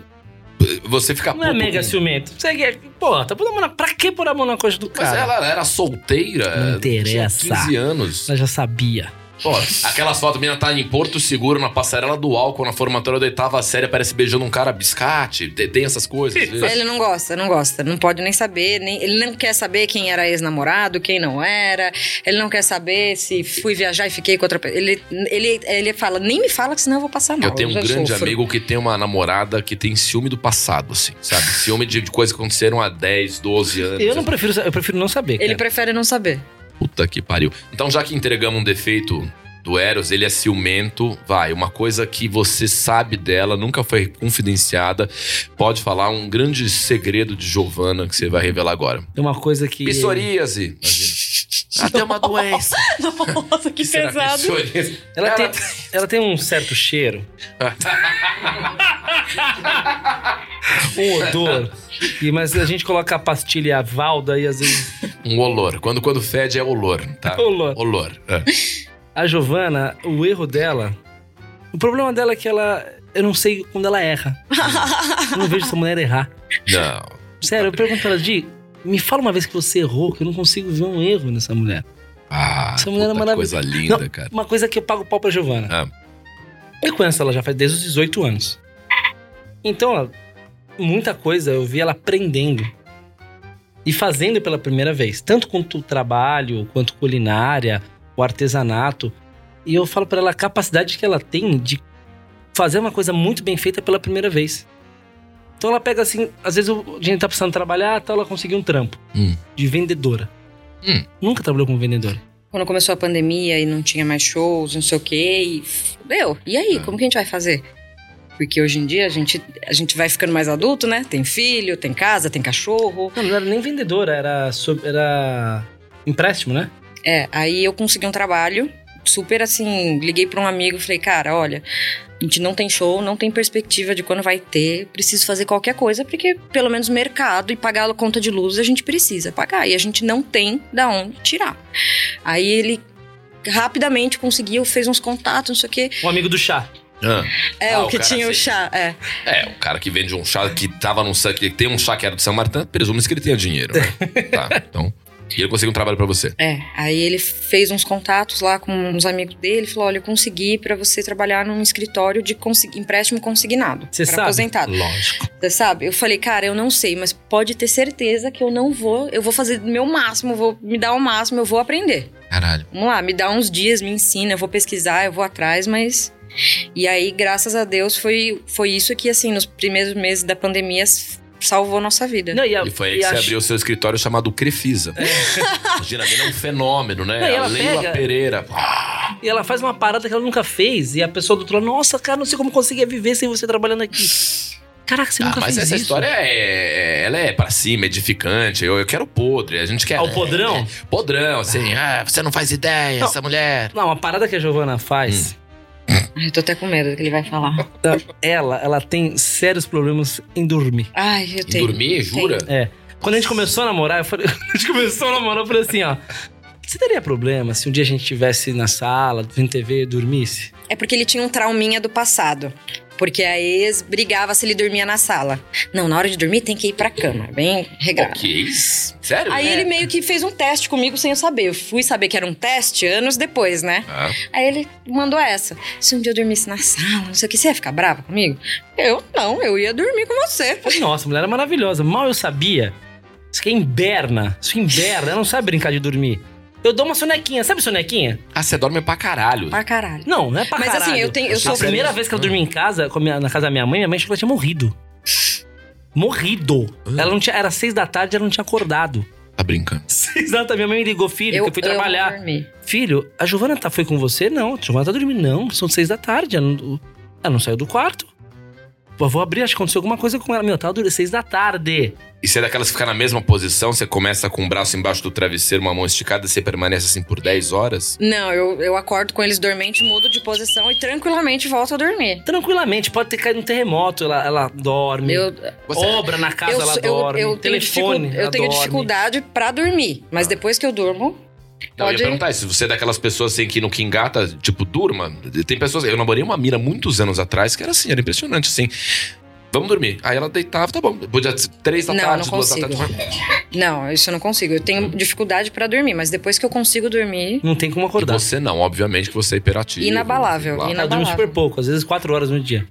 Você fica
Não é mega
com-
ciumento. Você quer. Pô, tá pondo a mão na... Pra que pôr a mão na coxa do
Mas
cara?
ela era solteira.
Não interessa.
Tinha 15 anos.
Ela já sabia.
Pô, aquelas fotos, a menina tá em Porto Seguro, na passarela do álcool, na formatura da oitava série, parece beijando um cara biscate. Tem, essas coisas.
Ele não gosta, não gosta. Não pode nem saber. Nem, ele não quer saber quem era ex-namorado, quem não era. Ele não quer saber se fui viajar e fiquei com outra pessoa. Ele, ele, ele fala, nem me fala que senão eu vou passar mal.
Eu tenho um
já
grande
sofro.
amigo que tem uma namorada que tem ciúme do passado, assim, sabe? Ciúme de, de coisas que aconteceram há 10, 12 anos.
Eu não prefiro, eu prefiro não saber.
Ele
cara.
prefere não saber.
Puta que pariu. Então, já que entregamos um defeito do Eros, ele é ciumento, vai, uma coisa que você sabe dela, nunca foi confidenciada, pode falar um grande segredo de Giovanna que você vai revelar agora.
Tem uma coisa que.
Psoríase, imagina. Até uma doença.
Nossa, que
Será
pesado.
Ela,
Ela-
Tem, ela tem um certo cheiro. um odor. E, mas a gente coloca a pastilha Valda e às vezes.
Um olor. Quando, quando fede é olor, tá?
Olor.
Olor. é.
A Giovana, o erro dela. O problema dela é que ela. Eu não sei quando ela erra. Eu não vejo essa mulher errar.
Não.
Sério, eu pergunto pra ela, Di, me fala uma vez que você errou, que eu não consigo ver um erro nessa mulher.
Ah,
Essa mulher é maravilhosa.
coisa linda,
Não,
cara.
Uma coisa que eu pago pau pra Giovana.
Ah.
Eu conheço ela já faz desde os 18 anos. Então, ó, muita coisa eu vi ela aprendendo. E fazendo pela primeira vez. Tanto quanto o trabalho, quanto culinária, o artesanato. E eu falo pra ela a capacidade que ela tem de fazer uma coisa muito bem feita pela primeira vez. Então ela pega assim, às vezes o- a gente tá precisando trabalhar, então ela conseguiu um trampo
Hum.
de vendedora.
Hum.
Nunca trabalhou como vendedora.
Quando começou a pandemia e não tinha mais shows, não sei o quê, e deu. E aí,
Ah.
como que a gente vai fazer? Porque hoje em dia a gente, a gente vai ficando mais adulto, né? Tem filho, tem casa, tem cachorro.
Não, não era nem vendedora, era, era empréstimo, né?
É, aí eu consegui um trabalho, super assim, liguei pra um amigo e falei, cara, olha, a gente não tem show, não tem perspectiva de quando vai ter, preciso fazer qualquer coisa, porque pelo menos mercado e pagar a conta de luz a gente precisa pagar, e a gente não tem da onde tirar. Aí ele rapidamente conseguiu, fez uns contatos, não sei o quê.
Um amigo do chá.
Ah.
É,
Ah,
o
o
que
cara
tinha o chá, é.
É, o cara que vende um chá que tava num chá, que tem um chá que era do São Martin, presume-se que ele tenha dinheiro, né? tá, então. E ele conseguiu um trabalho pra você.
É, aí ele fez uns contatos lá com uns amigos dele, falou: "Olha, eu consegui pra você trabalhar num escritório de consi- empréstimo consignado
Você sabe?
aposentado".
Lógico.
Você sabe? Eu falei: "Cara, eu não sei, mas pode ter certeza que eu não vou, eu vou fazer do meu máximo, vou me dar o máximo, eu vou aprender.
Caralho.
Vamos lá, me dá uns dias, me ensina, eu vou pesquisar, eu vou atrás, mas e aí, graças a Deus, foi, foi isso que, assim, nos primeiros meses da pandemia salvou nossa vida.
Não, e, a,
E foi aí
e
que
a-
você abriu o seu escritório chamado Crefisa. Imagina, a mina é um fenômeno, né?
Não, e ela
a Leila
pega-
Pereira.
E ela faz uma parada que ela nunca fez. E a pessoa do outro lado, nossa, cara, não sei como conseguia viver sem você trabalhando aqui. Caraca, você
Ah,
nunca
mas
fez
essa
isso.
história é, ela é pra cima, edificante. Eu, eu quero podre. A gente quer.
Ah, o podrão?
É, podrão, assim. Ah, você não faz ideia,
Não.
essa mulher.
Não, uma parada que a Giovana faz,
Ai, eu tô até com medo do que ele vai falar.
ela, ela tem sérios problemas em dormir.
Ai, eu
Em
tenho.
dormir, jura?
É. Quando a gente começou a namorar, eu falei, a gente começou a namorar, eu falei assim, ó. Você teria problema se um dia a gente estivesse na sala, vendo TV e dormisse?
É porque ele tinha um trauminha do passado. Porque a ex brigava se ele dormia na sala. Não, na hora de dormir tem que ir pra cama. Bem regrado.
Ok. Sério?
Aí
É.
ele meio que fez um teste comigo sem eu saber. Eu fui saber que era um teste anos depois, né?
Ah,
Aí ele mandou essa. Se um dia eu dormisse na sala, não sei o que, você ia ficar brava comigo? Eu não, eu ia dormir com você.
Nossa, a mulher é maravilhosa. Mal eu sabia. Isso aqui é inverna. Isso inverna. Ela não sabe brincar de dormir. Eu dou uma sonequinha. Sabe sonequinha?
Ah, você dorme pra caralho.
Pra caralho.
Não, não é pra
Mas assim,
caralho.
eu tenho- eu
A
sou-
primeira vez que eu dormi em casa, a minha- na casa da minha mãe, minha mãe achou que ela tinha morrido. Morrido.
Ah.
Ela não tinha, era seis da tarde, ela não tinha acordado.
Tá brincando.
Seis da tarde, minha mãe me ligou, filho, que eu fui trabalhar.
dormir.
Filho, a Giovana tá, foi com você? Não, a Giovana tá dormindo. Não, são seis da tarde. Ela não, ela não saiu do quarto. Pô, eu vou abrir, acho que aconteceu alguma coisa com ela. Meu, tá dormindo seis da tarde.
E você é daquelas que fica na mesma posição, você começa com o braço embaixo do travesseiro, uma mão esticada, e você permanece assim por 10 horas?
Não, eu, eu acordo com eles dormentes, mudo de posição e tranquilamente volto a dormir.
Tranquilamente, pode ter caído um terremota, ela, ela dorme.
Eu,
Você-
Obra na casa,
eu,
ela
eu-
dorme.
eu tenho,
Telefone,
dificu-
ela
eu tenho
dorme.
dificuldade pra dormir, mas depois que eu durmo,
Não, eu
Pode-
ia perguntar se você é daquelas pessoas assim que no que engata, tipo, durma. Tem pessoas. Eu namorei uma mira muitos anos atrás que era assim, era impressionante, assim. vamos dormir. Aí ela deitava, tá bom. Podia ser três da
Não,
tarde,
não
duas da
consigo.
tarde.
Não, isso eu não consigo. Eu tenho dificuldade pra dormir, mas depois que eu consigo dormir.
Não tem como
E
acordar.
você não, obviamente que você é hiperativo.
Inabalável,
blá.
Ela dorme
inabalável.
super pouco, às vezes quatro horas no dia.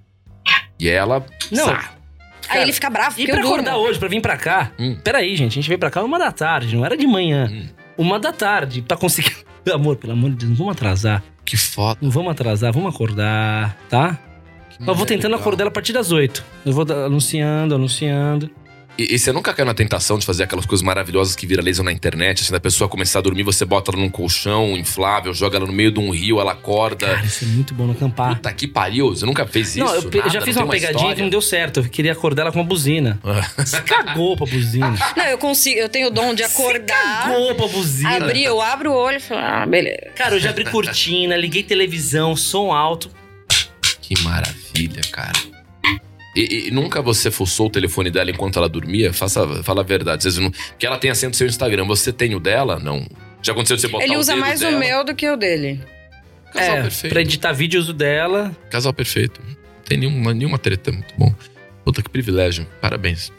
E ela.
Não.
Sá.
Aí ele fica bravo
E pra
eu durmo.
acordar hoje, pra vir pra cá,
Hum.
peraí, gente, a gente veio pra cá uma da tarde, não era de manhã.
Hum.
Uma da tarde, pra conseguir. Amor, pelo amor de Deus, não vamos atrasar.
Que foda.
Não vamos atrasar, vamos acordar, tá? Eu vou tentando
Legal.
acordar ela a partir das oito. Eu vou anunciando, anunciando.
E, e você nunca caiu na tentação de fazer aquelas coisas maravilhosas que viralizam na internet, assim, da pessoa começar a dormir, você bota ela num colchão inflável, joga ela no meio de um rio, ela acorda.
Cara, isso é muito bom no acampar.
Puta que pariu, você nunca fez isso?
não, eu,
Nada?
já fiz uma pegadinha que não deu certo. Eu queria acordar ela com uma buzina. Você cagou pra buzina.
Não, eu consigo, eu tenho o dom de acordar,
Cagou pra buzina.
abrir, eu abro o olho e falo, ah, beleza.
Cara, eu já abri cortina, liguei televisão, som alto.
Que maravilha, cara. E, e nunca você fuçou o telefone dela enquanto ela dormia? Faça, fala a verdade. Vocês não, que ela tem assento no seu Instagram. Você tem o dela? Não. Já aconteceu de você botar
Ele
o
usa
dedo
mais
dela?
o meu do que o dele.
Casal
é,
perfeito.
pra editar vídeos dela.
Casal perfeito. Não tem nenhuma, nenhuma treta. Muito bom. Puta, que privilégio. Parabéns.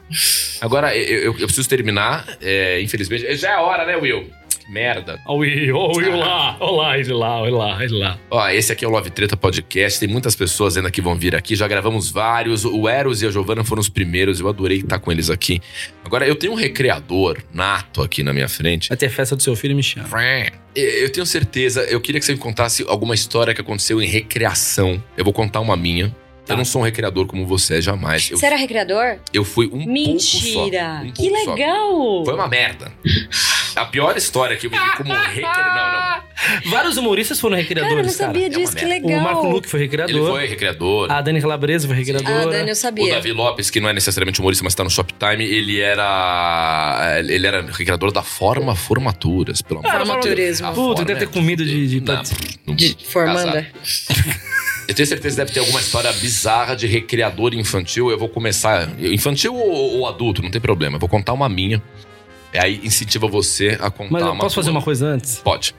Agora, eu, eu- eu preciso terminar. é, infelizmente. Já é a hora, né, Will? Que merda.
Ó o Will, o Will lá, ó lá, ele lá, ele lá, ele lá.
Ó, esse aqui é o Love Treta Podcast. Tem muitas pessoas ainda que vão vir aqui. Já gravamos vários. O Eros e a Giovana foram os primeiros. Eu adorei estar com eles aqui. Agora, eu tenho um recreador nato aqui na minha frente.
Vai ter festa do seu filho, me chama.
Eu tenho certeza. Eu queria que você me contasse alguma história que aconteceu em recreação. Eu vou contar uma minha.
Tá.
Eu não sou um recreador como você, jamais. Eu,
Você era recreador?
eu fui um
Mentira!
pouco só. Um
que
pouco só.
legal!
Foi uma merda. A pior história que eu vivi como recreador. Não, não.
Vários humoristas foram
Cara, eu não
recreadores, cara.
sabia
É
disso, que
merda.
legal.
O Marco Luque foi
Ele
recreador.
foi recreador.
A Dani Calabresa foi
Ah,
recreadora.
Dani, eu
O
sabia.
Davi Lopes, que não é necessariamente humorista, mas tá no Shoptime, ele era. Ele era recreador da Forma Formaturas, pelo amor de Deus.
Puta, deve ter
é-
comido de- de-
Não, não-
De formanda.
Eu tenho certeza que deve ter alguma história bizarra de recreador infantil. Eu vou começar. Infantil ou, ou adulto, não tem problema. Eu vou contar uma minha. E aí incentiva você a contar
Mas eu
uma.
posso fazer uma coisa antes?
Pode,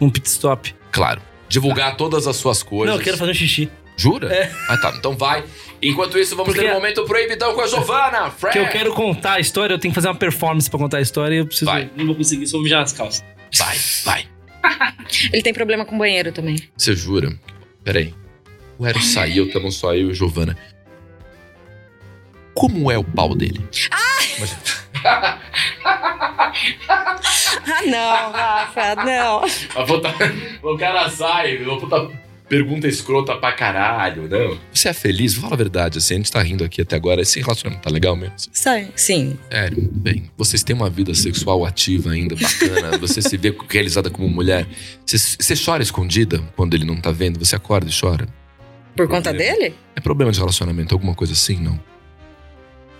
Um pit stop.
claro. Divulgar todas as suas coisas.
Não, eu quero fazer um xixi.
Jura?
É.
Ah, tá. Então vai. Enquanto isso, vamos
Porque-
ter um momento proibidão com a Giovana.
Porque eu quero contar a história, eu tenho que fazer uma performance pra contar a história e eu preciso.
Vai.
Não vou conseguir, só vou mijar nas calças.
Vai, vai.
Ele tem problema com banheiro também.
Você jura? Peraí. O Eros saiu, estamos só eu e Giovana. Como é o pau dele?
Ah, não, Rafa, não.
A puta- O cara sai, uma puta pergunta escrota pra caralho, não. Você é feliz? Fala a verdade, assim, a gente tá rindo aqui até agora. Esse relacionamento tá legal mesmo?
Sai. Sim.
Sério, bem. Vocês têm uma vida sexual ativa ainda, bacana. Você se vê realizada como mulher. Você, você chora escondida quando ele não tá vendo? Você acorda e chora?
Por conta dele?
É problema de relacionamento, alguma coisa assim, não?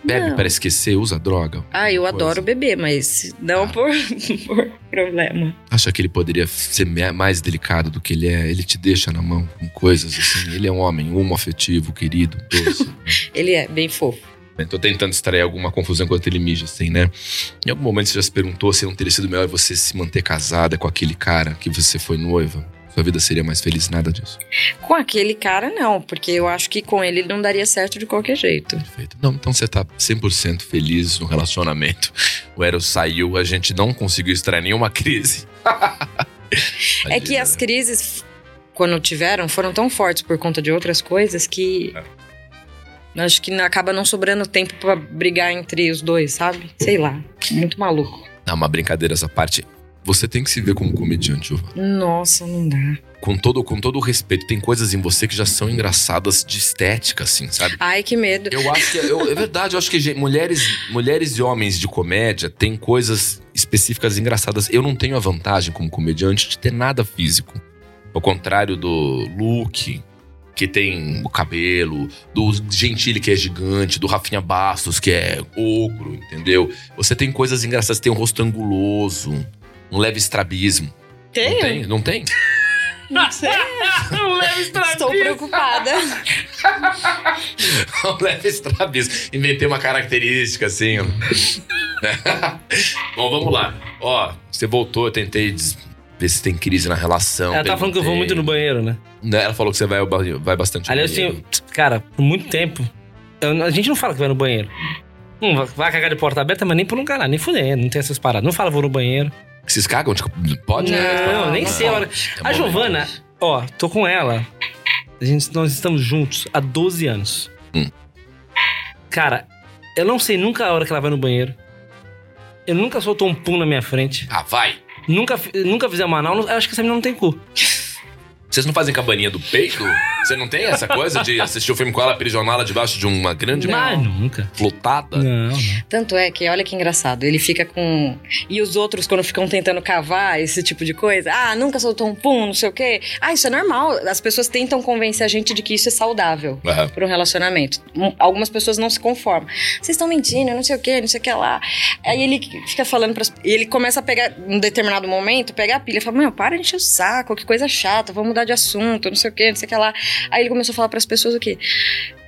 Bebe para esquecer, usa droga?
Ah, eu
coisa?
adoro beber, mas não por, por problema.
Acha que ele poderia ser mais delicado do que ele é? Ele te deixa na mão com coisas assim. Ele é um homem homoafetivo, querido, doce. né?
Ele é bem fofo.
Tô tentando extrair alguma confusão enquanto ele mija, assim, né? Em algum momento você já se perguntou se não teria sido melhor você se manter casada com aquele cara que você foi noiva? Sua vida seria mais feliz? Nada disso.
Com aquele cara, não, porque eu acho que com ele não daria certo de qualquer jeito.
Perfeito. Não, então você tá 100% feliz no relacionamento. O Eros saiu, a gente não conseguiu extrair nenhuma crise.
É que as crises, quando tiveram, foram tão fortes por conta de outras coisas que. Acho que acaba não sobrando tempo pra brigar entre os dois, sabe? Sei lá. Muito maluco.
Não, uma brincadeira essa parte. Você tem que se ver como comediante, Giovana.
Nossa, não dá.
Com todo, com todo o respeito, tem coisas em você que já são engraçadas de estética, assim, sabe?
Ai, que medo.
Eu acho que. eu- é verdade, eu acho que gente, mulheres, mulheres e homens de comédia têm coisas específicas engraçadas. Eu não tenho a vantagem, como comediante, de ter nada físico. Ao contrário do Luke, que tem o cabelo, do Gentili, que é gigante, do Rafinha Bastos, que é ogro, entendeu? Você tem coisas engraçadas, tem um rosto anguloso, um leve estrabismo. Não tem? Não tem?
Não sei.
Não leve
Estou preocupada.
um leve estrabismo. Inventei uma característica assim. ó. Bom, vamos lá. Ó, você voltou, eu tentei des- ver se tem crise na relação.
Ela tá falando que eu vou muito no banheiro, né?
banheiro. Ela falou que você vai, vai bastante no
Aliás, eu
banheiro.
tenho. Cara, por muito tempo, Eu- a gente não fala que vai no banheiro. Não, vai- cagar de porta aberta, mas nem por um canal, nem fuder, não tem essas paradas. Não fala, vou no banheiro.
Vocês cagam? Tipo, pode?
Não, nem
não
sei a.
É
A
bom,
Giovana, ó, tô com ela. A gente, nós estamos juntos há 12 anos.
Hum.
Cara, eu não sei nunca a hora que ela vai no banheiro. Eu nunca soltou um pum na minha frente.
Ah, vai.
Nunca, nunca fizemos anal. Eu acho que essa menina não tem cu.
Vocês não fazem cabaninha do peito? Você não tem essa coisa de assistir o filme com ela, aprisioná-la debaixo de uma grande
Não.
Mas nunca.
flotada?
Não, não.
Tanto é que, olha que engraçado, ele fica com. E os outros, quando ficam tentando cavar esse tipo de coisa, ah, nunca soltou um pum, não sei o quê. Ah, isso é normal. As pessoas tentam convencer a gente de que isso é saudável
Aham.
para um relacionamento. Um- Algumas pessoas não se conformam. Vocês estão mentindo, não sei o quê, não sei o que lá. Aí ele fica falando para E ele começa a pegar, em um determinado momento, pegar a pilha e fala: Meu, para de encher o saco, que coisa chata, vamos mudar de assunto, não sei o quê, não sei o que lá. Aí ele começou a falar para as pessoas o quê?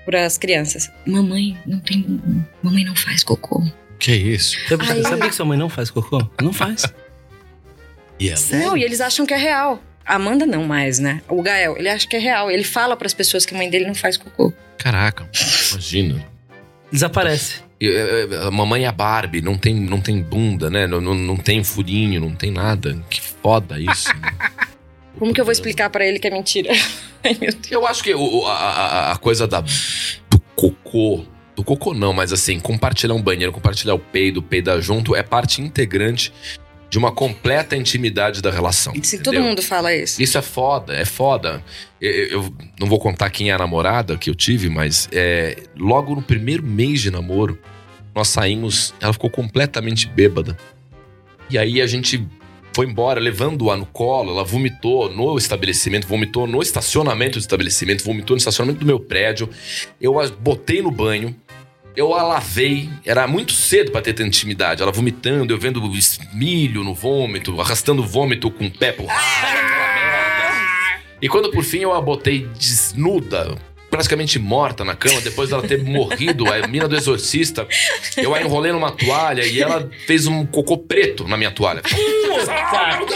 Para as crianças: Mamãe não tem bumbum, mamãe não faz cocô.
Que isso?
Você
Aí-
sabia que sua mãe não faz cocô? Não faz.
E ela?
Não, e eles acham que é real. A Amanda não mais, né? O Gael, ele acha que é real. Ele fala para as pessoas que a mãe dele não faz cocô.
Caraca, imagina.
Desaparece.
E, é, é, A mamãe é a Barbie, não tem, não tem bunda, né? Não, não, não tem furinho, não tem nada. Que foda isso. né?
Como que eu vou explicar para ele que é mentira? Ai.
Eu acho que o- a, a- coisa da, do cocô. Do cocô não, mas assim, compartilhar um banheiro, compartilhar o peido, peidar junto é parte integrante de uma completa intimidade da relação.
Se todo mundo fala isso.
Isso é foda, é foda. Eu, eu não vou contar quem é a namorada que eu tive, mas é, logo no primeiro mês de namoro, nós saímos, ela ficou completamente bêbada. E aí a gente foi embora, levando-a no colo, ela vomitou no estabelecimento, vomitou no estacionamento do estabelecimento, vomitou no estacionamento do meu prédio. Eu a botei no banho, eu a lavei, era muito cedo pra ter tanta intimidade. Ela vomitando, eu vendo milho no vômito, arrastando vômito com o pé merda. E quando por fim eu a botei desnuda, praticamente morta na cama, depois dela ter morrido, a mina do exorcista, eu a enrolei numa toalha e ela fez um cocô preto na minha toalha.
Puta,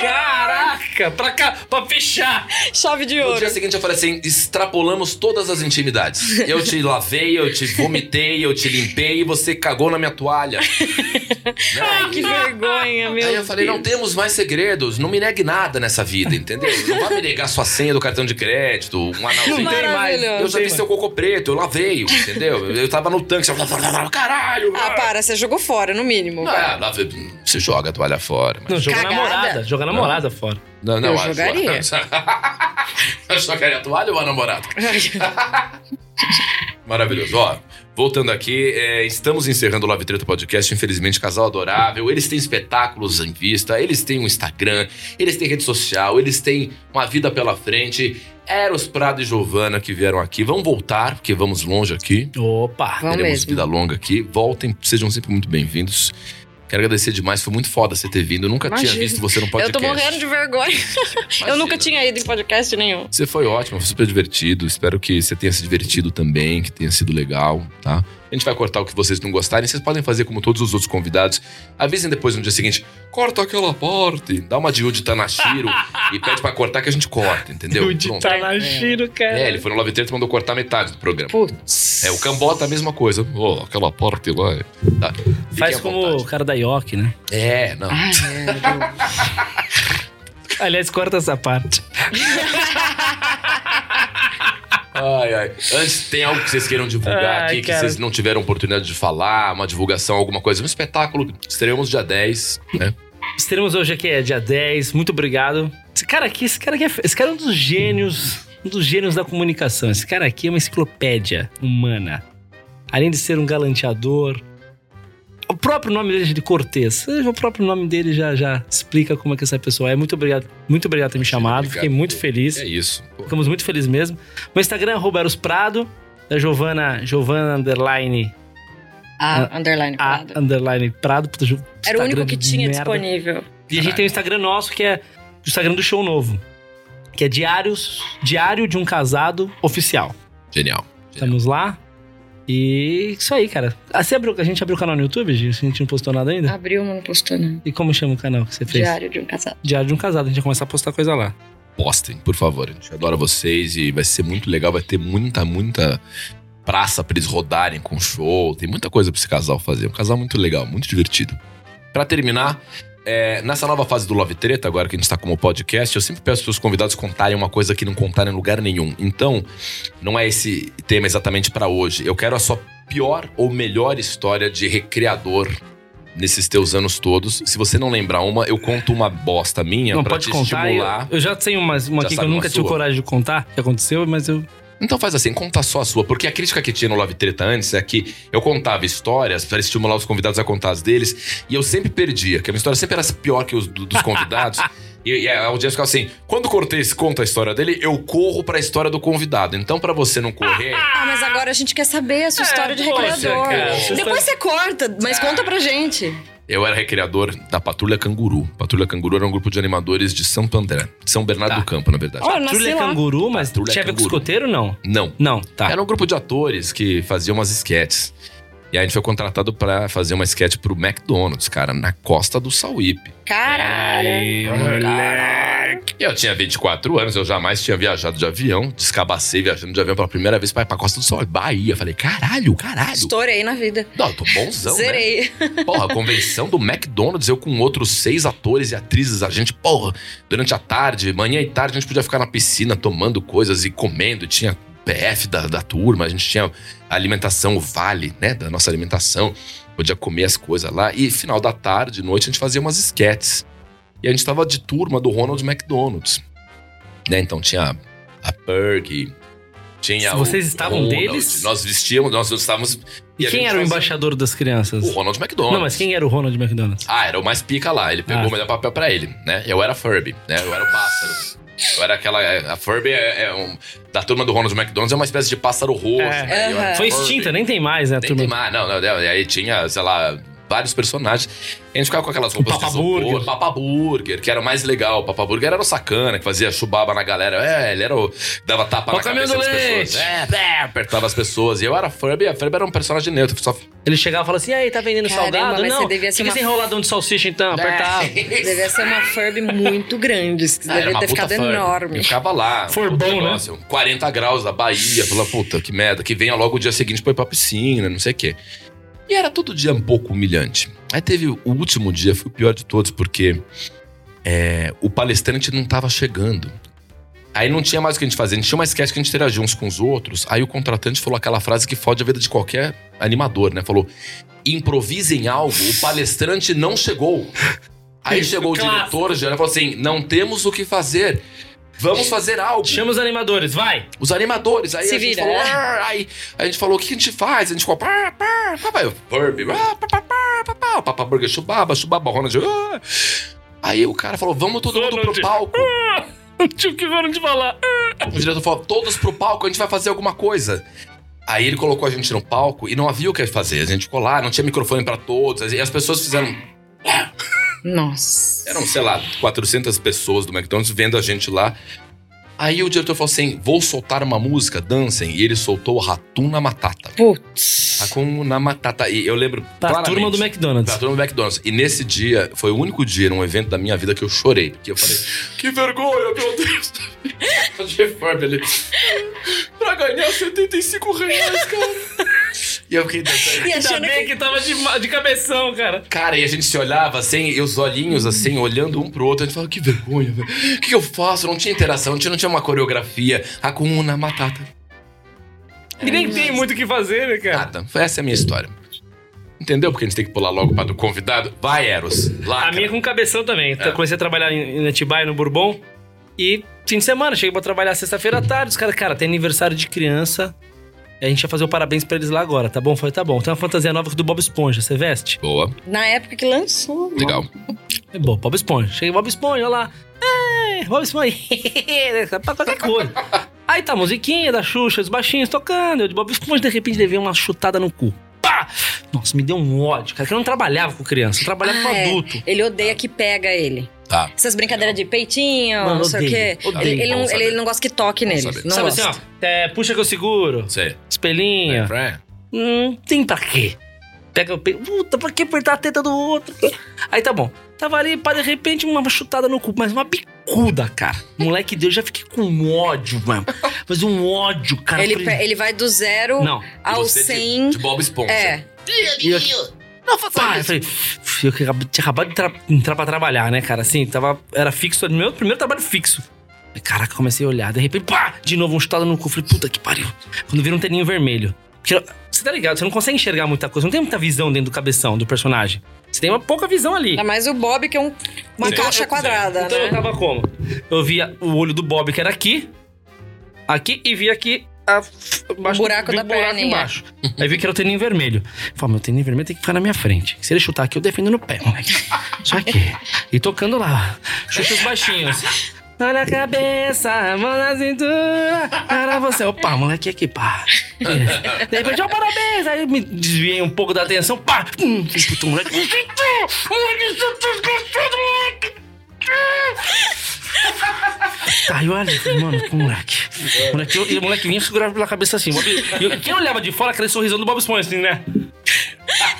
caraca! Pra cá, pra fechar!
Chave de
No
ouro.
dia seguinte eu falei assim: extrapolamos todas as intimidades. Eu te lavei, eu te vomitei, eu te limpei e você cagou na minha toalha. Né?
Que vergonha, meu
Aí eu falei,
Deus.
não temos mais segredos, não me negue nada nessa vida, entendeu? Não vai me negar sua senha do cartão de crédito, um anãozinho.
Não tem mais.
Eu já vi seu cocô preto, eu lavei, entendeu? Eu tava no tanque, você caralho!
Ah, para, você jogou fora, no mínimo.
Não, é, lave- você joga a toalha fora. Mas...
Não, joga
Cagada.
namorada. Joga namorada fora.
Não, não,
Eu
a-
jogaria.
eu jogaria a toalha ou a namorada? Maravilhoso. Ó, voltando aqui, é, estamos encerrando o Love Treta Podcast. Infelizmente, casal adorável. Eles têm espetáculos em vista, eles têm um Instagram, eles têm rede social, eles têm uma vida pela frente. Eros Prado e Giovana que vieram aqui. Vão voltar, porque vamos longe aqui.
Opa!
Vamos
Teremos
mesmo.
vida longa aqui. Voltem, sejam sempre muito bem-vindos. Quero agradecer demais, foi muito foda você ter vindo. Eu nunca tinha
Imagina.
visto você no
Eu
podcast.
tô morrendo de vergonha. Eu nunca tinha ido em podcast nenhum.
Você foi ótimo, foi super divertido. Espero que você tenha se divertido também, que tenha sido legal, tá? A gente vai cortar o que vocês não gostarem. Vocês podem fazer como todos os outros convidados. Avisem depois no dia seguinte, corta aquela parte. Dá uma de Yuji Tanashiro e pede pra cortar que a gente corta, entendeu? Pronto.
Tanashiro, cara.
É, ele foi no Love Theater e mandou cortar metade do programa.
Putz.
É, o Cambota a mesma coisa. Ó, aquela parte lá. é- Tá.
Faz como
vontade.
o cara da Yoki, né?
É, não.
Meu Deus.
Aliás, corta essa parte.
Ai, ai. Antes, tem algo que vocês queiram divulgar
Ai,
aqui, que
cara.
vocês não tiveram oportunidade de falar, uma divulgação, alguma coisa. Um espetáculo, estreamos dia 10, né?
Estaremos hoje aqui, é dia 10. Muito obrigado. Esse cara aqui, esse cara aqui é, esse cara é um dos gênios, um dos gênios da comunicação. Esse cara aqui é uma enciclopédia humana. Além de ser um galanteador. O próprio nome dele é de Cortez. O próprio nome dele já, já explica como é que essa pessoa é. Muito obrigado, muito obrigado por ter me chamado.
Obrigado.
Fiquei muito feliz.
É isso.
Ficamos muito felizes mesmo. Meu Instagram é arroba Eros Prado, da Giovana, Giovana underline,
Ah, underline
a
Prado.
underline Prado. puta, Ju-
Era o único
Instagram
que tinha
merda.
disponível.
E a gente tem o Instagram nosso, que é o Instagram do Show Novo. Que é Diários, Diário de um Casado Oficial.
Genial. Genial.
Estamos lá. E isso aí, cara. Ah, você abriu, a gente abriu o canal no YouTube, Gi? A gente não postou nada ainda?
Abriu, mas não postou, não.
E como chama o canal que você fez?
Diário de um casado.
Diário de um Casado. A gente vai começar a postar coisa lá.
Postem, por favor. A gente adora vocês e vai ser muito legal. Vai ter muita, muita praça pra eles rodarem com show. Tem muita coisa pra esse casal fazer. Um casal muito legal, muito divertido. Pra terminar, é, nessa nova fase do Love Treta, agora que a gente tá como podcast, eu sempre peço pros convidados contarem uma coisa que não contaram em lugar nenhum. Então, não é esse tema exatamente pra hoje. Eu quero a sua pior ou melhor história de recreador nesses teus anos todos. Se você não lembrar uma, eu conto uma bosta minha
Não,
pra
pode
te
contar. Eu,
estimular.
eu já tenho uma, uma aqui que eu nunca tive coragem de contar, que aconteceu, mas eu.
Então faz assim, conta só a sua. Porque a crítica que tinha no Love Treta antes é que eu contava histórias para estimular os convidados a contar as deles. E eu sempre perdia, que a minha história sempre era pior que os do- dos convidados. e, e a audiência ficava assim, quando o Cortez conta a história dele, eu corro pra história do convidado. Então pra você não correr...
Ah, mas agora a gente quer saber a sua
É,
história de
poxa,
recreador.
cara, você
Depois você corta, mas conta pra gente.
Eu era recreador da Patrulha Canguru. Patrulha Canguru era um grupo de animadores de Santo André. De São Bernardo
Tá.
do Campo, na verdade.
Nasci
Patrulha canguru, mas
Patrulha
tinha a ver com escoteiro não?
Não.
Não, tá.
Era um grupo de atores que faziam umas esquetes. E aí a gente foi contratado pra fazer uma esquete pro McDonald's, cara, na costa do Sauípe.
Caralho.
moleque.
Eu tinha 24 anos, eu jamais tinha viajado de avião. Descabacei viajando de avião pela primeira vez pra pra Costa do Sol, Bahia. Falei, caralho, caralho.
Estourei na vida.
Não, eu tô bonzão, né?
Zerei.
Porra, a convenção do McDonald's, eu com outros seis atores e atrizes, a gente, porra, durante a tarde, manhã e tarde, a gente podia ficar na piscina tomando coisas e comendo. Tinha PF da, da turma, a gente tinha alimentação, o vale, né, da nossa alimentação. Podia comer as coisas lá. E final da tarde, noite, a gente fazia umas esquetes. E a gente tava de turma do Ronald McDonald's. Né, então tinha a Perg, tinha o
Vocês estavam
Ronald.
deles?
Nós vestíamos, nós estávamos...
E
a
quem era o embaixador das crianças?
O Ronald McDonald's.
Não, mas quem era o Ronald McDonald?
Ah, era o mais pica lá. Ele pegou
Ah.
o melhor papel pra ele, né? Eu era Furby, né? Eu era o pássaro. Eu era aquela. A Furby é, é um. Da turma do Ronald McDonald's é uma espécie de pássaro roxo.
É.
né?
Aham.
Foi extinta, nem tem mais, né,
Nem
turma?
tem mais, não, não, não. E aí tinha, sei lá, vários personagens. A gente ficava com aquelas roupas
Papa
de isopor,
Burger.
Papa Burger, que era o mais legal. O Papa Burger era o sacana, que fazia chubaba na galera. É, ele era o. dava tapa
Ó,
na
caminhão
cabeça
do
das
leite.
pessoas. É, é, apertava as pessoas. E eu era Furby, a Furby era um personagem neutro. Só
Ele chegava e falava assim, aí, tá vendendo
Caramba,
salgado? Não,
você devia ser
fica
uma-
enroladão de salsicha então, apertava.
Devia ser uma Furby muito grande. Você
Ah,
devia ter ficado
Furby.
enorme.
Eu ficava lá.
For
puta
bom, né?
negócio, 40 graus da Bahia. Falei, puta, que merda. Que venha logo o dia seguinte pra ir pra piscina, não sei o quê. E era todo dia um pouco humilhante. Aí teve o último dia, foi o pior de todos, porque é, o palestrante não tava chegando. Aí não tinha mais o que a gente fazer. A gente tinha uma sketch que a gente interagia uns com os outros. Aí o contratante falou aquela frase que fode a vida de qualquer animador, né? Falou: improvisem algo, o palestrante não chegou. Aí chegou o diretor e falou assim: não temos o que fazer. Vamos fazer algo.
Chama os animadores, vai!
Os animadores. Aí
Se
a gente
vira,
falou.
né?
"Ah", aí a gente falou: o que a gente faz? A gente ficou. Pá, pá, pá, pá, eu, Furby. ah, pá, pá, pá, pá, pá, Papa Burger, chubaba, chubaba, Ronald. ah. Aí o cara falou: vamos todo mundo pro palco.
Tio, que foram te falar?
O diretor falou: todos pro palco, a gente vai fazer alguma coisa. Aí ele colocou a gente no palco e não havia o que fazer. A gente ficou lá, não tinha microfone pra todos. E as pessoas fizeram.
Nossa.
Eram, sei lá, 400 pessoas do McDonald's vendo a gente lá. Aí o diretor falou assim: vou soltar uma música, dancem. E ele soltou Ratuna Matata.
Putz.
Hakuna Matata. E eu lembro.
Pra turma do McDonald's.
Pra turma do McDonald's. E nesse dia, foi o único dia num evento da minha vida que eu chorei. Porque eu falei, que vergonha, meu Deus. De Furby ali. Pra ganhar 75 reais, cara. E eu fiquei dançando.
E
Ainda bem
que...
que tava de, de cabeção, cara.
Cara, e a gente se olhava assim, e os olhinhos assim, olhando um pro outro. A gente falava, que vergonha, velho. O que, que eu faço? Não tinha interação, não tinha, não tinha uma coreografia. Hakuna Matata.
E nem tem muito o que fazer, né, cara?
Nada. Foi essa a minha história. Entendeu? Porque a gente tem que pular logo para do convidado. Vai, Eros. Lá.
A minha é com cabeção também.
É.
Eu comecei a trabalhar em, em Atibaia, no Bourbon. E fim de semana, cheguei pra trabalhar sexta-feira à tarde. Os caras, cara, tem aniversário de criança. E a gente ia fazer o parabéns pra eles lá agora, tá bom? Falei, tá bom. Tem uma fantasia nova do Bob Esponja, você veste?
Boa.
Na época que lançou.
Legal.
É bom, Bob Esponja. Cheguei, Bob Esponja, olha lá. É, Bob Esponja. pra qualquer coisa. Aí tá a musiquinha da Xuxa, os baixinhos tocando. Eu de Bob Esponja, de repente, levei uma chutada no cu. Pá! Nossa, me deu um ódio, cara. Que eu não trabalhava com criança, eu trabalhava com
Ah, é.
adulto.
Ele odeia que pega ele.
Tá.
Essas brincadeiras de peitinho,
Mano,
não sei o quê.
odeio.
Ele, ele não, ele, não gosta que toque nele. Não
Sabe
gosta.
assim, ó. é, puxa que eu seguro.
Sei.
Espelhinho.
Fran.
Hum, tem pra quê? Pega o peito. Puta, pra que apertar a teta do outro? Aí tá bom. Tava ali, pá, de repente, uma chutada no cu, mas uma bicuda, cara. Moleque deu, eu já fiquei com ódio, mano. Mas um ódio, cara.
Ele, ele vai do zero
Não.
ao
Você de-
100.
De, Bob Esponja.
É.
E eu-
Não faça
Pá, eu
isso.
falei, "F- eu que acab- tinha acabado de tra- entrar pra trabalhar, né, cara? Assim, tava, era fixo, meu primeiro trabalho fixo. Falei, Caraca, comecei a olhar, de repente, pá, de novo um chutado no cu. Falei, puta que pariu. Quando vira um teninho vermelho. Porque, você tá ligado, você não consegue enxergar muita coisa, não tem muita visão dentro do cabeção do personagem. Você tem uma pouca visão ali.
Ainda mais o Bob, que é um- uma
Sim.
caixa quadrada,
Então eu
né?
tava como? Eu via o olho do Bob, que era aqui, aqui, e via aqui a, embaixo,
buraco da
o buraco
perninha.
embaixo. Aí vi que era o teninho vermelho. Falei, meu teninho vermelho tem que ficar na minha frente. Se ele chutar aqui, eu defendo no pé, moleque. Só aqui. E tocando lá. Chutes baixinhos. Mão na cabeça, mão na cintura. Para você. Opa, moleque aqui, pá. De repente, ó, parabéns. Aí me desviei um pouco da atenção, pá. Hum, puta, moleque. Moleque, moleque. Tá, eu olhei, falei, mano, que moleque. moleque eu- e o moleque vinha segurava pela cabeça assim. Bob, e eu- quem olhava de fora, aquele sorrisão do Bob Esponja, assim, né?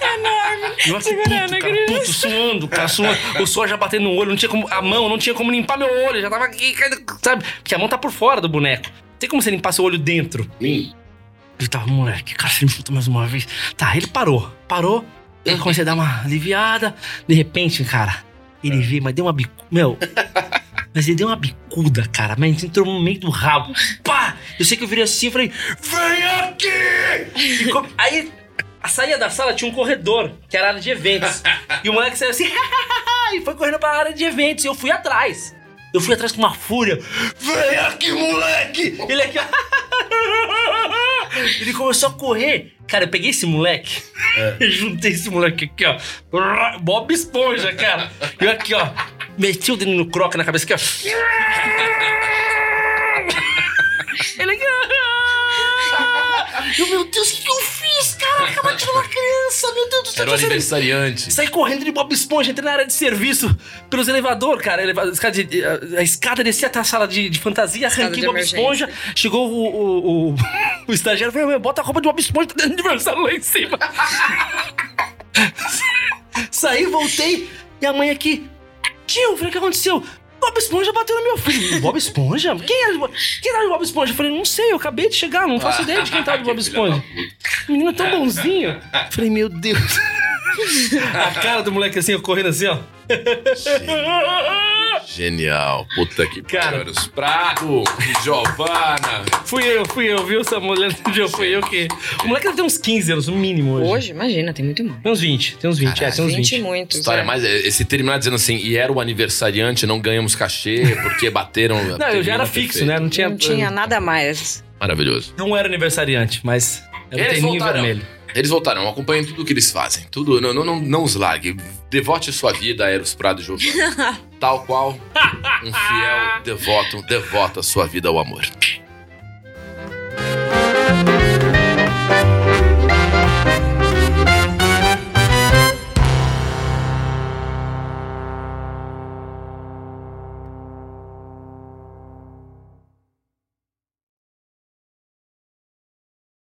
Enorme.
Segurando
puto, cara,
criança.
puto, suando, cara, suando. O suor já batendo no olho, não tinha como. A mão não tinha como limpar meu olho, já tava aqui, sabe? Porque a mão tá por fora do boneco. Tem como você limpar seu olho dentro.
Hum.
Ele tava, moleque, cara, você me chuta mais uma vez. Tá, ele parou. Parou. Eu comecei a dar uma aliviada. De repente, cara, ele veio, mas deu uma bicuda. Meu. Mas ele deu uma bicuda, cara. Mas entrou no meio do rabo. Pá! Eu sei que eu virei assim e falei: Vem aqui! Aí, a saída da sala tinha um corredor, que era a área de eventos. E o moleque saiu assim, e foi correndo pra área de eventos. E eu fui atrás. Eu fui atrás com uma fúria. Vem aqui, moleque! Ele aqui, Ele começou a correr. Cara, eu peguei esse moleque e juntei esse moleque aqui, ó. Bob Esponja, cara. E aqui, ó. Meti o dedo no croca na cabeça aqui, ó. Ele aqui. Eu, meu Deus, o que que eu fiz, cara? Acabou de uma criança, meu Deus do céu.
Era o aniversariante.
Saí correndo de Bob Esponja, entrei na área de serviço pelos elevador, cara. eleva- a escada, de- a, a escada descia até a sala de, de fantasia, arranquei
de
Bob
emergência.
Esponja. Chegou o, o, o, o estagiário e falou: "Meu, bota a roupa de Bob Esponja, tá dentro do aniversário lá em cima. Saí, voltei, e a mãe aqui. Tio, eu falei, o que aconteceu? Bob Esponja bateu no meu filho. Bob Esponja? Quem era, quem era o Bob Esponja? Eu falei, não sei, eu acabei de chegar, não faço ideia de quem tava de Bob Esponja. Menino é tão bonzinho. Eu falei, meu Deus. A cara do moleque assim, ó, correndo assim, ó.
Genial. Puta que
Cara.
pariu. Os pratos. Giovana.
Fui eu, fui eu, viu? Essa mulher eu fui eu que. O moleque deve ter uns 15 anos, no mínimo hoje.
Hoje, imagina, tem muito mais.
Tem uns 20, tem uns 20, é, tem uns
20
20.
muitos.
História
é.
mais. Esse terminar dizendo assim, e era o aniversariante, não ganhamos cachê porque bateram.
Não, eu já era fixo, né? Não tinha.
Não tinha nada mais.
Maravilhoso.
Não era aniversariante, mas era o
Eles
teninho
voltaram.
vermelho.
Eles voltaram, acompanhem tudo o que eles fazem. Tudo, não, não, não, não os largue. Devote sua vida a Eros Prado Giovanni. Tal qual um fiel devoto devota sua vida ao amor.